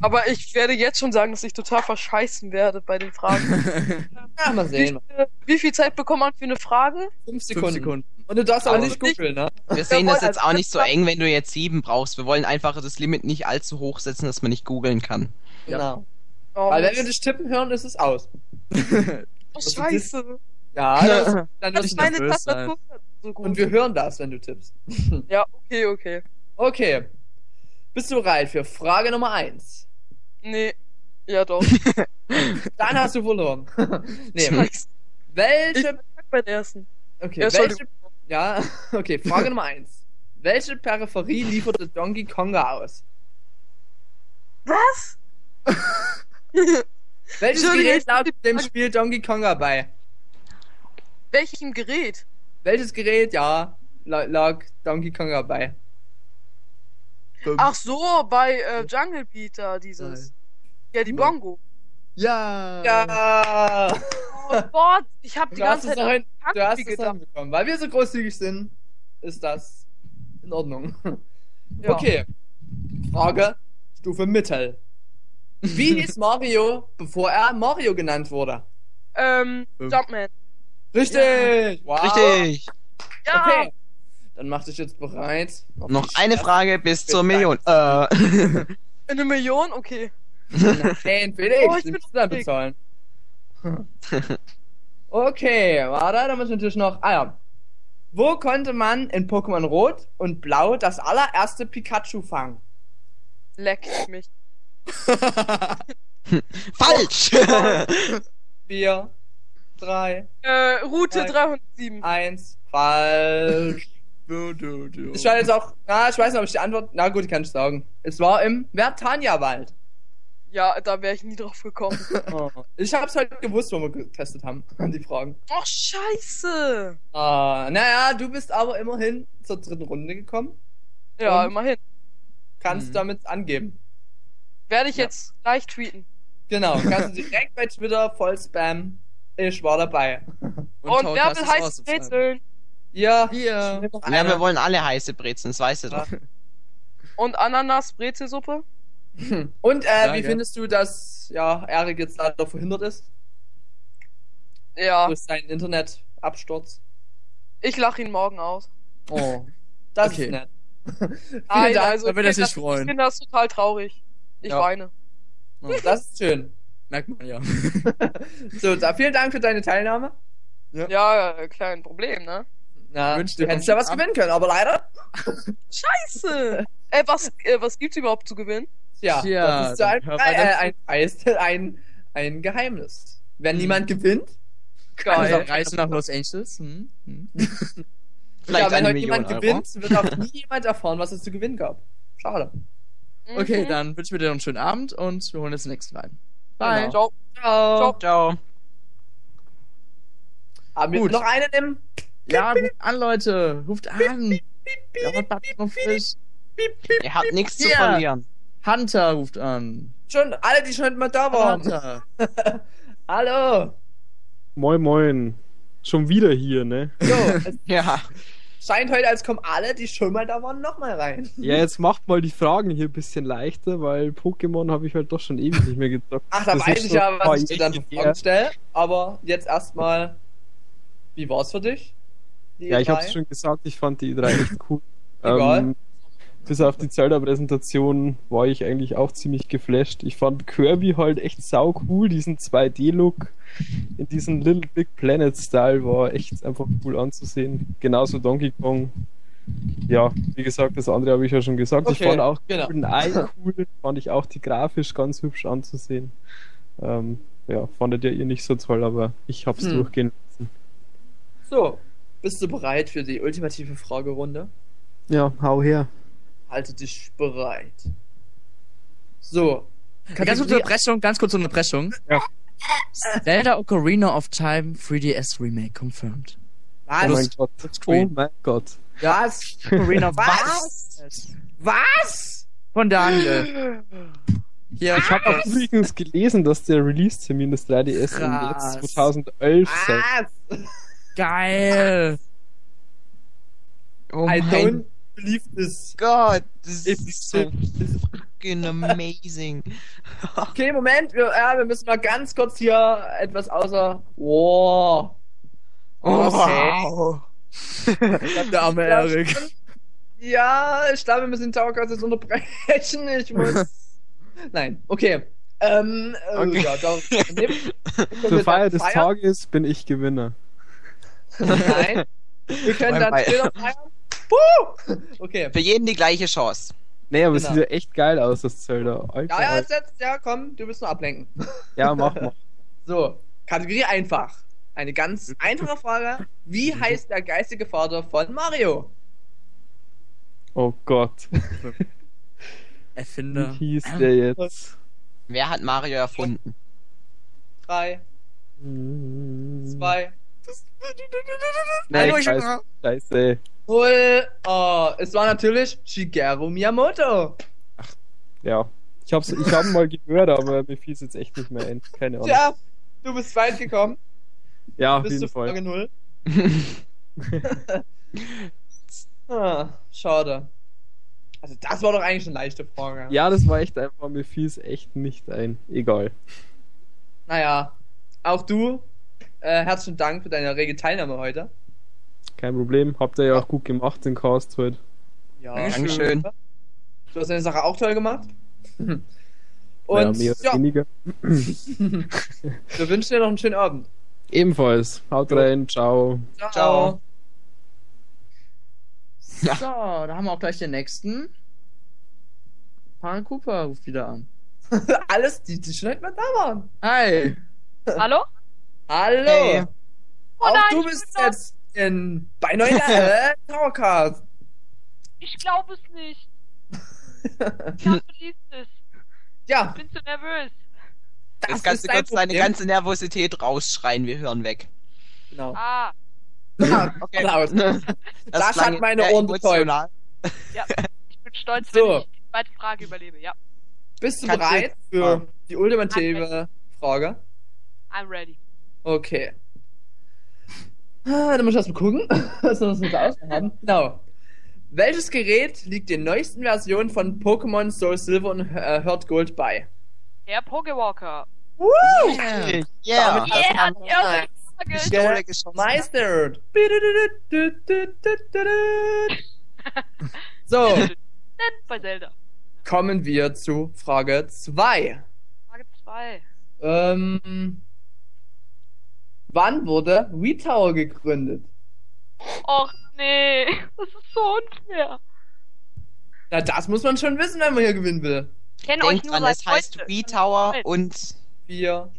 Aber ich werde jetzt schon sagen, dass ich total verscheißen werde bei den Fragen. Ja, mal wie, sehen. viel, wie viel Zeit bekommt man für eine Frage? Fünf Sekunden. Sekunden. Und du darfst auch Aber nicht googeln, ne? Wir sehen das Jawohl, jetzt also auch nicht so das- eng, wenn du jetzt sieben brauchst. Wir wollen einfach das Limit nicht allzu hoch setzen, dass man nicht googeln kann. Genau. Oh, Weil wenn wir dich tippen hören, ist es aus. oh, scheiße. Ja, das, dann Hat wirst du meine nervös Tastatur so gut. Und wir hören das, wenn du tippst. ja, okay, okay. Okay. Bist du bereit für Frage Nummer 1? Nee. Ja, doch. Dann hast du verloren. nee, Scheiße. welche. Ich bei der ersten. Okay, Ja, welche. Ja, okay, Frage Nummer 1. Welche Peripherie lieferte Donkey Konga aus? Was? Welches Gerät lag dem Spiel Donkey Konga bei? Welchem Gerät? Welches Gerät, ja, la- lag Donkey Konga bei? Ach so, bei äh, Jungle Beater, dieses. Ja, die Bongo. Ja. Ja! Oh Gott, ich hab die ganze Zeit hin, du hast es hinbekommen. Weil wir so großzügig sind, ist das in Ordnung. Ja. Okay. Frage Stufe Mittel. Wie hieß Mario, bevor er Mario genannt wurde? Ähm. Jumpman. Richtig! Wow! Richtig. Ja, Okay. Dann mach dich jetzt bereit. Noch eine Frage bis zur Million. Äh. eine Million? Okay. Nein, Felix, Oh, ich die bin müssen dann bezahlen. Okay, warte, da muss ich natürlich noch. Ah ja. Wo konnte man in Pokémon Rot und Blau das allererste Pikachu fangen? Leck mich. Falsch! Vier, drei, Äh, Route Nein. 307. eins, falsch. Du, du, du. Ich schaue jetzt auch, na, ich weiß nicht, ob ich die Antwort, na gut, kann ich sagen. Es war im Vertania-Wald. Ja, da wäre ich nie drauf gekommen. Oh. Ich hab's halt gewusst, wo wir getestet haben, die Fragen. Ach, scheiße. Ah, naja, du bist aber immerhin zur dritten Runde gekommen. Ja, Und? immerhin. Kannst Mhm. damit angeben. Werde ich Ja. jetzt gleich tweeten. Genau, kannst du direkt bei Twitter voll spammen. Ich war dabei. Und, Tauch wer will ausgefallen. Brezeln? Ja, Hier. ja, wir wollen alle heiße Brezeln, das weißt du doch. Und Ananas-Brezelsuppe? Und äh, wie findest du, dass ja, Erik jetzt leider verhindert ist Ja, durch seinen Internetabsturz? ich lache ihn morgen aus. Oh, das Okay. ist nett. Vielen Nein, Dank. also da ich wird er finde sich das, freuen. ich finde das total traurig. Ich Ja. weine. Das ist schön. Merkt man ja. So, da, vielen Dank für deine Teilnahme. Ja, äh, kein Problem, ne? Na, Wünsch du dir hättest ja was gewinnen können, aber leider. Scheiße! äh, was, äh, was gibt's überhaupt zu gewinnen? Ja, Tja, das ist dann ein, äh, ein, Preis, ein, ein Geheimnis. Wenn Hm. niemand gewinnt, Geil. Also, Reise nach Los Angeles. Hm? Hm? Vielleicht ja, wenn heute Million jemand Euro. gewinnt, wird auch nie jemand erfahren, was es zu gewinnen gab. Schade. Okay, Mhm. dann wünschen wir dir noch einen schönen Abend und wir holen jetzt den nächsten rein. Bye. Genau. Ciao. Ciao. Ciao. Haben wir Gut. noch einen im? Ja, ruft an, Leute. Ruft an. Was bleibt noch frisch? Ihr habt nichts zu verlieren. Hunter ruft an. Schon alle, die schon mal da waren. Hunter. Hallo. Moin moin. Schon wieder hier, ne? Es Ja. scheint heute, als kommen alle, die schon mal da waren, noch mal rein. Ja, jetzt macht mal die Fragen hier ein bisschen leichter, weil Pokémon habe ich halt doch schon ewig nicht mehr gezockt. Ach, da Das weiß ich ja, was ich dir dann für Fragen stelle. Aber jetzt erstmal, wie war's für dich? Die Ja, ich E3? hab's schon gesagt, ich fand die E3 echt cool. Egal. Ähm, bis auf die Zelda-Präsentation war ich eigentlich auch ziemlich geflasht. Ich fand Kirby halt echt sau cool, diesen 2D-Look in diesem Little Big Planet-Style war echt einfach cool anzusehen. Genauso Donkey Kong. Ja, wie gesagt, das andere habe ich ja schon gesagt. ich Okay, fand auch genau. Golden Eye cool, fand ich auch die grafisch ganz hübsch anzusehen. Ähm, ja, fandet ja ihr nicht so toll, aber ich hab's Hm. durchgehen lassen. So, bist du bereit für die ultimative Fragerunde? Ja, hau her. Halte dich bereit. So. Ganz kurze Unterbrechung, ganz kurze Unterbrechung. Ja. Zelda Ocarina of Time 3DS Remake confirmed. Oh mein Was? Gott. Oh mein Gott. Was? Ocarina of Was? Was? Von Daniel. Hier, ich hab Ich habe das. übrigens gelesen, dass der Release-Termin des 3DS im. März 2011 sei. Geil. Oh I mein don't beliebtes. Gott, das ist so fucking amazing. Okay, Moment, wir, ja, wir müssen mal ganz kurz hier etwas außer. Wow. Wow. Der arme Erik. Ja, ich glaube, wir müssen den Taucast jetzt unterbrechen. Ich muss. Nein, okay. Ähm, äh, Okay. ja, da, Zur Feier des Tages bin ich Gewinner. Nein. Wir können dann Feiern. später feiern. Woo! Okay. Für jeden die gleiche Chance. Nee, aber es Genau. sieht ja echt geil aus, das Zelda. Alter, Ja, ja, jetzt, ja, komm, du bist nur ablenken. ja, mach mal. So, Kategorie einfach. Eine ganz einfache Frage. Wie heißt der geistige Vater von Mario? Oh Gott. Wie Erfinder. hieß der jetzt? Wer hat Mario erfunden? Drei, zwei, Nee, Hallo, ich weiß. Scheiße. null. Oh, es war natürlich Shigeru Miyamoto. Ja. Ich hab's, ich hab mal gehört, aber mir fiel es jetzt echt nicht mehr ein. Keine Ahnung. Tja, du bist weit gekommen. ja, auf Bist jeden du Fall. Frage null. Ah, schade. Also das war doch eigentlich eine leichte Frage. Ja, das war echt einfach, mir fiel es echt nicht ein. Egal. Naja, auch du, äh, herzlichen Dank für deine rege Teilnahme heute. Kein Problem. Habt ihr ja auch gut gemacht, den Cast heute. Ja, Dankeschön. Du hast deine Sache auch toll gemacht. Und ja, mehr oder ja, weniger. wir wünschen dir noch einen schönen Abend. Ebenfalls. Haut rein. Ciao. Ciao. So, da haben wir auch gleich den nächsten. Paul Cooper ruft wieder an. Alles, die, die schon heute mal da waren. Hi. Hallo? Hallo. Hey. Oh auch nein, du ich bist jetzt in, bei Neuer äh, Towercast. Ich glaube es nicht. Ich hab beliebtes. Ja, Ich bin zu nervös. das Jetzt kannst ist du kurz deine ganze Nervosität rausschreien, wir hören weg. Genau. Ah, Ja, Okay. Das, Das hat meine Ohren betäubt. emotional. ich bin stolz, So. wenn ich die zweite Frage überlebe. Ja, Bist du Kannst du- bereit für die ultimative Frage? I'm ready. Okay. Ah, Dann muss ich erst mal gucken, was wir uns mit der Auswahl haben. Genau. Welches Gerät liegt den neuesten Versionen von Pokémon Soul Silver und äh, Heart Gold bei? Der Pokewalker. Yeah. Damit Yeah, hast die erste Frage. Pistole geschossen. Meistered. So, Bei Zelda. kommen wir zu Frage 2. Frage 2. Ähm, wann wurde WeTower gegründet? Och nee, das ist so unfair. Na, das muss man schon wissen, wenn man hier gewinnen will. Ich kenne euch nur dran, es heißt Welt. und Vier,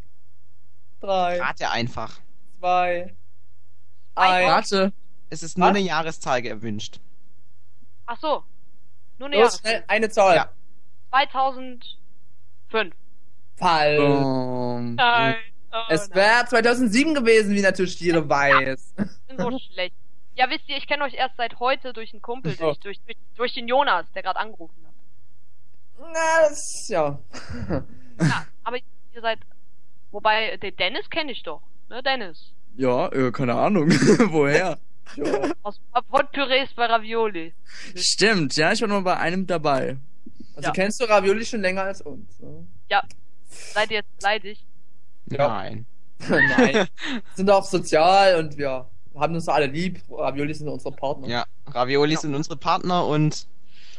drei, rate einfach. zwei, Ein. eins. Warte. Es ist nur Was? eine Jahreszahl gewünscht. Ach so. Nur eine Los, Jahres. schnell, eine Zahl. Ja. 2005. Fall. Boom. Nein. Oh, Es wäre 2007 gewesen, wie natürlich jeder weiß. Ich bin so schlecht. Ja, wisst ihr, ich kenne euch erst seit heute durch einen Kumpel, Oh. durch, durch, durch, den Jonas, der gerade angerufen hat. Na, das, ja. Ja, aber ihr seid. Wobei, den Dennis kenne ich doch. Ne, Dennis. Ja, äh, keine Ahnung. Woher? ja. Aus, von Pürees bei Ravioli. Stimmt, ja, ich war nur bei einem dabei. Also Ja. kennst du Ravioli schon länger als uns. Ne? Seid ihr jetzt leidig? Ja. Nein. Nein. Sind auch sozial und wir haben uns alle lieb. Ravioli sind unsere Partner. Ja, Ravioli sind unsere Partner und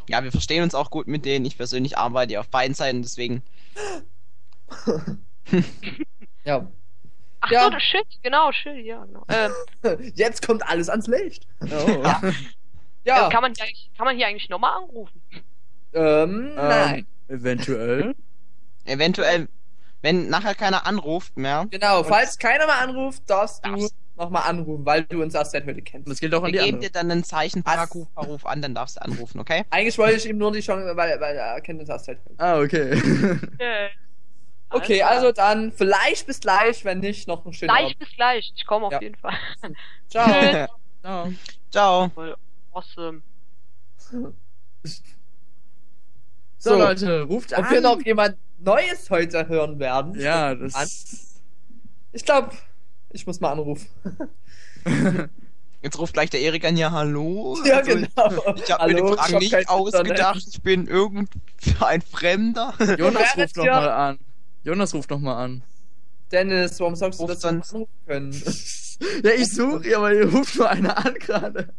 ja, wir verstehen uns auch gut mit denen. Ich persönlich arbeite ja auf beiden Seiten, deswegen. Ja. Ach Ja. so, das Shit, genau, Shit, ja, genau. Ähm, Jetzt kommt alles ans Licht. Oh. Ja. äh, kann, man hier eigentlich, kann man hier eigentlich nochmal anrufen? Ähm, nein. Ähm, eventuell. Eventuell, wenn nachher keiner anruft mehr, Genau, falls keiner mal anruft, darfst du nochmal anrufen, weil du uns erst seit heute kennst. Das gilt auch an wir die geben anderen. dir dann ein Zeichen? Paragraph, ruf an, dann darfst du anrufen, okay? Eigentlich wollte ich ihm nur die Chance, weil, weil er kennt uns erst seit heute. Ah, okay. Okay, alles also dann vielleicht bis gleich, wenn nicht, noch einen schönen Gleich Abend. bis gleich. Ich komme auf Ja. jeden Fall. Ciao. Ciao. Ciao. Voll awesome. So, So, Leute, ruft an. Ob wir noch jemand Neues heute hören werden? ja, An. das. Ich glaube, ich muss mal anrufen. Jetzt ruft gleich der Erik an, ja, hallo. Ja, Also, genau. Ich habe mir die ich Fragen nicht kein ausgedacht. Internet. Ich bin irgend ein Fremder. Jonas ruft ja- mal an. Jonas ruft noch mal an. Dennis, warum sagst du, dass wir anrufen können? Ja, ich suche, ja, aber ihr ruft nur einer an gerade.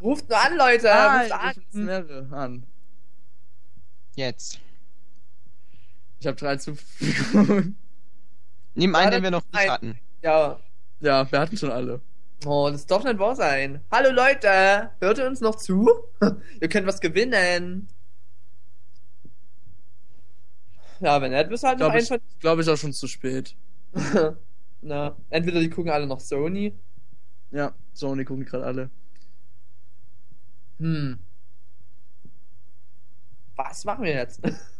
Ruft nur an, Leute! Ah, ruft an! an. Jetzt. Ich habe drei zur Verfügung. Nimm Ja, einen, den wir noch nicht hatten. Ja. Ja, wir hatten schon alle. Oh, das darf nicht wahr sein. Hallo Leute, hört ihr uns noch zu? ihr könnt was gewinnen. Ja, wenn nicht, du halt noch Glaube einen ich, von... glaub ich auch schon zu spät. Na, entweder die gucken alle noch Sony. Ja, Sony gucken gerade alle. Hm. Was machen wir jetzt?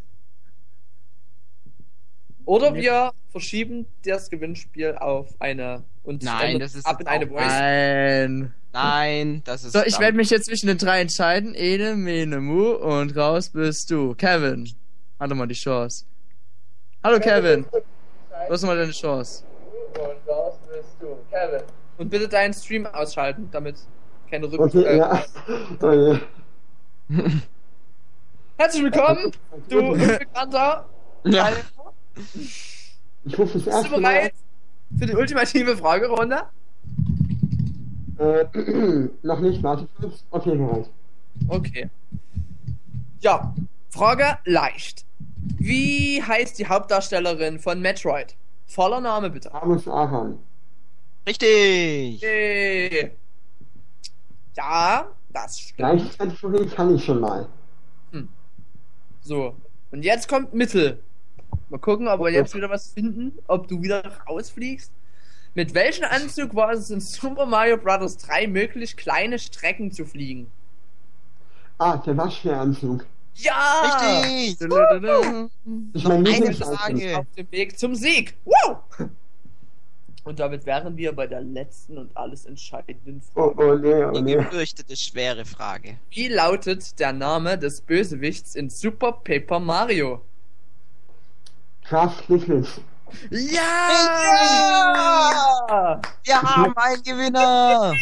Oder wir verschieben das Gewinnspiel auf eine und Nein, das ist ab in eine Voice. Nein. Nein, das ist. So, ich werde mich jetzt zwischen den drei entscheiden. Ene, Mene, Mu und raus bist du. Kevin. Hatte mal die Chance. Hallo Kevin. Du hast mal deine Chance. Und raus bist du, Kevin. Und bitte deinen Stream ausschalten, damit keine Rück Okay, äh, ja. Oh je. Herzlich willkommen, du Unbekannter. Ja. Ich rufe das Bist du erste Mal. bereit für die ultimative Fragerunde? Äh, noch nicht, warte kurz. Okay, bereit. Okay. Ja, Frage leicht. Wie heißt die Hauptdarstellerin von Metroid? Voller Name bitte. Samus Aran. Richtig. Yay. Ja, das stimmt. Gleichzeitig kann ich schon mal. So. Und jetzt kommt Mittel. Mal gucken, ob wir jetzt wieder was finden, ob du wieder rausfliegst. Mit welchem Anzug war es in Super Mario Bros. 3 möglich, kleine Strecken zu fliegen? Ah, der Waschbäranzug. Ja! Richtig. Dudududum. Ich mein Eine. Frage. Auf dem Weg zum Sieg. Wow! Und damit wären wir bei der letzten und alles entscheidenden Oh, Frage. oh nee, oh Die nee. gefürchtete schwere Frage. Wie lautet der Name des Bösewichts in Super Paper Mario? Kraft Nichols. Ja! Ah! Wir haben einen Gewinner.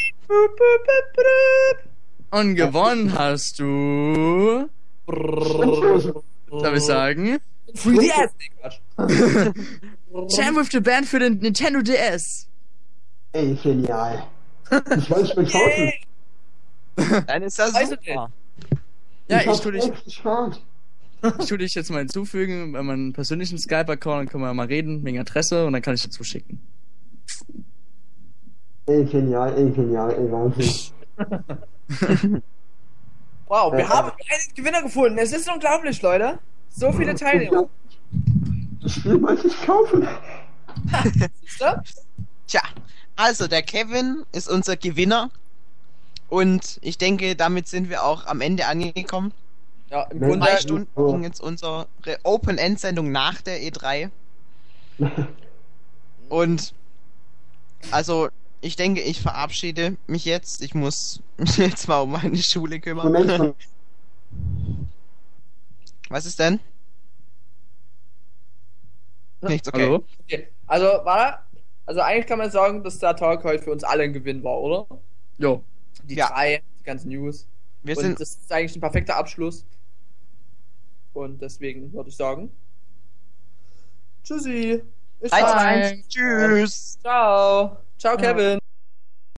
Und gewonnen hast du. Darf ich sagen? 3DS, nee, Quatsch. Jam with the Band für den Nintendo DS. Ey, genial. Ich wollte mir kaufen. Dann ist das Weiß super. Ja, ich ich hab tu dich. ich tu dich jetzt mal hinzufügen, bei meinem persönlichen Skype-Account, dann können wir mal reden, wegen Adresse, und dann kann ich dazu schicken. Ey, genial, ey, genial, ey, Wahnsinn. Wow, wir Äh, haben einen Gewinner gefunden. Es ist unglaublich, Leute. So viele Teilnehmer. Das Spiel wollte ich kaufen. Tja, also der Kevin ist unser Gewinner. Und ich denke, damit sind wir auch am Ende angekommen. Ja, im Wenn- Grunde. Ja, Stunden oh. ging jetzt unsere Open-End-Sendung nach der E3. Und also, ich denke, ich verabschiede mich jetzt. Ich muss mich jetzt mal um meine Schule kümmern. Moment, Moment. Was ist denn? Nichts, okay. Hallo? Okay. Also, warte. Also, eigentlich kann man sagen, dass der Tag heute für uns alle ein Gewinn war, oder? Jo. Die Ja. drei, die ganzen News. Wir Und sind das ist eigentlich ein perfekter Abschluss. Und deswegen würde ich sagen. Tschüssi. Bis dann. eins. Tschüss. Ciao. Ciao, Ja. Kevin.